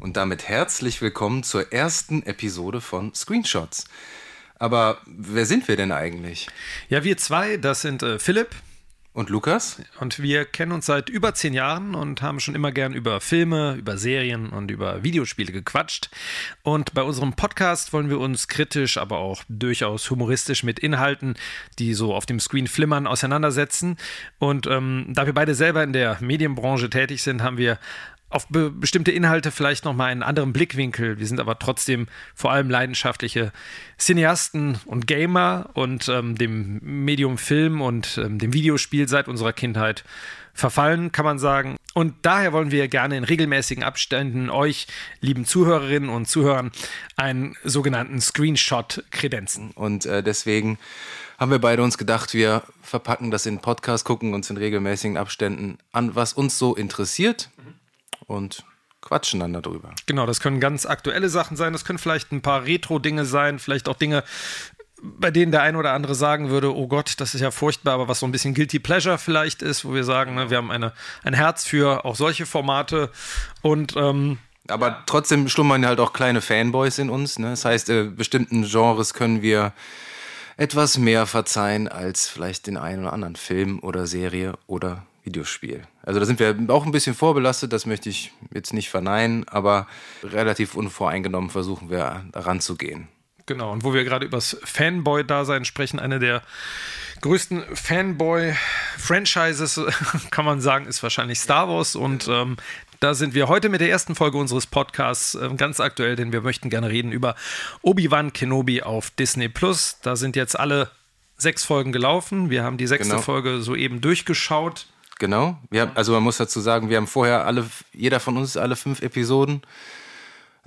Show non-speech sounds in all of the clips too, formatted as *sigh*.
Und damit herzlich willkommen zur ersten Episode von Screenshots. Aber wer sind wir denn eigentlich? Ja, wir zwei, das sind äh, Philipp. Und Lukas? Und wir kennen uns seit über zehn Jahren und haben schon immer gern über Filme, über Serien und über Videospiele gequatscht. Und bei unserem Podcast wollen wir uns kritisch, aber auch durchaus humoristisch mit Inhalten, die so auf dem Screen flimmern, auseinandersetzen. Und ähm, da wir beide selber in der Medienbranche tätig sind, haben wir auf be bestimmte Inhalte vielleicht nochmal einen anderen Blickwinkel. Wir sind aber trotzdem vor allem leidenschaftliche Cineasten und Gamer und ähm, dem Medium Film und ähm, dem Videospiel seit unserer Kindheit verfallen, kann man sagen. Und daher wollen wir gerne in regelmäßigen Abständen euch, lieben Zuhörerinnen und Zuhörern, einen sogenannten Screenshot kredenzen. Und äh, deswegen haben wir beide uns gedacht, wir verpacken das in Podcast, gucken uns in regelmäßigen Abständen an, was uns so interessiert. Und quatschen dann darüber. Genau, das können ganz aktuelle Sachen sein, das können vielleicht ein paar Retro-Dinge sein, vielleicht auch Dinge, bei denen der ein oder andere sagen würde, oh Gott, das ist ja furchtbar, aber was so ein bisschen Guilty Pleasure vielleicht ist, wo wir sagen, ne, wir haben eine, ein Herz für auch solche Formate und ähm, aber trotzdem schlummern halt auch kleine Fanboys in uns. Ne? Das heißt, äh, bestimmten Genres können wir etwas mehr verzeihen als vielleicht den einen oder anderen Film oder Serie oder Videospiel. Also da sind wir auch ein bisschen vorbelastet, das möchte ich jetzt nicht verneinen, aber relativ unvoreingenommen versuchen wir ranzugehen. Genau, und wo wir gerade übers Fanboy-Dasein sprechen, eine der größten Fanboy-Franchises, *laughs* kann man sagen, ist wahrscheinlich Star Wars. Und ähm, da sind wir heute mit der ersten Folge unseres Podcasts äh, ganz aktuell, denn wir möchten gerne reden über Obi-Wan Kenobi auf Disney Plus. Da sind jetzt alle sechs Folgen gelaufen. Wir haben die sechste genau. Folge soeben durchgeschaut. Genau. Wir haben, also man muss dazu sagen, wir haben vorher alle, jeder von uns alle fünf Episoden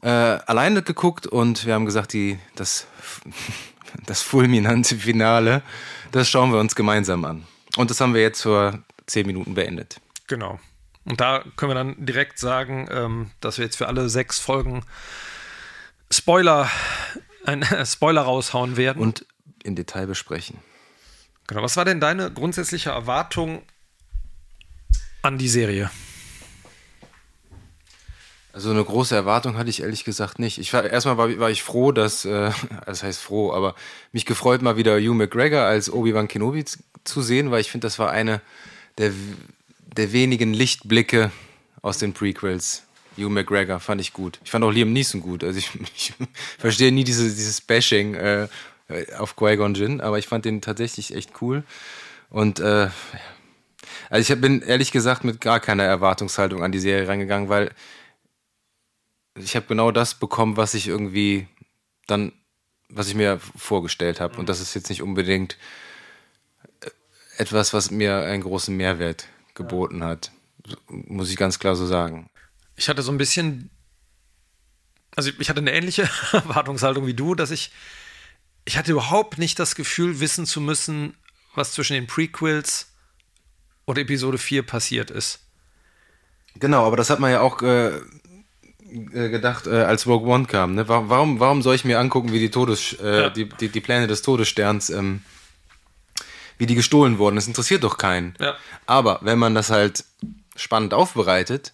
äh, alleine geguckt und wir haben gesagt, die, das, *laughs* das fulminante Finale, das schauen wir uns gemeinsam an. Und das haben wir jetzt vor zehn Minuten beendet. Genau. Und da können wir dann direkt sagen, ähm, dass wir jetzt für alle sechs Folgen Spoiler, ein *laughs* Spoiler raushauen werden. Und in Detail besprechen. Genau. Was war denn deine grundsätzliche Erwartung an die Serie? Also eine große Erwartung hatte ich ehrlich gesagt nicht. Ich war erstmal war, war ich froh, dass, äh, *laughs* das heißt froh, aber mich gefreut mal wieder Hugh McGregor als Obi-Wan Kenobi zu sehen, weil ich finde, das war eine der, der wenigen Lichtblicke aus den Prequels. Hugh McGregor fand ich gut. Ich fand auch Liam Neeson gut. Also ich, *laughs* ich verstehe nie diese, dieses Bashing äh, auf Qui-Gon Jinn, aber ich fand den tatsächlich echt cool. Und äh, also ich bin ehrlich gesagt mit gar keiner Erwartungshaltung an die Serie reingegangen, weil ich habe genau das bekommen, was ich irgendwie dann, was ich mir vorgestellt habe. Und das ist jetzt nicht unbedingt äh, etwas, was mir einen großen Mehrwert geboten hat. Muss ich ganz klar so sagen. Ich hatte so ein bisschen, also ich hatte eine ähnliche *laughs* Erwartungshaltung wie du, dass ich, ich hatte überhaupt nicht das Gefühl, wissen zu müssen, was zwischen den Prequels oder Episode 4 passiert ist. Genau, aber das hat man ja auch äh, äh, gedacht, äh, als Rogue One kam. Ne? Warum, warum soll ich mir angucken, wie die, Todes, äh, ja. die, die, die, Pläne des Todessterns, ähm, wie die gestohlen wurden? Das interessiert doch keinen. Ja. Aber wenn man das halt spannend aufbereitet,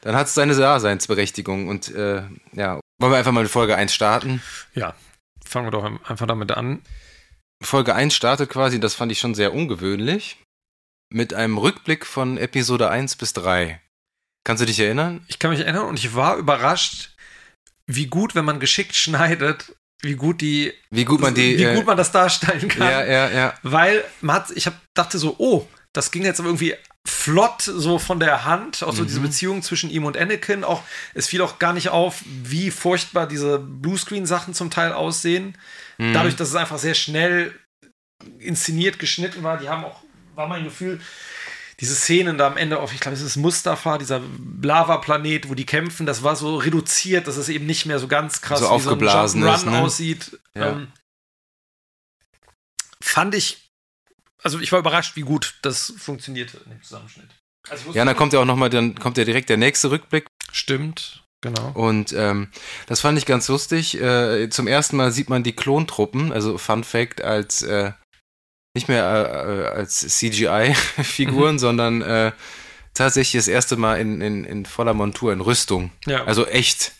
dann hat es seine Daseinsberechtigung. Und äh, ja, wollen wir einfach mal in Folge 1 starten? Ja, fangen wir doch einfach damit an. Folge 1 startet quasi, das fand ich schon sehr ungewöhnlich mit einem Rückblick von Episode 1 bis 3. Kannst du dich erinnern? Ich kann mich erinnern und ich war überrascht, wie gut, wenn man geschickt *laughs* schneidet, wie gut die wie gut man die wie äh, gut man das darstellen kann. Ja, ja, ja. Weil man hat, ich hab, dachte so, oh, das ging jetzt irgendwie flott so von der Hand, auch so mhm. diese Beziehung zwischen ihm und Anakin. Auch es fiel auch gar nicht auf, wie furchtbar diese Bluescreen-Sachen zum Teil aussehen. Mhm. Dadurch, dass es einfach sehr schnell inszeniert geschnitten war. Die haben auch war mein Gefühl, diese Szenen da am Ende auf, ich glaube, es ist Mustafa, dieser Lava-Planet, wo die kämpfen, das war so reduziert, dass es eben nicht mehr so ganz krass So wie so ein ist, ne? aussieht. Ja. Ähm, fand ich, also ich war überrascht, wie gut das funktionierte in dem Zusammenschnitt. Also Ja, dann kommt ja auch nochmal, dann kommt ja direkt der nächste Rückblick. Stimmt, genau. Und ähm, das fand ich ganz lustig. Äh, zum ersten Mal sieht man die Klontruppen, also Fun Fact, als äh, nicht mehr äh, äh, als CGI-Figuren, Mhm. sondern äh, tatsächlich das erste Mal in, in, in voller Montur, in Rüstung. Ja, Also echt.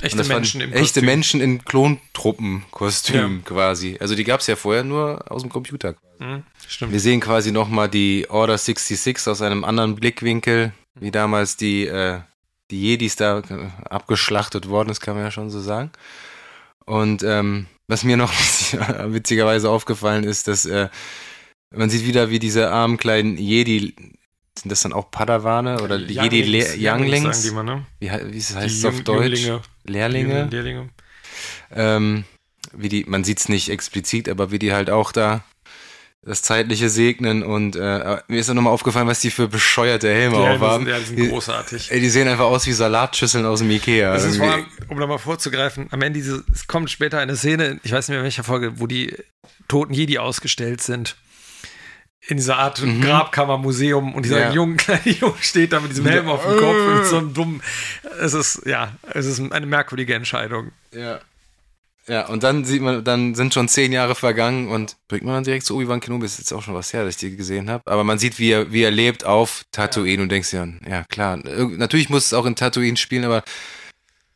Echte Menschen im Echte Kostüm. Menschen in Klontruppenkostüm quasi. Also die gab es ja vorher nur aus dem Computer. Mhm, stimmt. Wir sehen quasi nochmal die Order 66 aus einem anderen Blickwinkel, wie damals die, äh, die Jedis da äh, abgeschlachtet worden ist, kann man ja schon so sagen. Und ähm, was mir noch *laughs* witzigerweise aufgefallen ist, dass äh, man sieht wieder, wie diese armen kleinen Jedi, sind das dann auch Padawane oder die Jedi Le- Younglings? sagen die mal, ne? Wie, wie heißt es auf Deutsch? Jünglinge. Lehrlinge? Lehrlinge. ähm, wie die, man sieht es nicht explizit, aber wie die halt auch da das Zeitliche segnen und äh, mir ist dann nochmal aufgefallen, was die für bescheuerte Helme Die Helme aufhaben. sind, ja, die sind Die- großartig. Ey, die sehen einfach aus wie Salatschüsseln aus dem Ikea. Es ist vor allem, um da mal vorzugreifen, am Ende, diese, es kommt später eine Szene, ich weiß nicht mehr in welcher Folge, wo die toten Jedi ausgestellt sind. In dieser Art Mhm. Grabkammermuseum und dieser Ja. junge *laughs* kleine Junge steht da mit diesem Helm auf dem Kopf und so einem dummen. Es ist, ja, es ist eine merkwürdige Entscheidung. ja. Ja, und dann sieht man, dann sind schon zehn Jahre vergangen und bringt man dann direkt zu Obi-Wan Kenobi, ist jetzt auch schon was her, dass ich die gesehen habe. Aber man sieht, wie er, wie er lebt auf Tatooine und denkst ja, ja klar, natürlich muss es auch in Tatooine spielen, aber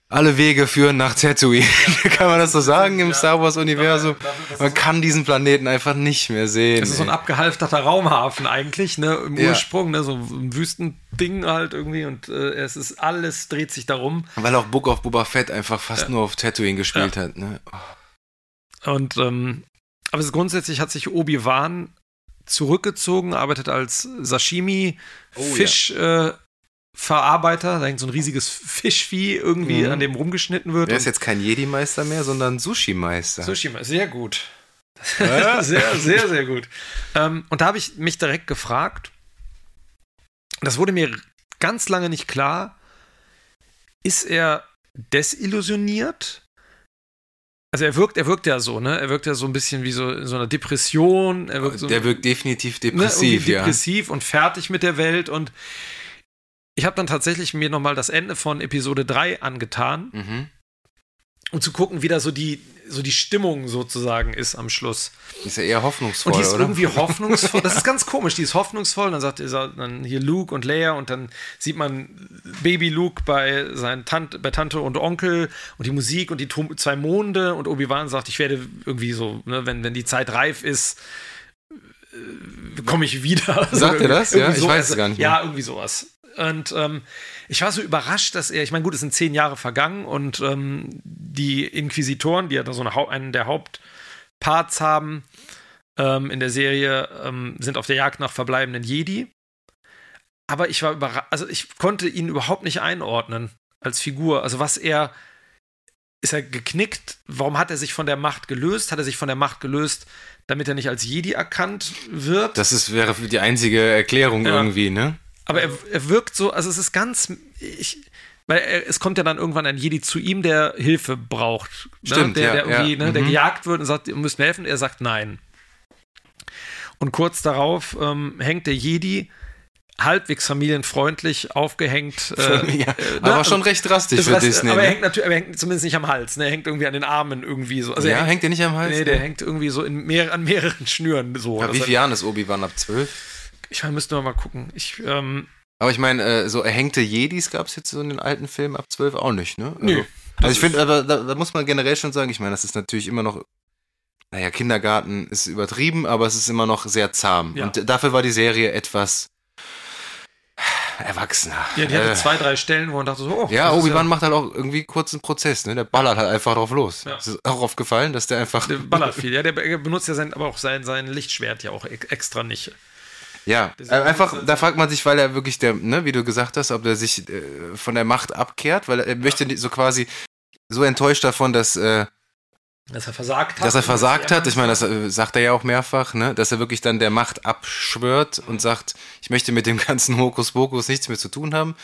alle Wege führen nach Tatooine. *laughs* kann man das so sagen im Ja. Star Wars-Universum? Man kann diesen Planeten einfach nicht mehr sehen. Es ist so ein abgehalfterter Raumhafen eigentlich, ne, im Ja. Ursprung, ne, so ein Wüstending halt irgendwie und äh, es ist alles dreht sich darum. Weil auch Book of Boba Fett einfach fast nur auf Tatooine gespielt hat. Ne? Und ähm, aber grundsätzlich hat sich Obi-Wan zurückgezogen, arbeitet als Sashimi Oh, ja. Äh, Verarbeiter, da hängt so ein riesiges Fischvieh irgendwie, Mhm. an dem rumgeschnitten wird. Der ist jetzt kein Jedi-Meister mehr, sondern Sushi-Meister. Sushi, sehr gut. Ja. *laughs* sehr, sehr, sehr gut. Ähm, und da habe ich mich direkt gefragt, das wurde mir ganz lange nicht klar, ist er desillusioniert? Also er wirkt, er wirkt ja so, ne? Er wirkt ja so ein bisschen wie so in so einer Depression. Er wirkt so, Der wirkt definitiv ne, depressiv, ja. depressiv und fertig mit der Welt. Und ich habe dann tatsächlich mir nochmal das Ende von Episode 3 angetan, Mhm. um zu gucken, wie da so die, so die Stimmung sozusagen ist am Schluss. Ist ja eher hoffnungsvoll, Und die ist oder? irgendwie hoffnungsvoll. Das ist *laughs* ganz komisch. Die ist hoffnungsvoll. Dann sagt er dann hier Luke und Leia und dann sieht man Baby Luke bei seinen Tante, bei Tante und Onkel und die Musik und die zwei Monde und Obi-Wan sagt, ich werde irgendwie so, ne, wenn, wenn die Zeit reif ist, äh, komme ich wieder. So Sagt er das? Ja, irgendwie ich so. weiß es gar nicht mehr. Ja, irgendwie sowas. Und ähm, ich war so überrascht, dass er, ich meine, gut, es sind zehn Jahre vergangen und ähm, die Inquisitoren, die ja da so eine, einen der Hauptparts haben ähm, in der Serie, ähm, sind auf der Jagd nach verbleibenden Jedi. Aber ich war überrascht, also ich konnte ihn überhaupt nicht einordnen als Figur. Also was er, ist er geknickt? Warum hat er sich von der Macht gelöst? Hat er sich von der Macht gelöst, damit er nicht als Jedi erkannt wird? Das ist, wäre die einzige Erklärung Ja. irgendwie, ne? Aber er, er wirkt so, also es ist ganz, ich, weil er, es kommt ja dann irgendwann ein Jedi zu ihm, der Hilfe braucht. Stimmt, ne? der, ja, der irgendwie, ja, ne, der mhm. gejagt wird und sagt, ihr müsst mir helfen. Er sagt nein. Und kurz darauf ähm, hängt der Jedi halbwegs familienfreundlich aufgehängt. Äh, ja, äh, aber ne? schon recht drastisch für Disney. aber er ne? hängt natürlich, aber er hängt zumindest nicht am Hals. Ne? Er hängt irgendwie an den Armen irgendwie so. Also ja, er hängt, hängt der nicht am Hals? nee, der hängt irgendwie so mehr, an mehreren Schnüren so. Ja, wie viele Jahren ist Obi-Wan ab zwölf? Ich müssten wir mal gucken. Ich, ähm, Aber ich meine, äh, so erhängte Jedis gab es jetzt so in den alten Filmen ab zwölf auch nicht, ne? Also, Nö. Also ich finde, aber da, da muss man generell schon sagen, ich meine, das ist natürlich immer noch, naja, Kindergarten ist übertrieben, aber es ist immer noch sehr zahm. Ja. Und dafür war die Serie etwas erwachsener. ja, die hatte Äh, zwei, drei Stellen, wo man dachte so, oh, Ja, Obi-Wan macht halt auch irgendwie kurz einen Prozess, ne? Der ballert halt einfach drauf los. Ja. Ist auch aufgefallen, dass der einfach. Der ballert *laughs* viel, ja. Der benutzt ja sein, aber auch sein, sein Lichtschwert ja auch e- extra nicht. Ja, Das äh, einfach, da fragt man sich, weil er wirklich der, ne, wie du gesagt hast, ob der sich äh, von der Macht abkehrt, weil er möchte so quasi so enttäuscht davon, dass äh, Dass er versagt hat. Dass er versagt hat, ich meine, das äh, sagt er ja auch mehrfach, ne? dass er wirklich dann der Macht abschwört und sagt, ich möchte mit dem ganzen Hokuspokus nichts mehr zu tun haben.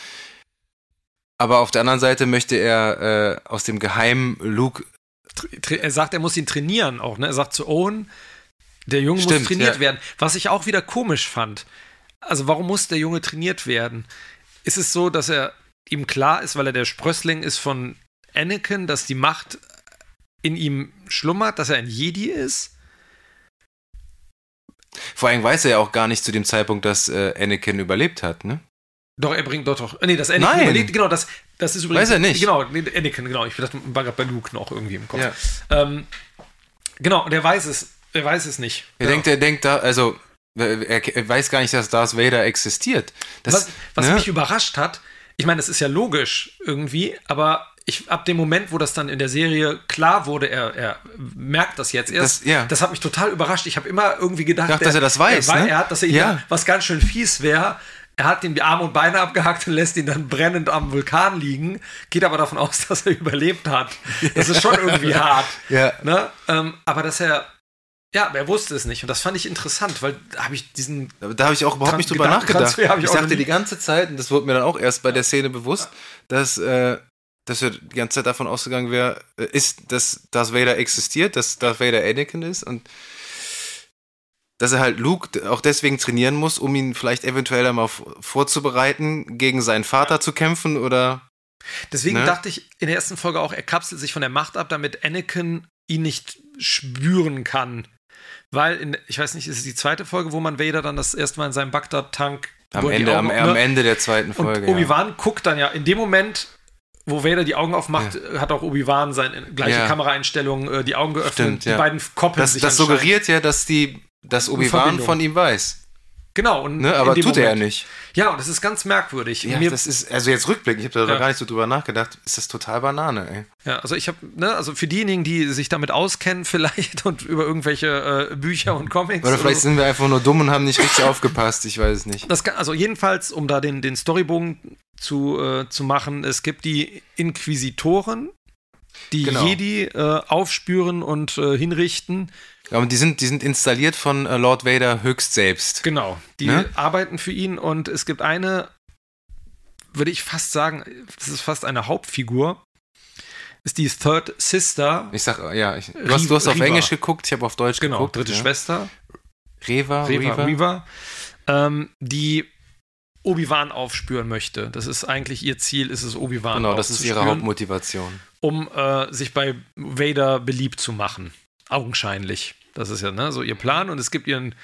Aber auf der anderen Seite möchte er äh, aus dem geheimen Luke. Er sagt, er muss ihn trainieren auch, ne? Er sagt zu Owen, der Junge Stimmt, muss trainiert ja. werden. Was ich auch wieder komisch fand. Also, warum muss der Junge trainiert werden? Ist es so, dass er ihm klar ist, weil er der Sprössling ist von Anakin, dass die Macht in ihm schlummert, dass er ein Jedi ist? Vor allem weiß er ja auch gar nicht zu dem Zeitpunkt, dass äh, Anakin überlebt hat, ne? Doch, er bringt doch doch. Nee, das Anakin Nein. überlegt, genau, das, das ist übrigens. Weiß er nicht. Genau, nee, Anakin, genau. Ich dachte, war gerade bei Luke noch irgendwie im Kopf. Ja. Ähm, genau, und er weiß es. Er weiß es nicht. Er ja. denkt, er denkt da, also er, er weiß gar nicht, dass Darth Vader existiert. Das, was was ne? mich überrascht hat, ich meine, das ist ja logisch irgendwie, aber ich ab dem Moment, wo das dann in der Serie klar wurde, er, er merkt das jetzt erst, Das- ja. das hat mich total überrascht. Ich habe immer irgendwie gedacht, Dachte, dass er das weiß, er, ne? er hat, dass er Ja. da- was ganz schön fies wäre. Er hat ihm die Arme und Beine abgehackt und lässt ihn dann brennend am Vulkan liegen, geht aber davon aus, *laughs* dass er überlebt hat. Das ist schon *laughs* irgendwie hart. Ja. Ne? Ähm, aber dass er, ja, er wusste es nicht. Und das fand ich interessant, weil da habe ich diesen Da habe ich auch überhaupt nicht drüber nachgedacht. Ich Ich dachte die ganze Zeit, und das wurde mir dann auch erst bei der Szene bewusst, dass, äh, dass wir die ganze Zeit davon ausgegangen wäre, äh, ist, dass Darth Vader existiert, dass Darth Vader Anakin ist und dass er halt Luke auch deswegen trainieren muss, um ihn vielleicht eventuell einmal vorzubereiten, gegen seinen Vater zu kämpfen oder Deswegen Ne? dachte ich in der ersten Folge auch, er kapselt sich von der Macht ab, damit Anakin ihn nicht spüren kann. Weil, in, ich weiß nicht, ist es die zweite Folge, wo man Vader dann das erste Mal in seinem Bagdad-Tank am Ende, am, Augen- am ne? Ende der zweiten Und Folge. ja. Obi-Wan guckt dann ja in dem Moment, wo Vader die Augen aufmacht, hat auch Obi-Wan seine gleiche Ja. Kameraeinstellung, äh, die Augen geöffnet, Stimmt, die ja. beiden koppeln Das, sich das suggeriert ja, dass die, dass Obi-Wan von ihm weiß. Genau, und Ne? Aber tut er ja Moment- nicht. Ja, und das ist ganz merkwürdig. Ja, Mir- das ist, also jetzt rückblickend, ich habe da Ja. gar nicht so drüber nachgedacht, ist das total Banane, ey. Ja, also ich habe, ne, also für diejenigen, die sich damit auskennen *laughs* vielleicht und über irgendwelche äh, Bücher und Comics. Oder vielleicht so. sind wir einfach nur dumm und haben nicht richtig *laughs* aufgepasst, ich weiß es nicht. Das kann, also jedenfalls, um da den, den Storybogen zu, äh, zu machen, es gibt die Inquisitoren, die Genau. Jedi äh, aufspüren und äh, hinrichten. Ja, und die sind, die sind installiert von äh, Lord Vader höchst selbst. Genau, die Ne? arbeiten für ihn und es gibt eine, würde ich fast sagen, das ist fast eine Hauptfigur, ist die Third Sister. Ich sag, ja, ich, du, hast, du hast auf Riva. Englisch geguckt, ich habe auf Deutsch Genau, geguckt. dritte ja. Schwester. Reva, Reva, Reva. Reva, ähm, die Obi-Wan aufspüren möchte. Das ist eigentlich ihr Ziel, ist es Obi-Wan Genau, das ist ihre Hauptmotivation. um äh, sich bei Vader beliebt zu machen. Augenscheinlich. Das ist ja ne, so ihr Plan. Und es gibt ihren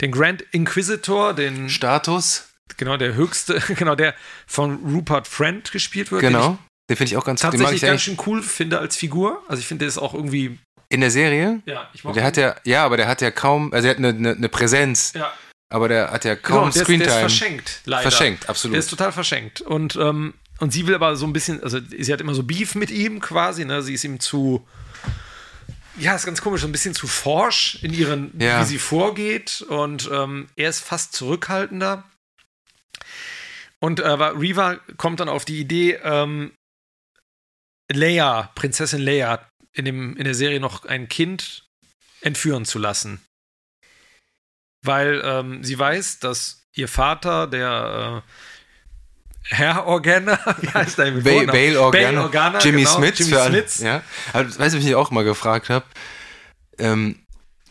den Grand Inquisitor, den Status, genau der höchste, *laughs* genau der von Rupert Friend gespielt wird. Genau. Den finde ich auch ganz tatsächlich ich ganz schön cool finde als Figur. Also ich finde, der ist auch irgendwie. in der Serie. Ja, ich mag Der hat ja, ja, aber der hat ja kaum, also er hat eine, eine, eine Präsenz, ja, aber der hat ja genau, kaum der, ist, der ist Screentime. verschenkt, leider. Verschenkt, absolut. Der ist total verschenkt. Und, ähm, und sie will aber so ein bisschen, also sie hat immer so Beef mit ihm quasi, ne? Sie ist ihm zu, ja, ist ganz komisch, so ein bisschen zu forsch in ihren, Ja. wie sie vorgeht. Und ähm, er ist fast zurückhaltender. Und äh, aber Reva kommt dann auf die Idee, ähm, Leia, Prinzessin Leia, in, dem, in der Serie noch ein Kind entführen zu lassen. Weil ähm, sie weiß, dass ihr Vater, der äh, Herr Organa, *laughs* wie heißt der mit Ba Vornamen? Bale Organa, Bale Organa, Jimmy genau, Smith Jimmy für alle. Smith. Ja. Aber das weiß ich, was ich auch mal gefragt habe. Ähm,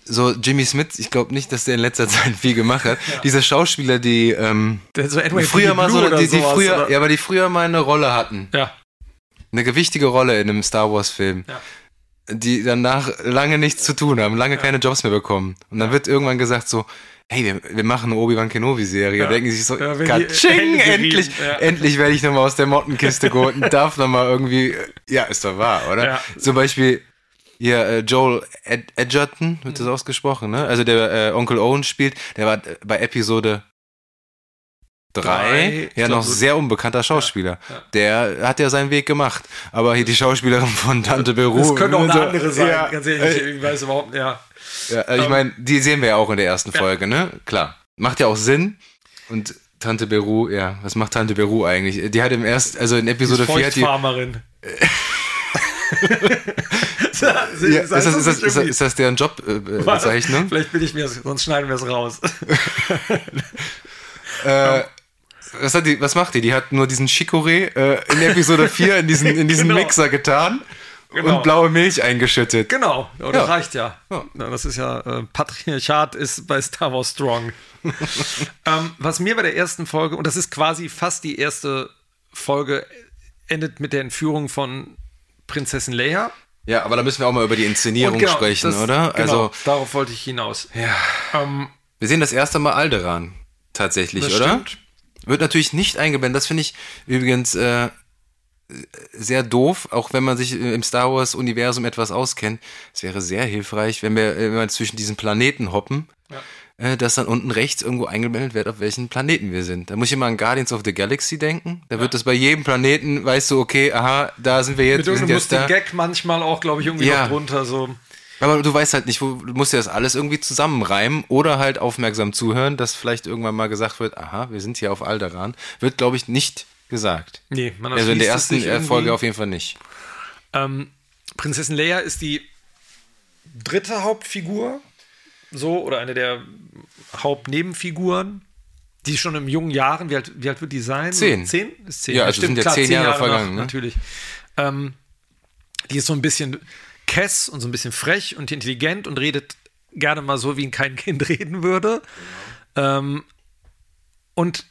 so Jimmy Smith, ich glaube nicht, dass der in letzter *laughs* Zeit viel gemacht hat. Diese Schauspieler, die ähm, Der so früher mal so, die, die früher, oder? ja, aber die früher mal eine Rolle hatten, ja. eine gewichtige Rolle in einem Star Wars Film. Ja. Die danach lange nichts zu tun haben, lange keine Jobs mehr bekommen. Und dann wird irgendwann gesagt so, hey, wir, wir machen eine Obi-Wan Kenobi-Serie. Ja. Da denken sie sich so, Ja, Katsching, *laughs* endlich, ja. endlich werde ich nochmal aus der Mottenkiste geholt und darf nochmal irgendwie, ja, ist doch wahr, oder? Ja. Zum Beispiel hier äh, Joel Ed Edgerton, wird das Mhm. ausgesprochen, ne? Also der äh, Onkel Owen spielt, der war äh, bei Episode Drei, drei, ich ja glaub, noch sehr unbekannter Schauspieler. ja. Der hat ja seinen Weg gemacht. Aber hier die Schauspielerin von Tante Beru. Das könnte auch eine so- andere sein, Ja, ganz ehrlich. äh, Ich weiß überhaupt nicht, ja. Ja, also ich Ähm, meine, die sehen wir ja auch in der ersten Ja. Folge, ne? Klar. Macht ja auch Sinn. Und Tante Beru, ja, was macht Tante Beru eigentlich? Die hat im ersten, also in Episode 4 hat die, Feuchtfarmerin. *laughs* ja, ist, das, ist, das, ist, das, ist das deren Jobbezeichnung? Äh, Vielleicht bin ich mir, sonst schneiden wir es raus. *laughs* äh, was, hat die, was macht die? Die hat nur diesen Chicorée äh, in Episode 4 in diesen, in diesen *laughs* genau. Mixer getan genau. und blaue Milch eingeschüttet. Genau, das ja. reicht ja. ja. Das ist ja, äh, Patriarchat ist bei Star Wars strong. *laughs* ähm, was mir bei der ersten Folge, und das ist quasi fast die erste Folge, endet mit der Entführung von Prinzessin Leia. Ja, aber da müssen wir auch mal über die Inszenierung genau, sprechen, das, oder? Genau, also, darauf wollte ich hinaus. Ja. Ähm, wir sehen das erste Mal Alderan, tatsächlich, oder? Stimmt. Wird natürlich nicht eingeblendet. Das finde ich übrigens äh, sehr doof, auch wenn man sich im Star Wars-Universum etwas auskennt. Es wäre sehr hilfreich, wenn wir, wenn wir zwischen diesen Planeten hoppen, ja. äh, dass dann unten rechts irgendwo eingeblendet wird, auf welchen Planeten wir sind. Da muss ich immer an Guardians of the Galaxy denken. Da ja. wird das bei jedem Planeten, weißt du, okay, aha, da sind wir jetzt. Mit jetzt da. Gag manchmal auch, glaube ich, irgendwie ja. noch drunter so. Aber du weißt halt nicht, wo, du musst ja das alles irgendwie zusammenreimen oder halt aufmerksam zuhören, dass vielleicht irgendwann mal gesagt wird, aha, wir sind hier auf Alderan. Wird, glaube ich, nicht gesagt. Nee, man Also in der ersten Folge auf jeden Fall nicht. Ähm, Prinzessin Leia ist die dritte Hauptfigur, so, oder eine der Hauptnebenfiguren, die schon in jungen Jahren, wie alt, wie alt wird die sein? Zehn. Zehn? Ist zehn. Ja, also Stimmt, sind ja klar, zehn, Jahre, Jahre vergangen. Nach, ne? Natürlich. Ähm, die ist so ein bisschen kess und so ein bisschen frech und intelligent und redet gerne mal so, wie ihn kein Kind *laughs* reden würde. Genau. Ähm, und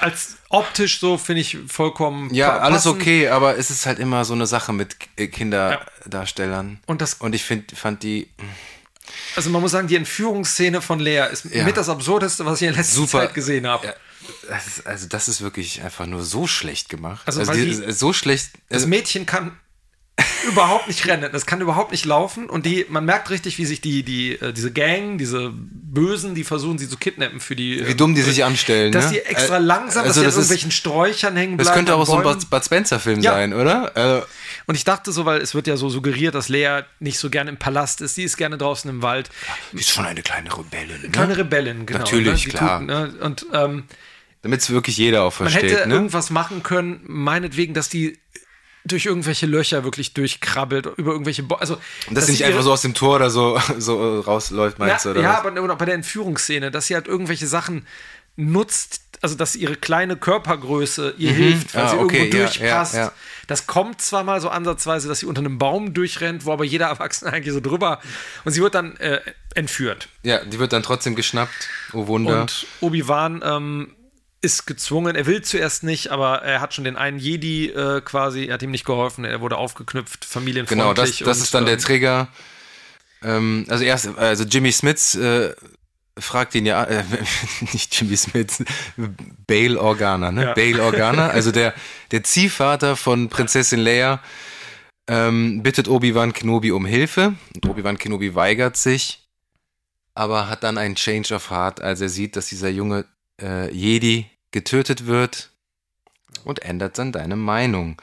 als optisch so finde ich vollkommen. Ja, passend. alles okay, aber es ist halt immer so eine Sache mit äh, Kinderdarstellern. Ja. Und, das, und ich find, fand die. Also man muss sagen, die Entführungsszene von Lea ist ja. mit das Absurdeste, was ich in der letzten Super. Zeit gesehen habe. Ja. Das ist, also das ist wirklich einfach nur so schlecht gemacht. Also, also die, die, so schlecht. Das also Mädchen kann überhaupt nicht rennen. Das kann überhaupt nicht laufen. Und die, man merkt richtig, wie sich die, die, äh, diese Gang, diese Bösen, die versuchen, sie zu kidnappen für die. Wie dumm die sich anstellen. Dass ne? die extra langsam, also dass das sie an irgendwelchen ist, Sträuchern hängen bleiben. Das könnte auch so ein Bud Spencer-Film ja. sein, oder? Also und ich dachte so, weil es wird ja so suggeriert, dass Lea nicht so gerne im Palast ist, die ist gerne draußen im Wald. Die ist schon eine kleine Rebellin. Ne? Kleine Rebellin, genau. Natürlich, ne? klar. Tut, ne? Und ähm, damit es wirklich jeder auch versteht. Man hätte ne? irgendwas machen können, meinetwegen, dass die durch irgendwelche Löcher wirklich durchkrabbelt, über irgendwelche. Bo also, und dass sie nicht einfach so aus dem Tor oder so, *laughs* so rausläuft, meinst na, du? Oder ja, was? aber bei der Entführungsszene, dass sie halt irgendwelche Sachen nutzt, also dass ihre kleine Körpergröße ihr mhm. hilft, weil ah, sie okay, irgendwo ja, durchpasst. Ja, ja. Das kommt zwar mal so ansatzweise, dass sie unter einem Baum durchrennt, wo aber jeder Erwachsene *laughs* eigentlich so drüber und sie wird dann äh, entführt. Ja, die wird dann trotzdem geschnappt. Oh Wunder. Und Obi-Wan ähm, ist gezwungen, er will zuerst nicht, aber er hat schon den einen Jedi äh, quasi, er hat ihm nicht geholfen, er wurde aufgeknüpft, familienfreundlich. Genau, das, das und, ist dann der ähm, Trigger. Ähm, also erst, also Jimmy Smith äh, fragt ihn ja, äh, *laughs* nicht Jimmy Smith, Bale Organa, ne? Ja. Bale Organa, also der, der Ziehvater von Prinzessin Leia, ähm, bittet Obi-Wan Kenobi um Hilfe. Und Obi-Wan Kenobi weigert sich, aber hat dann einen Change of Heart, als er sieht, dass dieser junge äh, Jedi getötet wird und ändert dann deine Meinung.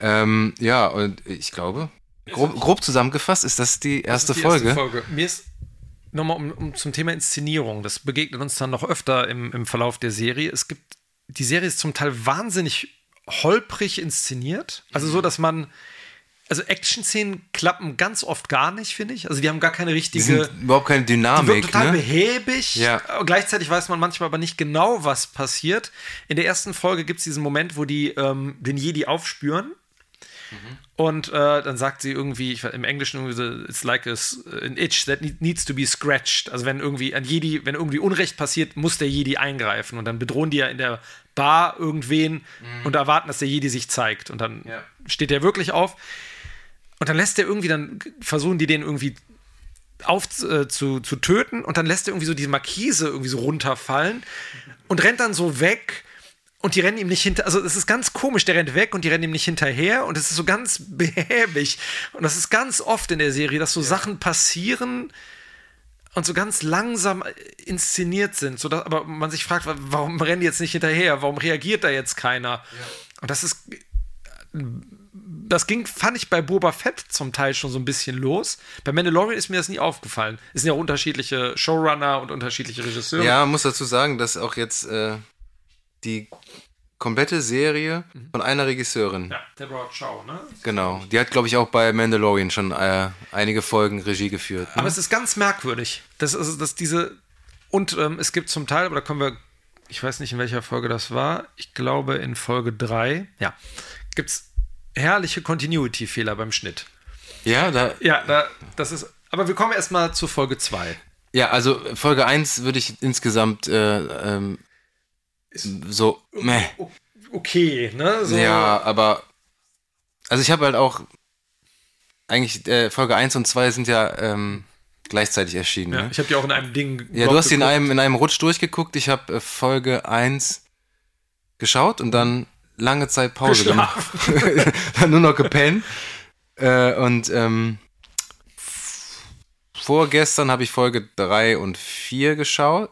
Ähm, ja, und ich glaube, grob, grob, zusammengefasst ist das die erste, das die Folge. erste Folge. Mir ist nochmal um, um, zum Thema Inszenierung, das begegnet uns dann noch öfter im, im Verlauf der Serie. Es gibt, die Serie ist zum Teil wahnsinnig holprig inszeniert. Also so, dass man also Action-Szenen klappen ganz oft gar nicht, finde ich. Also die haben gar keine richtige. Die sind überhaupt keine Dynamik. Die total ne? behäbig. Ja. Gleichzeitig weiß man manchmal aber nicht genau, was passiert. In der ersten Folge gibt es diesen Moment, wo die ähm, den Jedi aufspüren. Mhm. Und äh, dann sagt sie irgendwie, ich, im Englischen irgendwie so, it's like a, an itch that needs to be scratched. Also wenn irgendwie ein Jedi, wenn irgendwie Unrecht passiert, muss der Jedi eingreifen. Und dann bedrohen die ja in der Bar irgendwen mhm. und erwarten, dass der Jedi sich zeigt. Und dann ja. steht er wirklich auf. Und dann lässt er irgendwie, dann versuchen die den irgendwie auf äh, zu, zu töten und dann lässt er irgendwie so diese Markise irgendwie so runterfallen und rennt dann so weg und die rennen ihm nicht hinter, also es ist ganz komisch, der rennt weg und die rennen ihm nicht hinterher und es ist so ganz *laughs* behäbig und das ist ganz oft in der Serie, dass so ja. Sachen passieren und so ganz langsam inszeniert sind, so dass, aber man sich fragt, warum rennen die jetzt nicht hinterher, warum reagiert da jetzt keiner? Ja. Und das ist das ging, fand ich bei Boba Fett zum Teil schon so ein bisschen los. Bei Mandalorian ist mir das nie aufgefallen. Es sind ja unterschiedliche Showrunner und unterschiedliche Regisseure. Ja, muss dazu sagen, dass auch jetzt äh, die komplette Serie von einer Regisseurin. Ja, Deborah Chow, ne? Genau. Die hat, glaube ich, auch bei Mandalorian schon äh, einige Folgen Regie geführt. Ne? Aber es ist ganz merkwürdig. Das ist, dass diese. Und ähm, es gibt zum Teil, aber da kommen wir. Ich weiß nicht, in welcher Folge das war. Ich glaube, in Folge 3. Ja. Gibt es herrliche Continuity-Fehler beim Schnitt. Ja, da. Ja, da, das ist. Aber wir kommen erstmal zu Folge 2. Ja, also Folge 1 würde ich insgesamt äh, ähm, so, meh. Okay, ne? So, Ja, aber also ich habe halt auch eigentlich äh, Folge 1 und 2 sind ja ähm, gleichzeitig erschienen. ja, ne? ich habe die auch in einem Ding. Ja, du hast die in einem, in einem Rutsch durchgeguckt. Ich habe äh, Folge 1 geschaut und dann lange Zeit Pause gemacht. *laughs* dann nur noch gepennt. Äh, und ähm, vorgestern habe ich Folge 3 und 4 geschaut.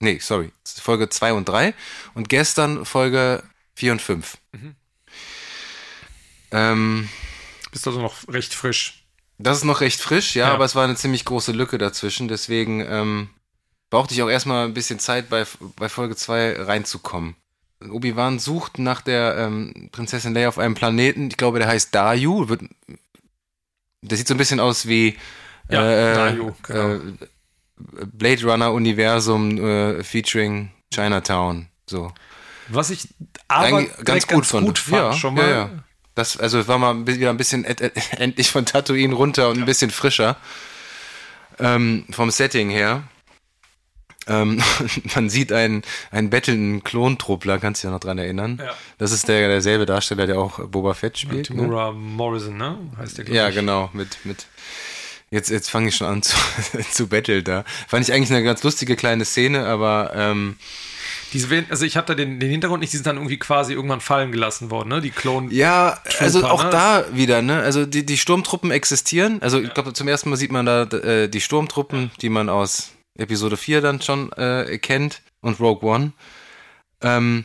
Nee, sorry. Folge 2 und 3. Und gestern Folge 4 und 5. Ähm, Bist also noch recht frisch. das ist noch recht frisch, ja, Ja. aber es war eine ziemlich große Lücke dazwischen. Deswegen ähm, brauchte ich auch erstmal ein bisschen Zeit, bei, bei Folge 2 reinzukommen. Obi-Wan sucht nach der ähm, Prinzessin Leia auf einem Planeten. Ich glaube, der heißt Dayu. Wird, der sieht so ein bisschen aus wie Ja, äh, Dayu, genau. äh, Blade Runner Universum äh, featuring Chinatown. So. Was ich aber Eigentlich direkt ganz gut, fand, ja, schon mal. Ja, ja. Das, also es war mal wieder ein bisschen et- *laughs* endlich von Tatooine runter und ein bisschen frischer. Ähm, vom Setting her. Ähm, *laughs* man sieht einen, einen bettelnden Klontruppler, kannst du dich ja noch dran erinnern. Ja. Das ist der, derselbe Darsteller, der auch Boba Fett spielt. Ne? Timura Morrison, ne? Heißt der, Ja, ich. genau, mit, mit. Jetzt, jetzt fange ich schon an *laughs* zu, zu betteln da. Fand ich eigentlich eine ganz lustige kleine Szene, aber ähm, Diese, also ich habe da den, den Hintergrund nicht, die sind dann irgendwie quasi irgendwann fallen gelassen worden, ne? Die Klon. Ja, also auch ne? da wieder, ne? Also die, die Sturmtruppen existieren. Also ich glaube, zum ersten Mal sieht man da äh, die Sturmtruppen, die man aus Episode 4 dann schon äh, kennt und Rogue One. Ähm,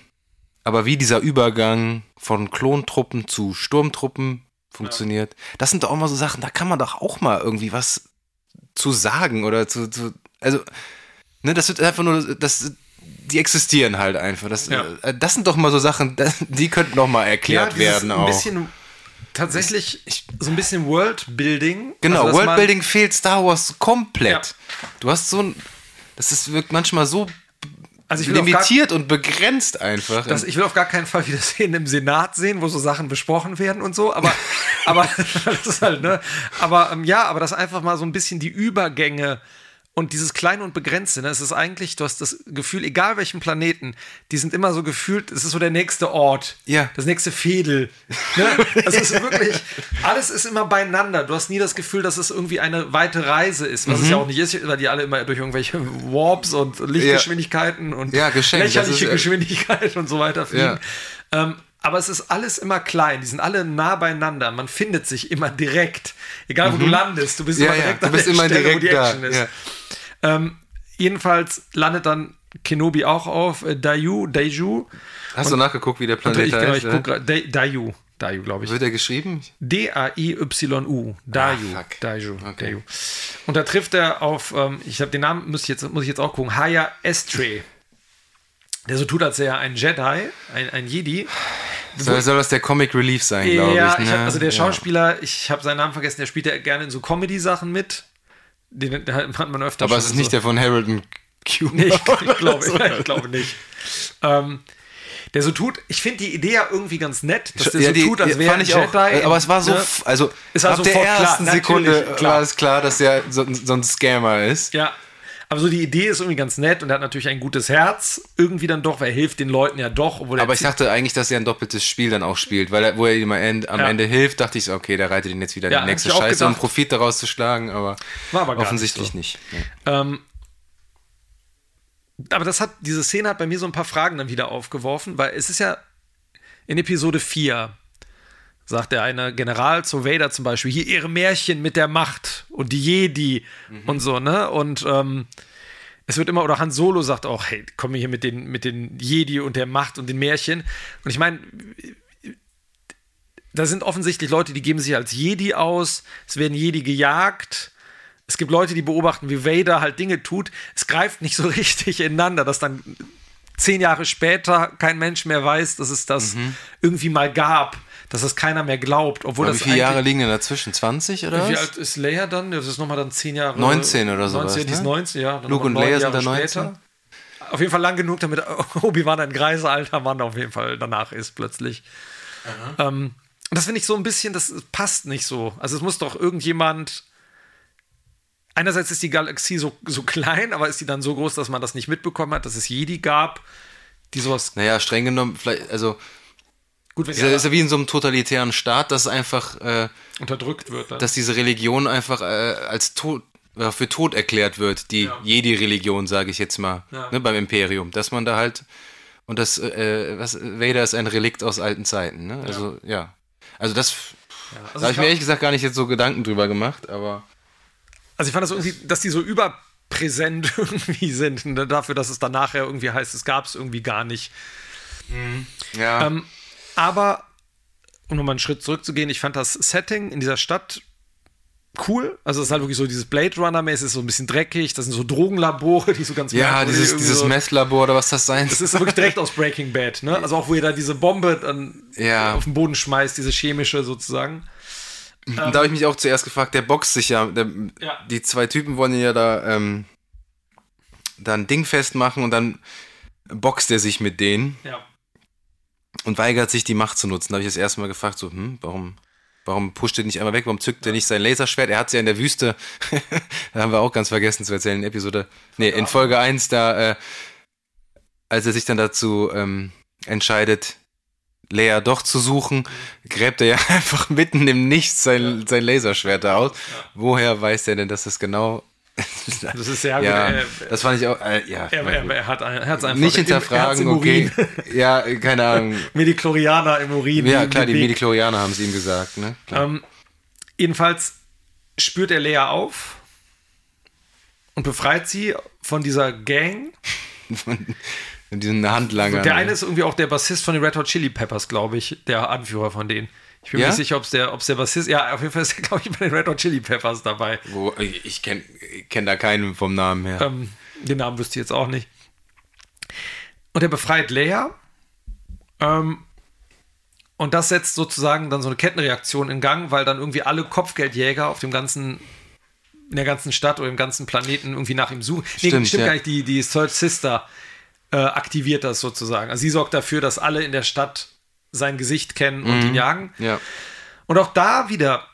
aber wie dieser Übergang von Klontruppen zu Sturmtruppen funktioniert, das sind doch auch mal so Sachen, da kann man doch auch mal irgendwie was zu sagen oder zu, zu also, ne, das wird einfach nur, das, die existieren halt einfach. Das, Ja. äh, das sind doch mal so Sachen, *laughs* die könnten noch mal erklärt dieses werden auch. bisschen tatsächlich so ein bisschen Worldbuilding. Genau, Also, Worldbuilding fehlt Star Wars komplett. Du hast so ein, das ist, wirkt manchmal so Also auf gar, limitiert und begrenzt einfach. das, ich will auf gar keinen Fall wieder Szenen im Senat sehen, wo so Sachen besprochen werden und so, aber, *laughs* aber *laughs* das ist halt, ne? Aber ähm, ja, aber das einfach mal so ein bisschen die Übergänge und dieses Kleine und Begrenzte, ne? Es ist eigentlich, du hast das Gefühl, egal welchen Planeten, die sind immer so gefühlt, es ist so der nächste Ort, Ja. das nächste Fädel. Ne? Es ist wirklich, alles ist immer beieinander. Du hast nie das Gefühl, dass es irgendwie eine weite Reise ist, was es Mhm. ja auch nicht ist, weil die alle immer durch irgendwelche Warps und Lichtgeschwindigkeiten und Ja, geschenkt, das lächerliche ist, äh, Geschwindigkeit und so weiter fliegen. Ja. Ähm, aber es ist alles immer klein, die sind alle nah beieinander. Man findet sich immer direkt. Egal wo du landest, du bist Mhm. Ja, immer ja, direkt du an bist der immer Stelle, direkt wo die da, Action ist. ja. Ähm, jedenfalls landet dann Kenobi auch auf äh, Dayu, Daiju. Hast du nachgeguckt, wie der Und Planet ich, genau, ich guck grad, Da- Dayu, Dayu, glaube ich. Wird er geschrieben? D-A-I-Y-U. Dayu. Ah. Daiju. Okay. Dayu. Und da trifft er auf, ähm, ich habe den Namen, muss ich, jetzt, muss ich jetzt auch gucken, Haya Estray. Der so tut, als wäre er ein Jedi, ein, ein Jedi. Soll, soll das der Comic Relief sein, glaube ja, ich? ich ne? hab, also der Ja. Schauspieler, ich habe seinen Namen vergessen, der spielt ja gerne in so Comedy-Sachen mit. Den, den hat man öfter Aber es ist so. nicht der von Harold und Q. Nee, ich, *laughs* ich, glaube, *laughs* ich glaube nicht. Ähm, der so tut, ich finde die Idee ja irgendwie ganz nett, dass der ja, so die, tut, als ja, wäre ich auch. Jedi. Aber es war so, ne? also Es war ab der sofort klar, ersten Sekunde klar. war es klar, dass der so, so ein Scammer ist. Ja. Aber so die Idee ist irgendwie ganz nett und er hat natürlich ein gutes Herz. Irgendwie dann doch, weil er hilft den Leuten ja doch. Er Aber ich dachte eigentlich, dass er ein doppeltes Spiel dann auch spielt, weil er, wo er ihm am Ende, am Ja. Ende hilft, dachte ich so, okay, der reitet ihn jetzt wieder Ja, die nächste Scheiße, um. Profit daraus zu schlagen, aber, War aber offensichtlich nicht nicht. Ähm, aber das hat, diese Szene hat bei mir so ein paar Fragen dann wieder aufgeworfen, weil es ist ja in Episode 4 sagt der eine General zu Vader zum Beispiel, hier ihre Märchen mit der Macht und die Jedi und so, ne? Und ähm, es wird immer, oder Han Solo sagt auch, hey, komm hier mit den, mit den Jedi und der Macht und den Märchen. Und ich meine, da sind offensichtlich Leute, die geben sich als Jedi aus, es werden Jedi gejagt. Es gibt Leute, die beobachten, wie Vader halt Dinge tut. Es greift nicht so *laughs* richtig ineinander, dass dann zehn Jahre später kein Mensch mehr weiß, dass es das mhm. irgendwie mal gab, dass das keiner mehr glaubt. Obwohl Aber das wie viele Jahre liegen denn dazwischen? 20 oder Wie was? alt ist Leia dann? Das ist nochmal dann zehn Jahre. 19 oder so. 19, die ist ne? 19, ja. Dann Luke und Leia sind da 19? später. Auf jeden Fall lang genug, damit *laughs* Obi-Wan ein greiser alter Mann auf jeden Fall danach ist plötzlich. Ähm, das finde ich so ein bisschen, das passt nicht so. Also es muss doch irgendjemand. Einerseits ist die Galaxie so, so klein, aber ist die dann so groß, dass man das nicht mitbekommen hat, dass es Jedi gab, die sowas. Naja, streng genommen, vielleicht, also Gut, ist ja, ist ja wie in so einem totalitären Staat, dass einfach, äh, unterdrückt wird. Dann. dass diese Religion einfach äh, als tot, äh, für tot erklärt wird, die Ja. Jedi-Religion, sage ich jetzt mal, Ja. ne, beim Imperium, dass man da halt und das, äh, was, Vader ist ein Relikt aus alten Zeiten, ne? Also ja, also das, also da habe ich mir ehrlich gesagt gar nicht jetzt so Gedanken drüber gemacht, aber Also ich fand das irgendwie, dass die so überpräsent *laughs* irgendwie sind, ne, dafür, dass es dann nachher irgendwie heißt, es gab es irgendwie gar nicht. ja, Ähm, aber, um nochmal einen Schritt zurückzugehen, ich fand das Setting in dieser Stadt cool. Also es ist halt wirklich so dieses Blade Runner-mäßig, so ein bisschen dreckig, das sind so Drogenlabore, *laughs* die so ganz ja, dieses, dieses so, Messlabor oder was das sein Das ist wirklich direkt aus Breaking Bad, ne? *laughs* Also auch, wo ihr da diese Bombe dann Ja. auf den Boden schmeißt, diese chemische sozusagen. Und da habe ich mich auch zuerst gefragt, der boxt sich ja, der, Ja. die zwei Typen wollen ja da, ähm, da ein Ding festmachen und dann boxt er sich mit denen Ja. Und weigert sich die Macht zu nutzen. Da habe ich das erste Mal gefragt, so, hm, warum, warum pusht er nicht einmal weg, warum zückt er nicht sein Laserschwert? Er hat es ja in der Wüste, *laughs* da haben wir auch ganz vergessen zu erzählen, in Episode, nee, in Folge 1, da, äh, als er sich dann dazu ähm, entscheidet, Leia doch zu suchen, gräbt er ja *laughs* einfach mitten im Nichts sein, sein Laserschwert da aus. Woher weiß er denn, dass das genau. Das ist *laughs* sehr ja, gut. Er, das fand ich auch. Äh, ja, er, er, er hat Herz einfach nicht hinterfragen, im okay. *laughs* Ja, keine Ahnung. *laughs* Mediklorianer im Urin. Ja, klar, die. Mediklorianer haben es ihm gesagt, ne? Ähm, jedenfalls spürt er Lea auf und befreit sie von dieser Gang. Von diesen Handlanger. Der eine ist irgendwie auch der Bassist von den Red Hot Chili Peppers, glaube ich, der Anführer von denen. Ich bin mir Ja? nicht sicher, ob es der, ob's der Bassist Ja, auf jeden Fall ist er, *laughs* glaube ich, bei den Red Hot Chili Peppers dabei. Wo, ich kenne kenn da keinen vom Namen her. Ähm, den Namen wüsste ich jetzt auch nicht. Und er befreit Leia. Ähm, und das setzt sozusagen dann so eine Kettenreaktion in Gang, weil dann irgendwie alle Kopfgeldjäger auf dem ganzen, in der ganzen Stadt oder im ganzen Planeten irgendwie nach ihm suchen. Nee, Stimmt, stimmt ja. gar nicht, die, die Third Sister äh, aktiviert das sozusagen. Also sie sorgt dafür, dass alle in der Stadt sein Gesicht kennen und ihn jagen. ja. Und auch da wieder,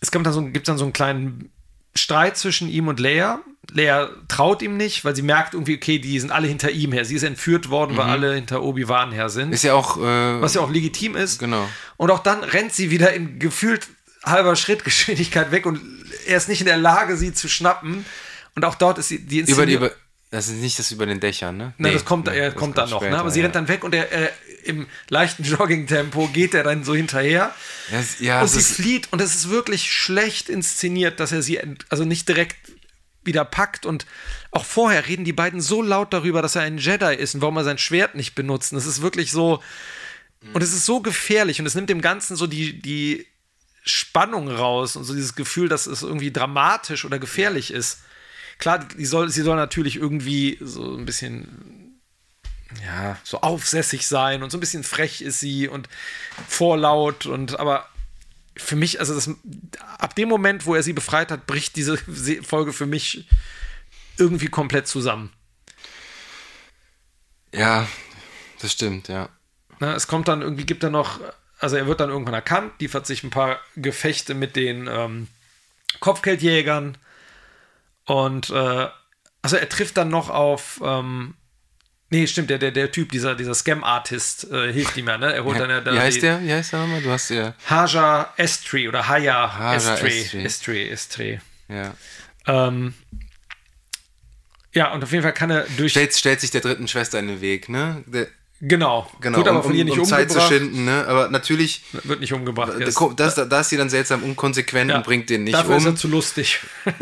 es gibt dann, so, gibt dann so einen kleinen Streit zwischen ihm und Leia. Leia traut ihm nicht, weil sie merkt irgendwie, okay, die sind alle hinter ihm her. Sie ist entführt worden, weil alle hinter Obi-Wan her sind. Mhm. Ist ja auch. Äh, was ja auch legitim ist. Genau. Und auch dann rennt sie wieder in gefühlt halber Schrittgeschwindigkeit weg und er ist nicht in der Lage, sie zu schnappen. Und auch dort ist sie die über die. Inszenierung- Über, das ist nicht das über den Dächern, ne? Nein, Nee, das kommt, nee, er das kommt dann noch. später, ne? Aber sie ja. rennt dann weg und er äh, im leichten Jogging-Tempo geht er dann so hinterher. Ja, es- ja, und sie ist- flieht und es ist wirklich schlecht inszeniert, dass er sie also nicht direkt wieder packt und auch vorher reden die beiden so laut darüber, dass er ein Jedi ist und warum er sein Schwert nicht benutzt. Und es ist wirklich so und es ist so gefährlich und es nimmt dem Ganzen so die die Spannung raus und so dieses Gefühl, dass es irgendwie dramatisch oder gefährlich ist. Klar, die soll, sie soll natürlich irgendwie so ein bisschen ja, so aufsässig sein und so ein bisschen frech ist sie und vorlaut und aber für mich, also das, ab dem Moment, wo er sie befreit hat, bricht diese Se- Folge für mich irgendwie komplett zusammen. Ja, das stimmt, ja. Ne, es kommt dann irgendwie, gibt er noch, also er wird dann irgendwann erkannt, liefert sich ein paar Gefechte mit den ähm, Kopfgeldjägern und äh, also er trifft dann noch auf, ähm, nee, stimmt, der, der, der Typ, dieser, dieser Scam-Artist äh, hilft ihm ja, ne? Er holt dann ja da Wie heißt die- der? Wie heißt der nochmal? Du hast ja. Haja Estri oder Haya Haja Estri. Estri. Estri, Estri. ja. Ähm, ja, und auf jeden Fall kann er durch. Stellt, stellt sich der dritten Schwester in den Weg, ne? Der, genau, genau, wird aber um, von ihr um, nicht um Zeit zu umgebracht. schinden, ne? Aber natürlich, Wird nicht umgebracht. da, jetzt. das, da ist sie dann seltsam unkonsequent Ja. und bringt den nicht Dafür ist er um. zu lustig.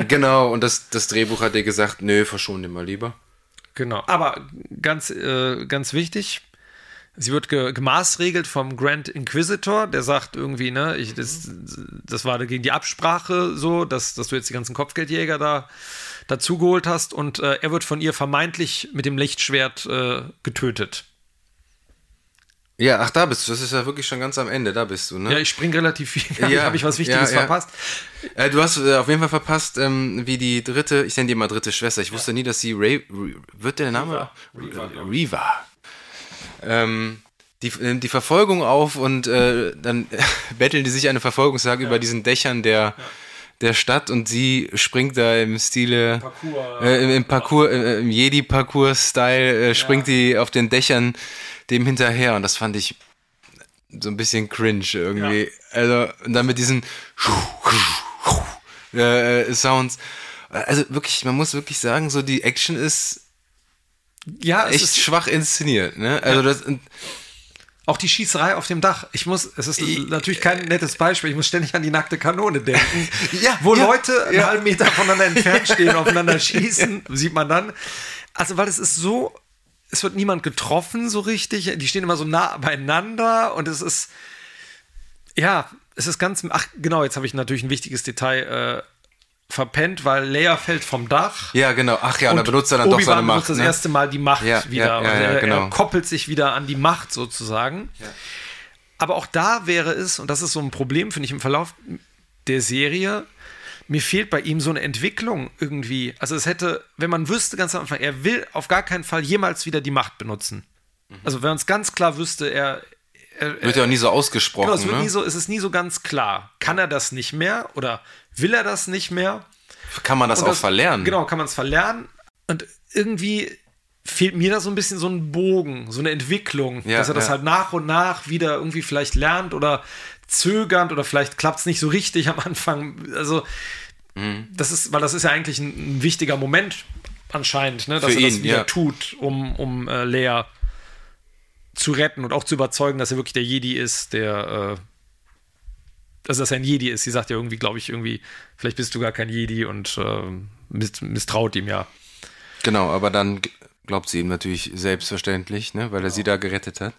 Genau, und das, das Drehbuch hat dir gesagt, nö, verschon den mal lieber. Genau. Aber ganz, äh, ganz wichtig, Sie wird ge gemaßregelt vom Grand Inquisitor, der sagt irgendwie, ne, ich, das, das war gegen die Absprache so, dass, dass du jetzt die ganzen Kopfgeldjäger da dazugeholt hast und äh, er wird von ihr vermeintlich mit dem Lichtschwert äh, getötet. Ja, ach, da bist du. Das ist ja wirklich schon ganz am Ende. Da bist du, ne? Ja, ich spring relativ viel. *laughs* Ja, Habe ich was Wichtiges ja, ja. verpasst? Äh, du hast äh, auf jeden Fall verpasst, ähm, wie die dritte, ich nenne die mal dritte Schwester. Ich wusste nie, dass sie Ray, wird der Name? Reva. Reva. Ähm, die, nimmt die Verfolgung auf und äh, dann *laughs* betteln die sich eine Verfolgungsjagd über diesen Dächern der, der Stadt und sie springt da im Stile, Parkour. äh, im, im Parkour, äh, im Jedi-Parcours-Style, äh, springt die auf den Dächern dem hinterher und das fand ich so ein bisschen cringe irgendwie. Also, und dann mit diesen äh, Sounds. Also wirklich, man muss wirklich sagen, so die Action ist Ja, es echt ist schwach inszeniert, ne? Also das auch die Schießerei auf dem Dach. Ich muss, es ist natürlich kein nettes Beispiel, ich muss ständig an die nackte Kanone denken. *laughs* Ja, wo ja, Leute einen ja. halben Meter voneinander entfernt stehen, aufeinander schießen, sieht man dann. Also, weil es ist so, es wird niemand getroffen so richtig. Die stehen immer so nah beieinander und es ist, ja, es ist ganz, ach genau, jetzt habe ich natürlich ein wichtiges Detail äh, verpennt, weil Leia fällt vom Dach. ja, genau. Ach ja, und, da benutzt er dann doch seine Macht. benutzt das ne? erste Mal die Macht Ja, wieder. ja, und ja, er, genau. er koppelt sich wieder an die Macht sozusagen. Aber auch da wäre es, und das ist so ein Problem, finde ich, im Verlauf der Serie, mir fehlt bei ihm so eine Entwicklung irgendwie. Also es hätte, wenn man wüsste ganz am Anfang, er will auf gar keinen Fall jemals wieder die Macht benutzen. Also wenn man es ganz klar wüsste, er, er, Wird ja auch nie so ausgesprochen, Genau, es, wird ne? nie so, es ist nie so ganz klar. Kann er das nicht mehr oder will er das nicht mehr? Kann man das Und auch verlernen? Genau, kann man es verlernen. Und irgendwie fehlt mir da so ein bisschen so ein Bogen, so eine Entwicklung, Ja, dass er das ja. halt nach und nach wieder irgendwie vielleicht lernt oder zögernd oder vielleicht klappt es nicht so richtig am Anfang. Also, Mhm. das ist, weil das ist ja eigentlich ein, ein wichtiger Moment anscheinend, ne, dass Für er das ihn, wieder ja. tut, um, um äh, Lea zu retten und auch zu überzeugen, dass er wirklich der Jedi ist, der äh, also dass er ein Jedi ist. Sie sagt ja irgendwie, glaube ich, irgendwie, vielleicht bist du gar kein Jedi und äh, miss misstraut ihm ja. Genau, aber dann glaubt sie ihm natürlich selbstverständlich, ne, weil er sie da gerettet hat.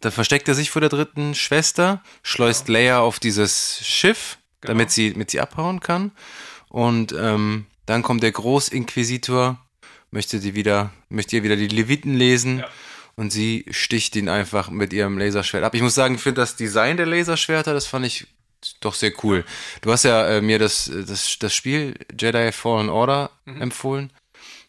Da versteckt er sich vor der dritten Schwester, schleust Leia auf dieses Schiff, damit, sie, damit sie abhauen kann. Und ähm, dann kommt der Großinquisitor, möchte die wieder, möchte ihr wieder die Leviten lesen. Und sie sticht ihn einfach mit ihrem Laserschwert ab. Ich muss sagen, ich finde das Design der Laserschwerter, das fand ich doch sehr cool. Du hast ja äh, mir das, das, das Spiel Jedi Fallen Order empfohlen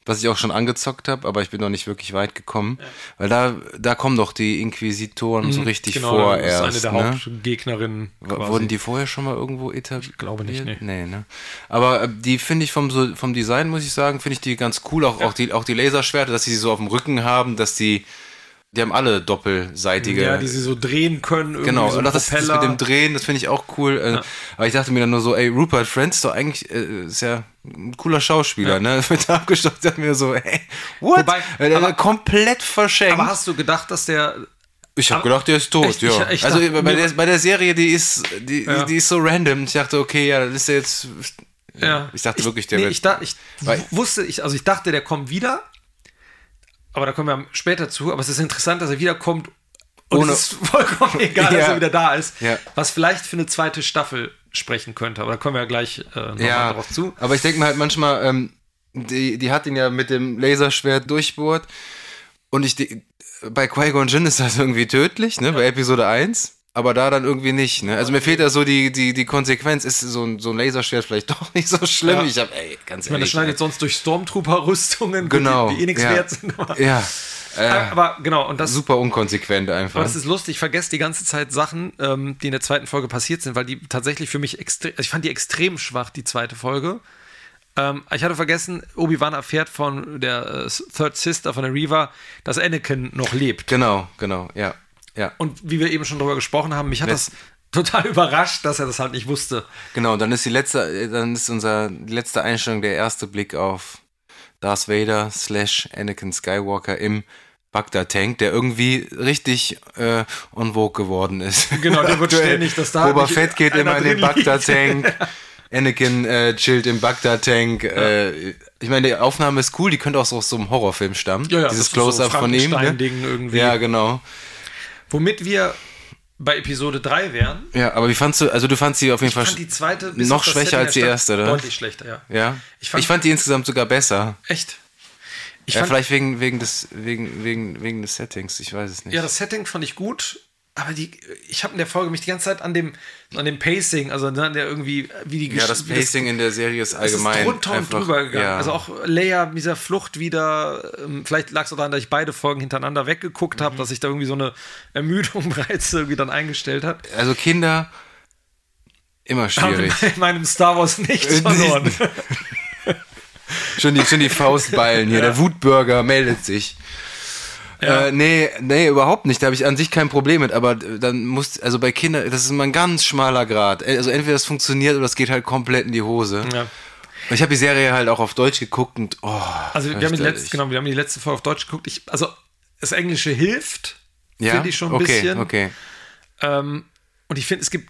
was ich auch schon angezockt habe, aber ich bin noch nicht wirklich weit gekommen, weil da da kommen doch die Inquisitoren so richtig vor das erst. ist eine der ne? Hauptgegnerinnen. Quasi. Wurden die vorher schon mal irgendwo etabliert? glaube nicht, nee. nee. ne? Aber äh, die finde ich vom, so, vom Design, muss ich sagen, finde ich die ganz cool. Auch, auch, die, auch die Laserschwerter, dass sie sie so auf dem Rücken haben, dass die, die haben alle doppelseitige. Ja, die sie so drehen können. Genau, so und das, das mit dem Drehen, das finde ich auch cool. Äh, Aber ich dachte mir dann nur so, ey, Rupert Friends ist doch eigentlich, äh, ist ja ein cooler Schauspieler, ne? *laughs* Wird da abgestoppt, dachte mir so, ey, what? Wobei, Äh, der aber- war komplett verschenkt. Aber hast du gedacht, dass der. ich habe gedacht, der ist tot, Echt? ja. Ich- ich also dachte, bei, der, bei der Serie, die ist, die, Ja. die ist so random. Ich dachte, okay, ja, das ist ja jetzt. Ja. Ich dachte wirklich, der nee, wird- ich, da, ich Weil- wusste, ich, also ich dachte, der kommt wieder. Aber da kommen wir später zu. Aber es ist interessant, dass er wiederkommt. Und Ohne- es ist vollkommen *laughs* egal, dass Ja. er wieder da ist. Ja. Was vielleicht für eine zweite Staffel sprechen könnte. Aber da kommen wir ja gleich äh, nochmal Ja, drauf zu. aber ich denke mir halt manchmal, ähm, die, die hat ihn ja mit dem Laserschwert durchbohrt. Und ich, die, bei Qui-Gon Jinn ist das irgendwie tödlich, ne, bei Episode 1. Aber da dann irgendwie nicht, ne? Also mir fehlt da so die, die, die Konsequenz. Ist so ein, so ein Laserschwert vielleicht *laughs* doch nicht so schlimm? Ja. Ich hab, ey, ganz Ich meine, das ehrlich. schneidet sonst durch Stormtrooper-Rüstungen, Genau. die, die eh nichts ja. wert sind. Aber, Ja. Äh, aber genau, und das, super unkonsequent einfach. Aber das ist lustig, ich vergesse die ganze Zeit Sachen, ähm, die in der zweiten Folge passiert sind, weil die tatsächlich für mich extrem, also ich fand die extrem schwach, die zweite Folge. Ähm, ich hatte vergessen, Obi-Wan erfährt von der äh, Third Sister, von der Reva, dass Anakin noch lebt. Genau, genau, ja. Ja. Und wie wir eben schon drüber gesprochen haben, mich hat Letz- das *laughs* total überrascht, dass er das halt nicht wusste. Genau, dann ist die letzte, dann ist unser letzte Einstellung der erste Blick auf Darth Vader slash Anakin Skywalker im Bagdad-Tank, der irgendwie richtig äh, on vogue geworden ist. Genau, der *laughs* wird ständig, dass da Boba Fett geht immer in den drin liegt. Bagdad-Tank. Anakin äh, chillt im Bagdad-Tank. Äh, ich meine, die Aufnahme ist cool, die könnte auch so aus so einem Horrorfilm stammen. Ja, ja, Dieses das ist so Close-Up von ihm. Ne? Irgendwie. Ja, genau. Womit wir bei Episode 3 wären. Ja, aber wie fandst du, also du fandst sie auf jeden Ich Fall fand die zweite noch schwächer als die erste, oder? Deutlich schlechter, ja. Ja. Ich Ich fand- fand, die insgesamt sogar besser. Echt? Ich ja, fand, vielleicht wegen, wegen, des, wegen, wegen, wegen des Settings, ich weiß es nicht. ja, das Setting fand ich gut, aber die, ich habe in der Folge mich die ganze Zeit an dem, an dem Pacing, also an der irgendwie, wie die ja, das Pacing in der Serie ist allgemein ist einfach, drüber gegangen. Ja. Also auch Leia mit dieser Flucht wieder, ähm, vielleicht lag es auch daran, dass ich beide Folgen hintereinander weggeguckt Mhm. habe, dass sich da irgendwie so eine Ermüdung *laughs* bereits irgendwie dann eingestellt hat. also Kinder immer Haben schwierig. in meinem Star Wars nichts Äh, verloren. schon, die, schon die Faustballen hier. Der Wutbürger meldet sich. Ja. Äh, nee, nee, überhaupt nicht. Da habe ich an sich kein Problem mit. Aber äh, dann muss, also bei Kindern, das ist immer ein ganz schmaler Grad. Also entweder das funktioniert oder es geht halt komplett in die Hose. Ja. Ich habe die Serie halt auch auf Deutsch geguckt und oh. Also wir haben, die letzte, genau, wir haben die letzte Folge auf Deutsch geguckt. Ich, also das Englische hilft, ja? finde ich schon ein okay, bisschen. Okay, Ähm, und ich finde, es gibt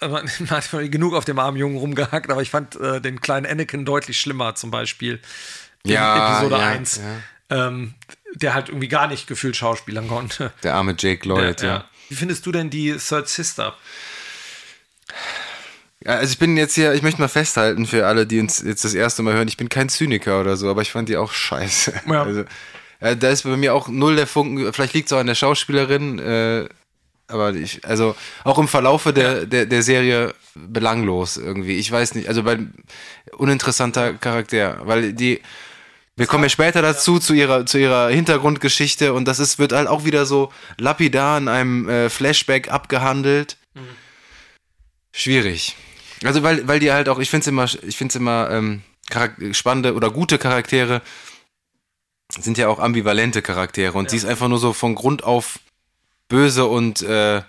also *laughs* man hat genug auf dem armen Jungen rumgehackt, aber ich fand äh, den kleinen Anakin deutlich schlimmer, zum Beispiel in Ja, Episode ja, 1. Ähm, der halt irgendwie gar nicht gefühlt schauspielern konnte. Der arme Jake Lloyd, Der- ja. Wie findest du denn die Third Sister? Ja, Also ich bin jetzt hier, ich möchte mal festhalten für alle, die uns jetzt das erste Mal hören, ich bin kein Zyniker oder so, aber ich fand die auch scheiße. Ja. Also, äh, da ist bei mir auch null der Funken, vielleicht liegt es auch an der Schauspielerin, äh, aber ich, also auch im Verlaufe der, der, der Serie belanglos irgendwie. Ich weiß nicht, also bei uninteressanter Charakter, weil die wir kommen ja später dazu, zu ihrer, zu ihrer Hintergrundgeschichte und das ist, wird halt auch wieder so lapidar in einem äh, Flashback abgehandelt. Schwierig. Also weil, weil die halt auch, ich finde es immer, ich finde es immer ähm, spannende oder gute Charaktere sind ja auch ambivalente Charaktere und sie ist einfach nur so von Grund auf böse und äh,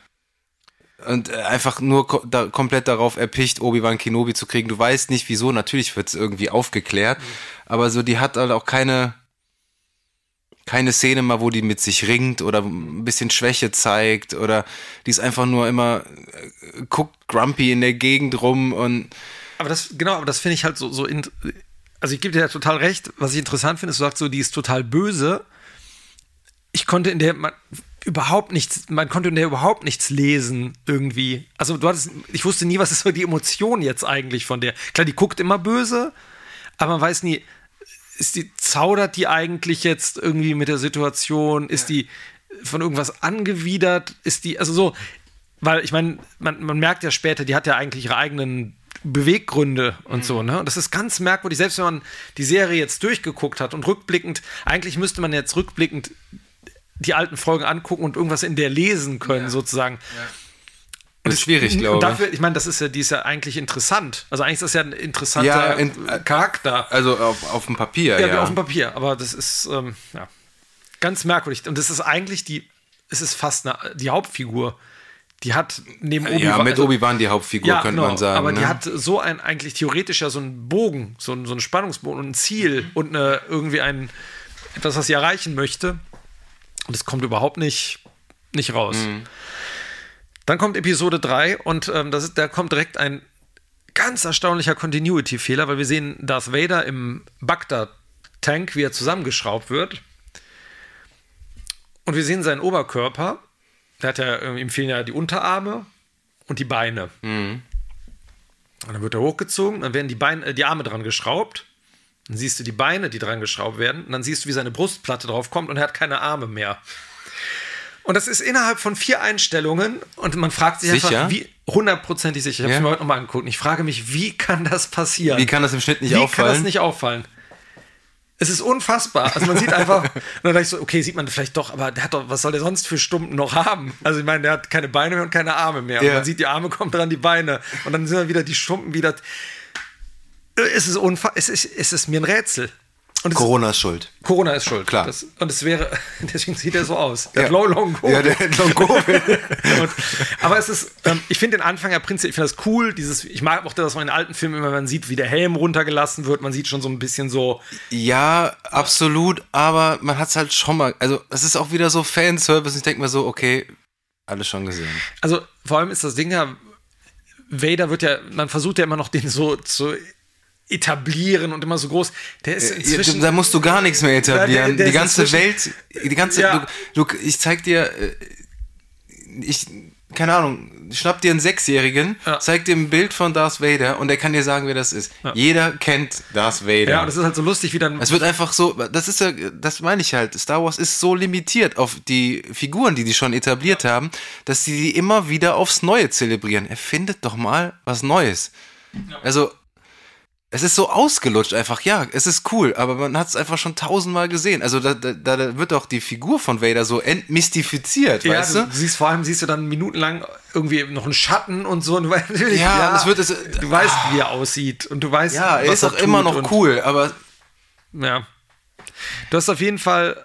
und äh, einfach nur ko da, komplett darauf erpicht, Obi-Wan Kenobi zu kriegen. Du weißt nicht, wieso. Natürlich wird es irgendwie aufgeklärt, aber so die hat halt auch keine keine Szene mal, wo die mit sich ringt oder ein bisschen Schwäche zeigt oder die ist einfach nur immer äh, guckt grumpy in der Gegend rum und Aber das, genau, aber das finde ich halt so, so in, also ich gebe dir ja total recht, was ich interessant finde, ist, du sagst so, die ist total böse. Ich konnte in der, man, überhaupt nichts, man konnte in der überhaupt nichts lesen irgendwie. Also du hattest, ich wusste nie, was ist so die Emotion jetzt eigentlich von der. Klar, die guckt immer böse, aber man weiß nie, ist die, zaudert die eigentlich jetzt irgendwie mit der Situation? Ist die von irgendwas angewidert? Ist die, also so, weil ich meine, man, man merkt ja später, die hat ja eigentlich ihre eigenen Beweggründe und so, ne? Und das ist ganz merkwürdig, selbst wenn man die Serie jetzt durchgeguckt hat und rückblickend, eigentlich müsste man jetzt rückblickend die alten Folgen angucken und irgendwas in der lesen können, sozusagen. Das ist schwierig, glaube ich. dafür, ich meine, das ist ja, die ist ja eigentlich interessant. Also eigentlich ist das ja ein interessanter Ja, in- Charakter. Also auf, auf dem Papier, Ja, ja. auf dem Papier, aber das ist ähm, ja, ganz merkwürdig. Und das ist eigentlich die, es ist fast eine, die Hauptfigur. Die hat neben Obi-Wan. ja, mit also- Obi-Wan die Hauptfigur, ja, könnte genau, man sagen. Aber die ne? hat so ein, eigentlich theoretisch ja so einen Bogen, so, ein, so einen Spannungsbogen und ein Ziel und eine, irgendwie ein, etwas, was sie erreichen möchte. Und es kommt überhaupt nicht, nicht raus. Mhm. Dann kommt Episode 3 und ähm, das ist, da kommt direkt ein ganz erstaunlicher Continuity-Fehler, weil wir sehen Darth Vader im Bagdad-Tank, wie er zusammengeschraubt wird. Und wir sehen seinen Oberkörper. Der hat ja, ähm, ihm fehlen ja die Unterarme und die Beine. Und dann wird er hochgezogen, dann werden die, Beine, äh, die Arme dran geschraubt. Dann siehst du die Beine, die dran geschraubt werden. Und dann siehst du, wie seine Brustplatte drauf kommt und er hat keine Arme mehr. Und das ist innerhalb von vier Einstellungen und man fragt sich Sicher? einfach, wie hundertprozentig sicher. Ich habe es Ja? mir heute nochmal angeguckt. Und ich frage mich, wie kann das passieren? Wie kann das im Schnitt nicht Wie auffallen? kann das nicht auffallen? Es ist unfassbar. Also man sieht einfach, *laughs* und dann dachte ich so, okay, sieht man vielleicht doch, aber der hat doch, was soll der sonst für Stumpen noch haben? Also ich meine, der hat keine Beine mehr und keine Arme mehr. Und Ja. man sieht, die Arme kommen dran, die Beine. Und dann sind dann wieder die Stumpen wieder. Es ist, unfa es ist, es ist mir ein Rätsel. Corona ist schuld. Corona ist schuld. Klar. Das, und es wäre, *laughs* deswegen sieht er so aus. Der Ja. Long Long Covid. Ja, der Long Covid. *laughs* und, aber es ist, ähm, ich finde den Anfang ja prinzipiell, ich finde das cool, dieses, ich mag auch, dass man in alten Filmen immer, man sieht, wie der Helm runtergelassen wird, man sieht schon so ein bisschen so, Ja, absolut, aber man hat es halt schon mal, also es ist auch wieder so Fanservice ich denke mir so, okay, alles schon gesehen. also vor allem ist das Ding ja, Vader wird ja, man versucht ja immer noch den so zu etablieren und immer so groß. Der ist inzwischen. da musst du gar nichts mehr etablieren. Der- der die ganze Welt, die ganze, Ja. du, du, ich zeig dir, äh, ich, keine Ahnung, schnapp dir einen Sechsjährigen, Ja. zeig dir ein Bild von Darth Vader und der kann dir sagen, wer das ist. Jeder kennt Darth Vader. ja, und das ist halt so lustig, wie dann. Es wird einfach so, das ist ja, das meine ich halt. Star Wars ist so limitiert auf die Figuren, die die schon etabliert haben, dass sie die immer wieder aufs Neue zelebrieren. Erfindet doch mal was Neues. Also, es ist so ausgelutscht einfach. Ja, es ist cool, aber man hat es einfach schon tausendmal gesehen. Also, da, da, da wird auch die Figur von Vader so entmystifiziert, ja, weißt du, du? siehst vor allem, siehst du dann minutenlang irgendwie noch einen Schatten und so. *laughs* Und natürlich, Ja, es wird- es- du weißt, wie er aussieht und du weißt, Ja, er ist auch tut immer noch cool, aber Ja. Du hast auf jeden Fall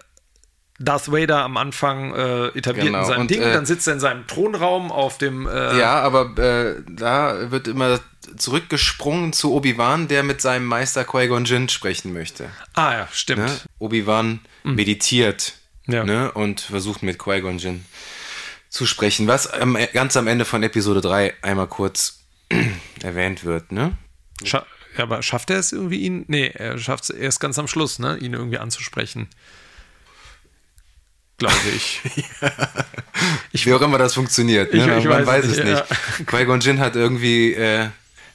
Darth Vader am Anfang äh, etabliert Genau, in seinem und, Ding, äh, dann sitzt er in seinem Thronraum auf dem. Äh, Ja, aber äh, da wird immer zurückgesprungen zu Obi-Wan, der mit seinem Meister Qui-Gon Jinn sprechen möchte. Ah ja, stimmt. Ne? Obi-Wan meditiert Ja. ne? und versucht mit Qui-Gon Jinn zu sprechen, was am, ganz am Ende von Episode 3 einmal kurz *clears throat* erwähnt wird. Ne? Scha ja, aber schafft er es irgendwie, ihn? Nee, er schafft es erst ganz am Schluss, ne? ihn irgendwie anzusprechen. Glaube ich. *laughs* Wie auch immer das funktioniert. Ne? Ich- ich Man weiß weiß es nicht, nicht. Qui-Gon Jinn hat irgendwie äh,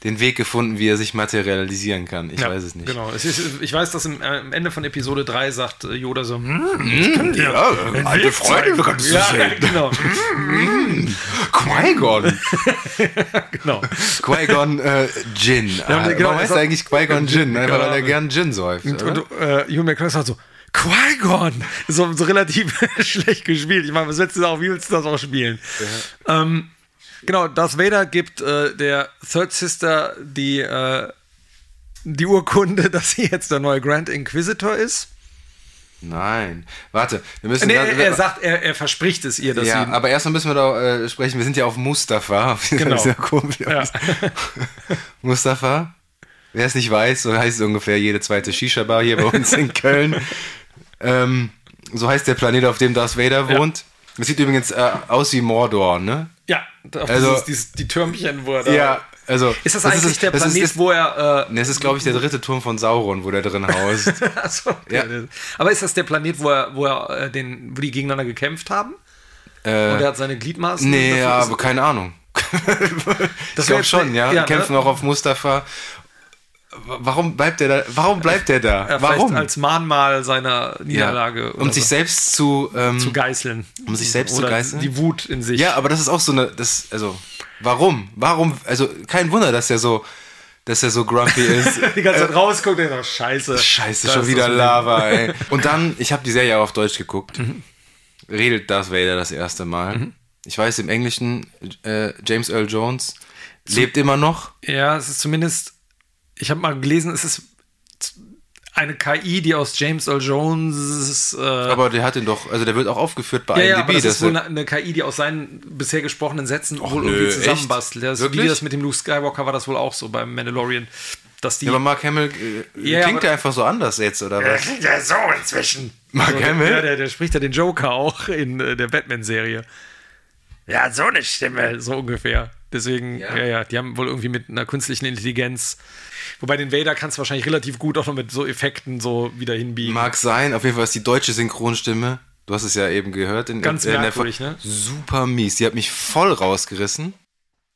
den Weg gefunden, wie er sich materialisieren kann. Ich Ja, weiß es nicht. Genau. Es ist, ich weiß, dass im, äh, am Ende von Episode 3 sagt äh, Yoda so, hm, Ja, alte Freunde, kannst du ja, sehen. *laughs* genau, Qui-Gon. *laughs* genau. Qui-Gon äh, Jinn. Ja, Ah, genau, Warum heißt das- er eigentlich Qui-Gon Jinn? Einfach weil er Genau. gern Gin säuft. Und, und äh, Ewan McGregor sagt so, Qui-Gon! So, so relativ *laughs* schlecht gespielt. Ich meine, was willst du auch, wie willst du das auch spielen? Ähm, genau, Darth Vader gibt äh, der Third Sister die, äh, die Urkunde, *laughs* dass sie jetzt der neue Grand Inquisitor ist. Nein. Warte, wir müssen. Nee, ganz- er, er sagt, er, er verspricht es ihr, dass ja, sie. aber erstmal müssen wir da äh, sprechen. Wir sind ja auf Mustafa. *laughs* auf dieser- Genau. dieser Kumpel. Ja. *laughs* Mustafa, wer es nicht weiß, so heißt es ungefähr jede zweite Shisha-Bar hier bei uns in Köln. Ähm, so heißt der Planet, auf dem Darth Vader wohnt. Es sieht übrigens äh, aus wie Mordor, ne? Ja, auf Also- dieses, die Türmchen, wo er da. Ja, also. Ist das, eigentlich der das Planet, ist, wo er. Äh, Ne, Das ist, glaube ich, der dritte Turm von Sauron, wo der drin *laughs* haust. Achso, Ja. Aber ist das der Planet, wo er, wo er äh, den, wo die gegeneinander gekämpft haben? äh, Und er hat seine Gliedmaßen. nee, ja, aber keine Ahnung. *laughs* Das ich glaube schon, ja. ja, Die kämpfen ne? auch auf Mustafa. Warum bleibt der da? Warum bleibt der da? Ja, *laughs* Warum? Als Mahnmal seiner ja. Niederlage. Um sich selbst zu, ähm, zu geißeln. um sich selbst zu Oder geißeln? Die Wut in sich. Ja, aber das ist auch so eine, das, also, warum? Warum? Also, kein Wunder, dass er so, dass er so grumpy *laughs* ist. Die ganze Zeit rausguckt und sagt, scheiße. Scheiße, schon wieder Ding. Lava, ey. *laughs* Und dann, ich habe die Serie auch auf Deutsch geguckt. Redet Darth Vader das erste Mal. Ich weiß, im Englischen, äh, James Earl Jones lebt immer noch. Ja, es ist zumindest, ich habe mal gelesen, es ist eine KI, die aus James Earl Jones. Äh, Aber der hat ihn doch, also der wird auch aufgeführt bei ja, ja, IMDb. aber das ist wohl eine, eine KI, die aus seinen bisher gesprochenen Sätzen wohl nö, irgendwie zusammenbastelt. Das, wie Wirklich? das mit dem Luke Skywalker war das wohl auch so beim Mandalorian. Dass die Ja, aber Mark Hamill äh, Ja, klingt der einfach so anders jetzt, oder was? klingt ja so inzwischen. Mark so, Hamill? Ja, der, der spricht ja den Joker auch in äh, der Batman-Serie. Ja, so eine Stimme, so ungefähr. Deswegen, ja. Ja. ja, die haben wohl irgendwie mit einer künstlichen Intelligenz. Wobei den Vader kannst du wahrscheinlich relativ gut auch noch mit so Effekten so wieder hinbiegen. Mag sein, auf jeden Fall ist die deutsche Synchronstimme, du hast es ja eben gehört, in, Ganz in der merkwürdig, Fol- ne? Super mies. Die hat mich voll rausgerissen.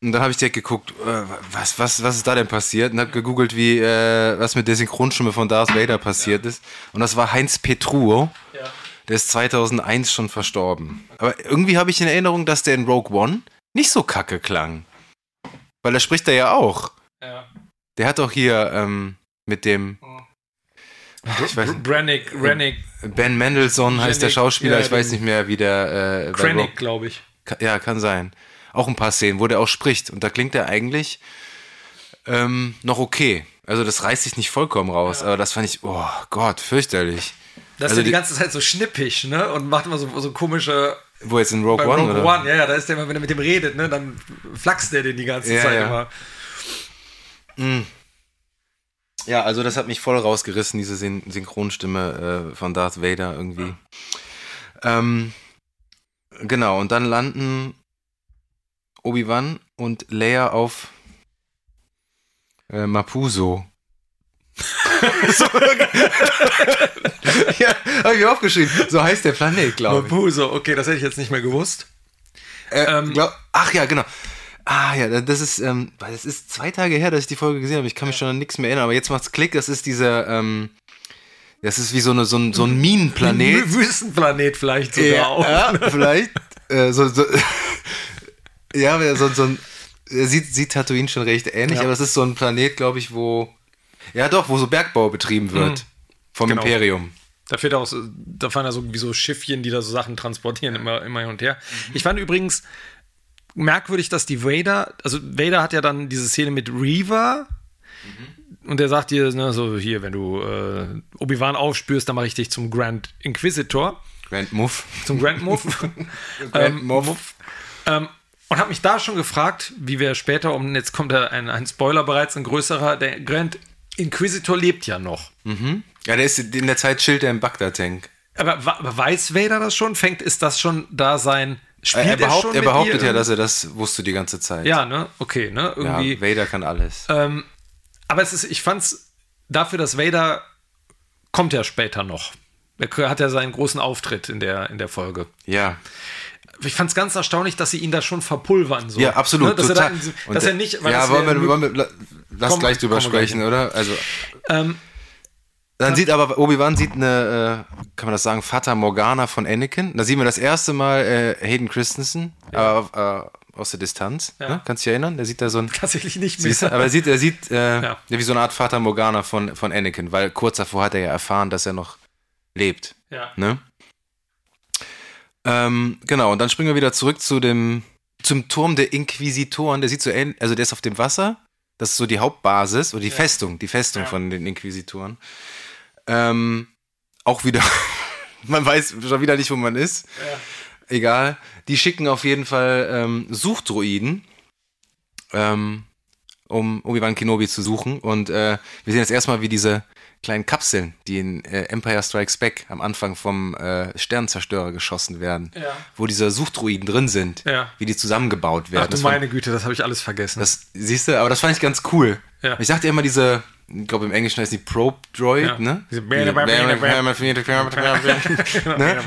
Und dann habe ich direkt geguckt, äh, was, was, was ist da denn passiert? Und habe gegoogelt, wie, äh, was mit der Synchronstimme von Darth Vader passiert ist. Und das war Heinz Petruo. Ja. Der ist 2001 schon verstorben. Aber irgendwie habe ich in Erinnerung, dass der in Rogue One nicht so kacke klang. Weil da spricht er ja auch. Ja. Der hat doch hier ähm, mit dem ich weiß nicht, Brannick, Rennick, Ben Mendelssohn heißt der Schauspieler. ja, ich weiß nicht mehr, wie der. Äh, glaube ich. Ja, kann sein. Auch ein paar Szenen, wo der auch spricht. Und da klingt er eigentlich ähm, noch okay. Also das reißt sich nicht vollkommen raus. Aber das fand ich, oh Gott, fürchterlich. Das ist Also ja die die- ganze Zeit so schnippig, ne? Und macht immer so, so komische. Wo jetzt in Rogue Bei One, Rogue oder? One, ja, ja, da ist der immer, wenn er mit dem redet, ne? Dann flaxt der den die ganze Ja, Zeit ja. immer. Ja, also das hat mich voll rausgerissen, diese Syn Synchronstimme äh, von Darth Vader irgendwie. Ähm, genau, und dann landen Obi-Wan und Leia auf äh, Mapuso. *laughs* *laughs* so, ja, habe ich mir aufgeschrieben. So heißt der Planet, glaube ich. Mabuso, okay, das hätte ich jetzt nicht mehr gewusst. Äh, ähm, glaub, ach ja, genau. Ah ja, das ist, ähm, das ist zwei Tage her, dass ich die Folge gesehen habe. Ich kann mich schon an nichts mehr erinnern, aber jetzt macht's Klick. Das ist dieser, ähm, das ist wie so, eine, so, ein, so ein Minenplanet. Wüstenplanet vielleicht sogar ja, auch. Ja, vielleicht. Äh, so, so, *laughs* ja, so, so ein, sieht, sieht Tatooine schon recht ähnlich, ja. aber es ist so ein Planet, glaube ich, wo, ja doch, wo so Bergbau betrieben wird. Mhm. Vom genau. Imperium. Da fehlt auch, da fahren ja so wie so Schiffchen, die da so Sachen transportieren, immer, immer hin und her. Mhm. Ich fand übrigens merkwürdig, dass die Vader, also Vader hat ja dann diese Szene mit Reaver mhm. und der sagt dir, ne, so hier, wenn du äh, Obi-Wan aufspürst, dann mache ich dich zum Grand Inquisitor. Grand Muff. Zum Grand Muff. *laughs* Grand ähm, Muff. Ähm, und habe mich da schon gefragt, wie wir später, um jetzt kommt ein, ein Spoiler bereits, ein größerer, der Grand Inquisitor lebt ja noch. Mhm. Ja, der ist in der Zeit chillt er im Bagdad-Tank. Aber, aber, weiß Vader das schon? Fängt, ist das schon da sein Spielt er, behaupt, er, er behauptet ja, dass er das wusste die ganze Zeit. Ja, ne? Okay, ne? Irgendwie. Ja, Vader kann alles. Ähm, aber es ist, ich fand's dafür, dass Vader kommt ja später noch. Er hat ja seinen großen Auftritt in der, in der Folge. Ja. Ich fand es ganz erstaunlich, dass sie ihn da schon verpulvern. So. Ja, absolut. Ne? Dass, total. Er, da, dass er nicht. ja, wollen wir, wollen wir, lass komm, gleich drüber sprechen, oder? Also. Ähm, dann sieht aber, Obi-Wan sieht eine, äh, kann man das sagen, Fata Morgana von Anakin. Da sehen wir das erste Mal äh, Hayden Christensen ja. äh, aus der Distanz. Ja. Ne? Kannst du dich erinnern? Der sieht da so ein. Tatsächlich nicht mehr. aber er sieht, er sieht äh, ja. wie so eine Art Fata Morgana von, von Anakin, weil kurz davor hat er ja erfahren, dass er noch lebt. Ja. Ne? Ähm, genau, und dann springen wir wieder zurück zu dem, zum Turm der Inquisitoren. Der sieht so ähnlich, also der ist auf dem Wasser. Das ist so die Hauptbasis oder die Festung, die Festung von den Inquisitoren. Ähm, auch wieder, *laughs* man weiß schon wieder nicht, wo man ist. Ja. Egal. Die schicken auf jeden Fall ähm, Suchdroiden, ähm, um Obi-Wan Kenobi zu suchen. Und äh, wir sehen jetzt erstmal, wie diese kleinen Kapseln, die in äh, Empire Strikes Back am Anfang vom äh, Sternenzerstörer geschossen werden, ja. wo diese Suchdroiden drin sind, ja. wie die zusammengebaut werden. Ach du meine Güte, das habe ich alles vergessen. Das siehst du, aber das fand ich ganz cool. Ja. Ich dachte immer diese ich glaube im Englischen heißt die Probe Droid, ja. ne?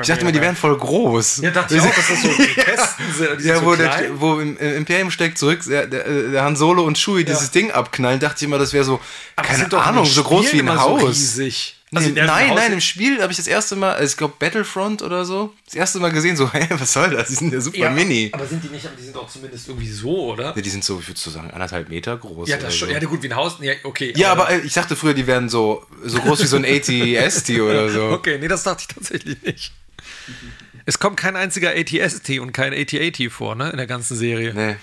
Ich dachte immer, die wären voll groß. Ja, dachte ich auch, dass das so Kästen sind. Ja, so wo, der, wo im Imperium steckt zurück, der, der, Han Solo und Chewie ja. dieses Ding abknallen, dachte ich immer, das wäre so, Aber keine Ahnung, so groß wie ein Haus. So riesig. Also nee, nein, nein, im Spiel habe ich das erste Mal, also ich glaube Battlefront oder so, das erste Mal gesehen, so, *laughs* hä, was soll das? Die sind ja super ja, mini. Aber sind die nicht, die sind doch zumindest irgendwie so, oder? Ja, die sind so, ich würde so sagen, anderthalb Meter groß. Ja, das schon, so. ja, gut, wie ein Haus, ja, okay. Ja, aber, aber äh, ich dachte früher, die wären so, so groß wie so ein AT-ST oder *laughs* so. Okay, nee, das dachte ich tatsächlich nicht. Es kommt kein einziger AT-ST und kein AT-AT vor, ne, in der ganzen Serie. Nee.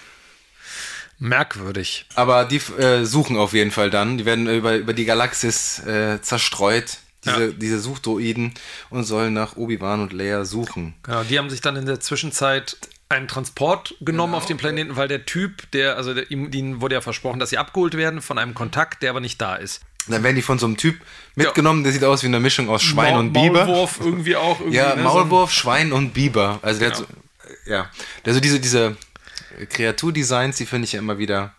Merkwürdig. Aber die äh, suchen auf jeden Fall dann. Die werden über, über die Galaxis äh, zerstreut. Diese, ja. diese Suchdroiden und sollen nach Obi-Wan und Leia suchen. Genau, die haben sich dann in der Zwischenzeit einen Transport genommen genau. auf dem Planeten, weil der Typ, der, also der, ihnen wurde ja versprochen, dass sie abgeholt werden von einem Kontakt, der aber nicht da ist. Dann werden die von so einem Typ mitgenommen, der sieht aus wie eine Mischung aus Schwein Maul, und Biber. Maulwurf irgendwie auch. *laughs* Irgendwie, ja, ne, Maulwurf, so Schwein und Biber. Also der genau. hat so, ja, also diese, diese Kreaturdesigns, die finde ich ja immer wieder.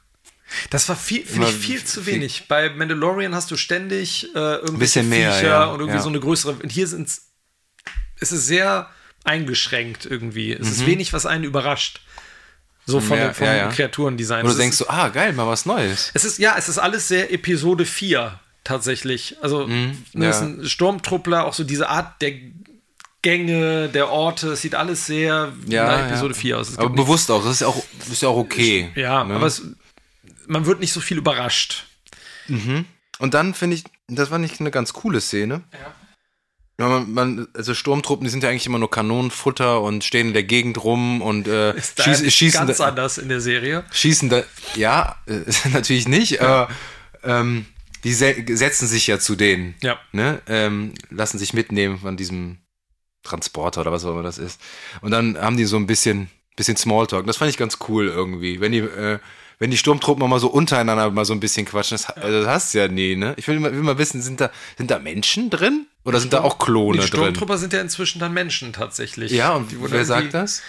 Das war viel, finde ich viel zu wenig. Bei Mandalorian hast du ständig äh, irgendwie bisschen mehr, ja, und irgendwie ja. so eine größere. Und hier sind es ist sehr eingeschränkt irgendwie. Es mhm. ist wenig, was einen überrascht. So von, ja, vom ja, Kreaturendesign. Und du denkst so, ah, geil, mal was Neues. Es ist, ja, es ist alles sehr Episode 4 tatsächlich. Also, mhm, ne, ja. ein Sturmtruppler, auch so diese Art der Gänge, der Orte, es sieht alles sehr ja, nach Episode ja. 4 aus. aber bewusst auch, das ist ja auch, ist ja auch okay. Ja, ne? aber es, man wird nicht so viel überrascht. Mhm. Und dann finde ich, das war nicht eine ganz coole Szene. Ja. Man, man, also Sturmtruppen, die sind ja eigentlich immer nur Kanonenfutter und stehen in der Gegend rum und äh, *laughs* ist schießen, schießen ganz da, anders in der Serie. Schießen da, ja, äh, *laughs* natürlich nicht, ja. aber ähm, die se setzen sich ja zu denen. Ja. Ne? Ähm, lassen sich mitnehmen von diesem Transporter oder was auch immer das ist. Und dann haben die so ein bisschen, bisschen Smalltalk. Das fand ich ganz cool irgendwie. Wenn die, äh, wenn die Sturmtruppen mal so untereinander mal so ein bisschen quatschen, das, also das hast du ja nie, ne? Ich will, will mal wissen, sind da, sind da Menschen drin? Oder sind da auch Klone drin? Die Sturmtrupper drin? sind ja inzwischen dann Menschen tatsächlich. Ja, und wer sagt das?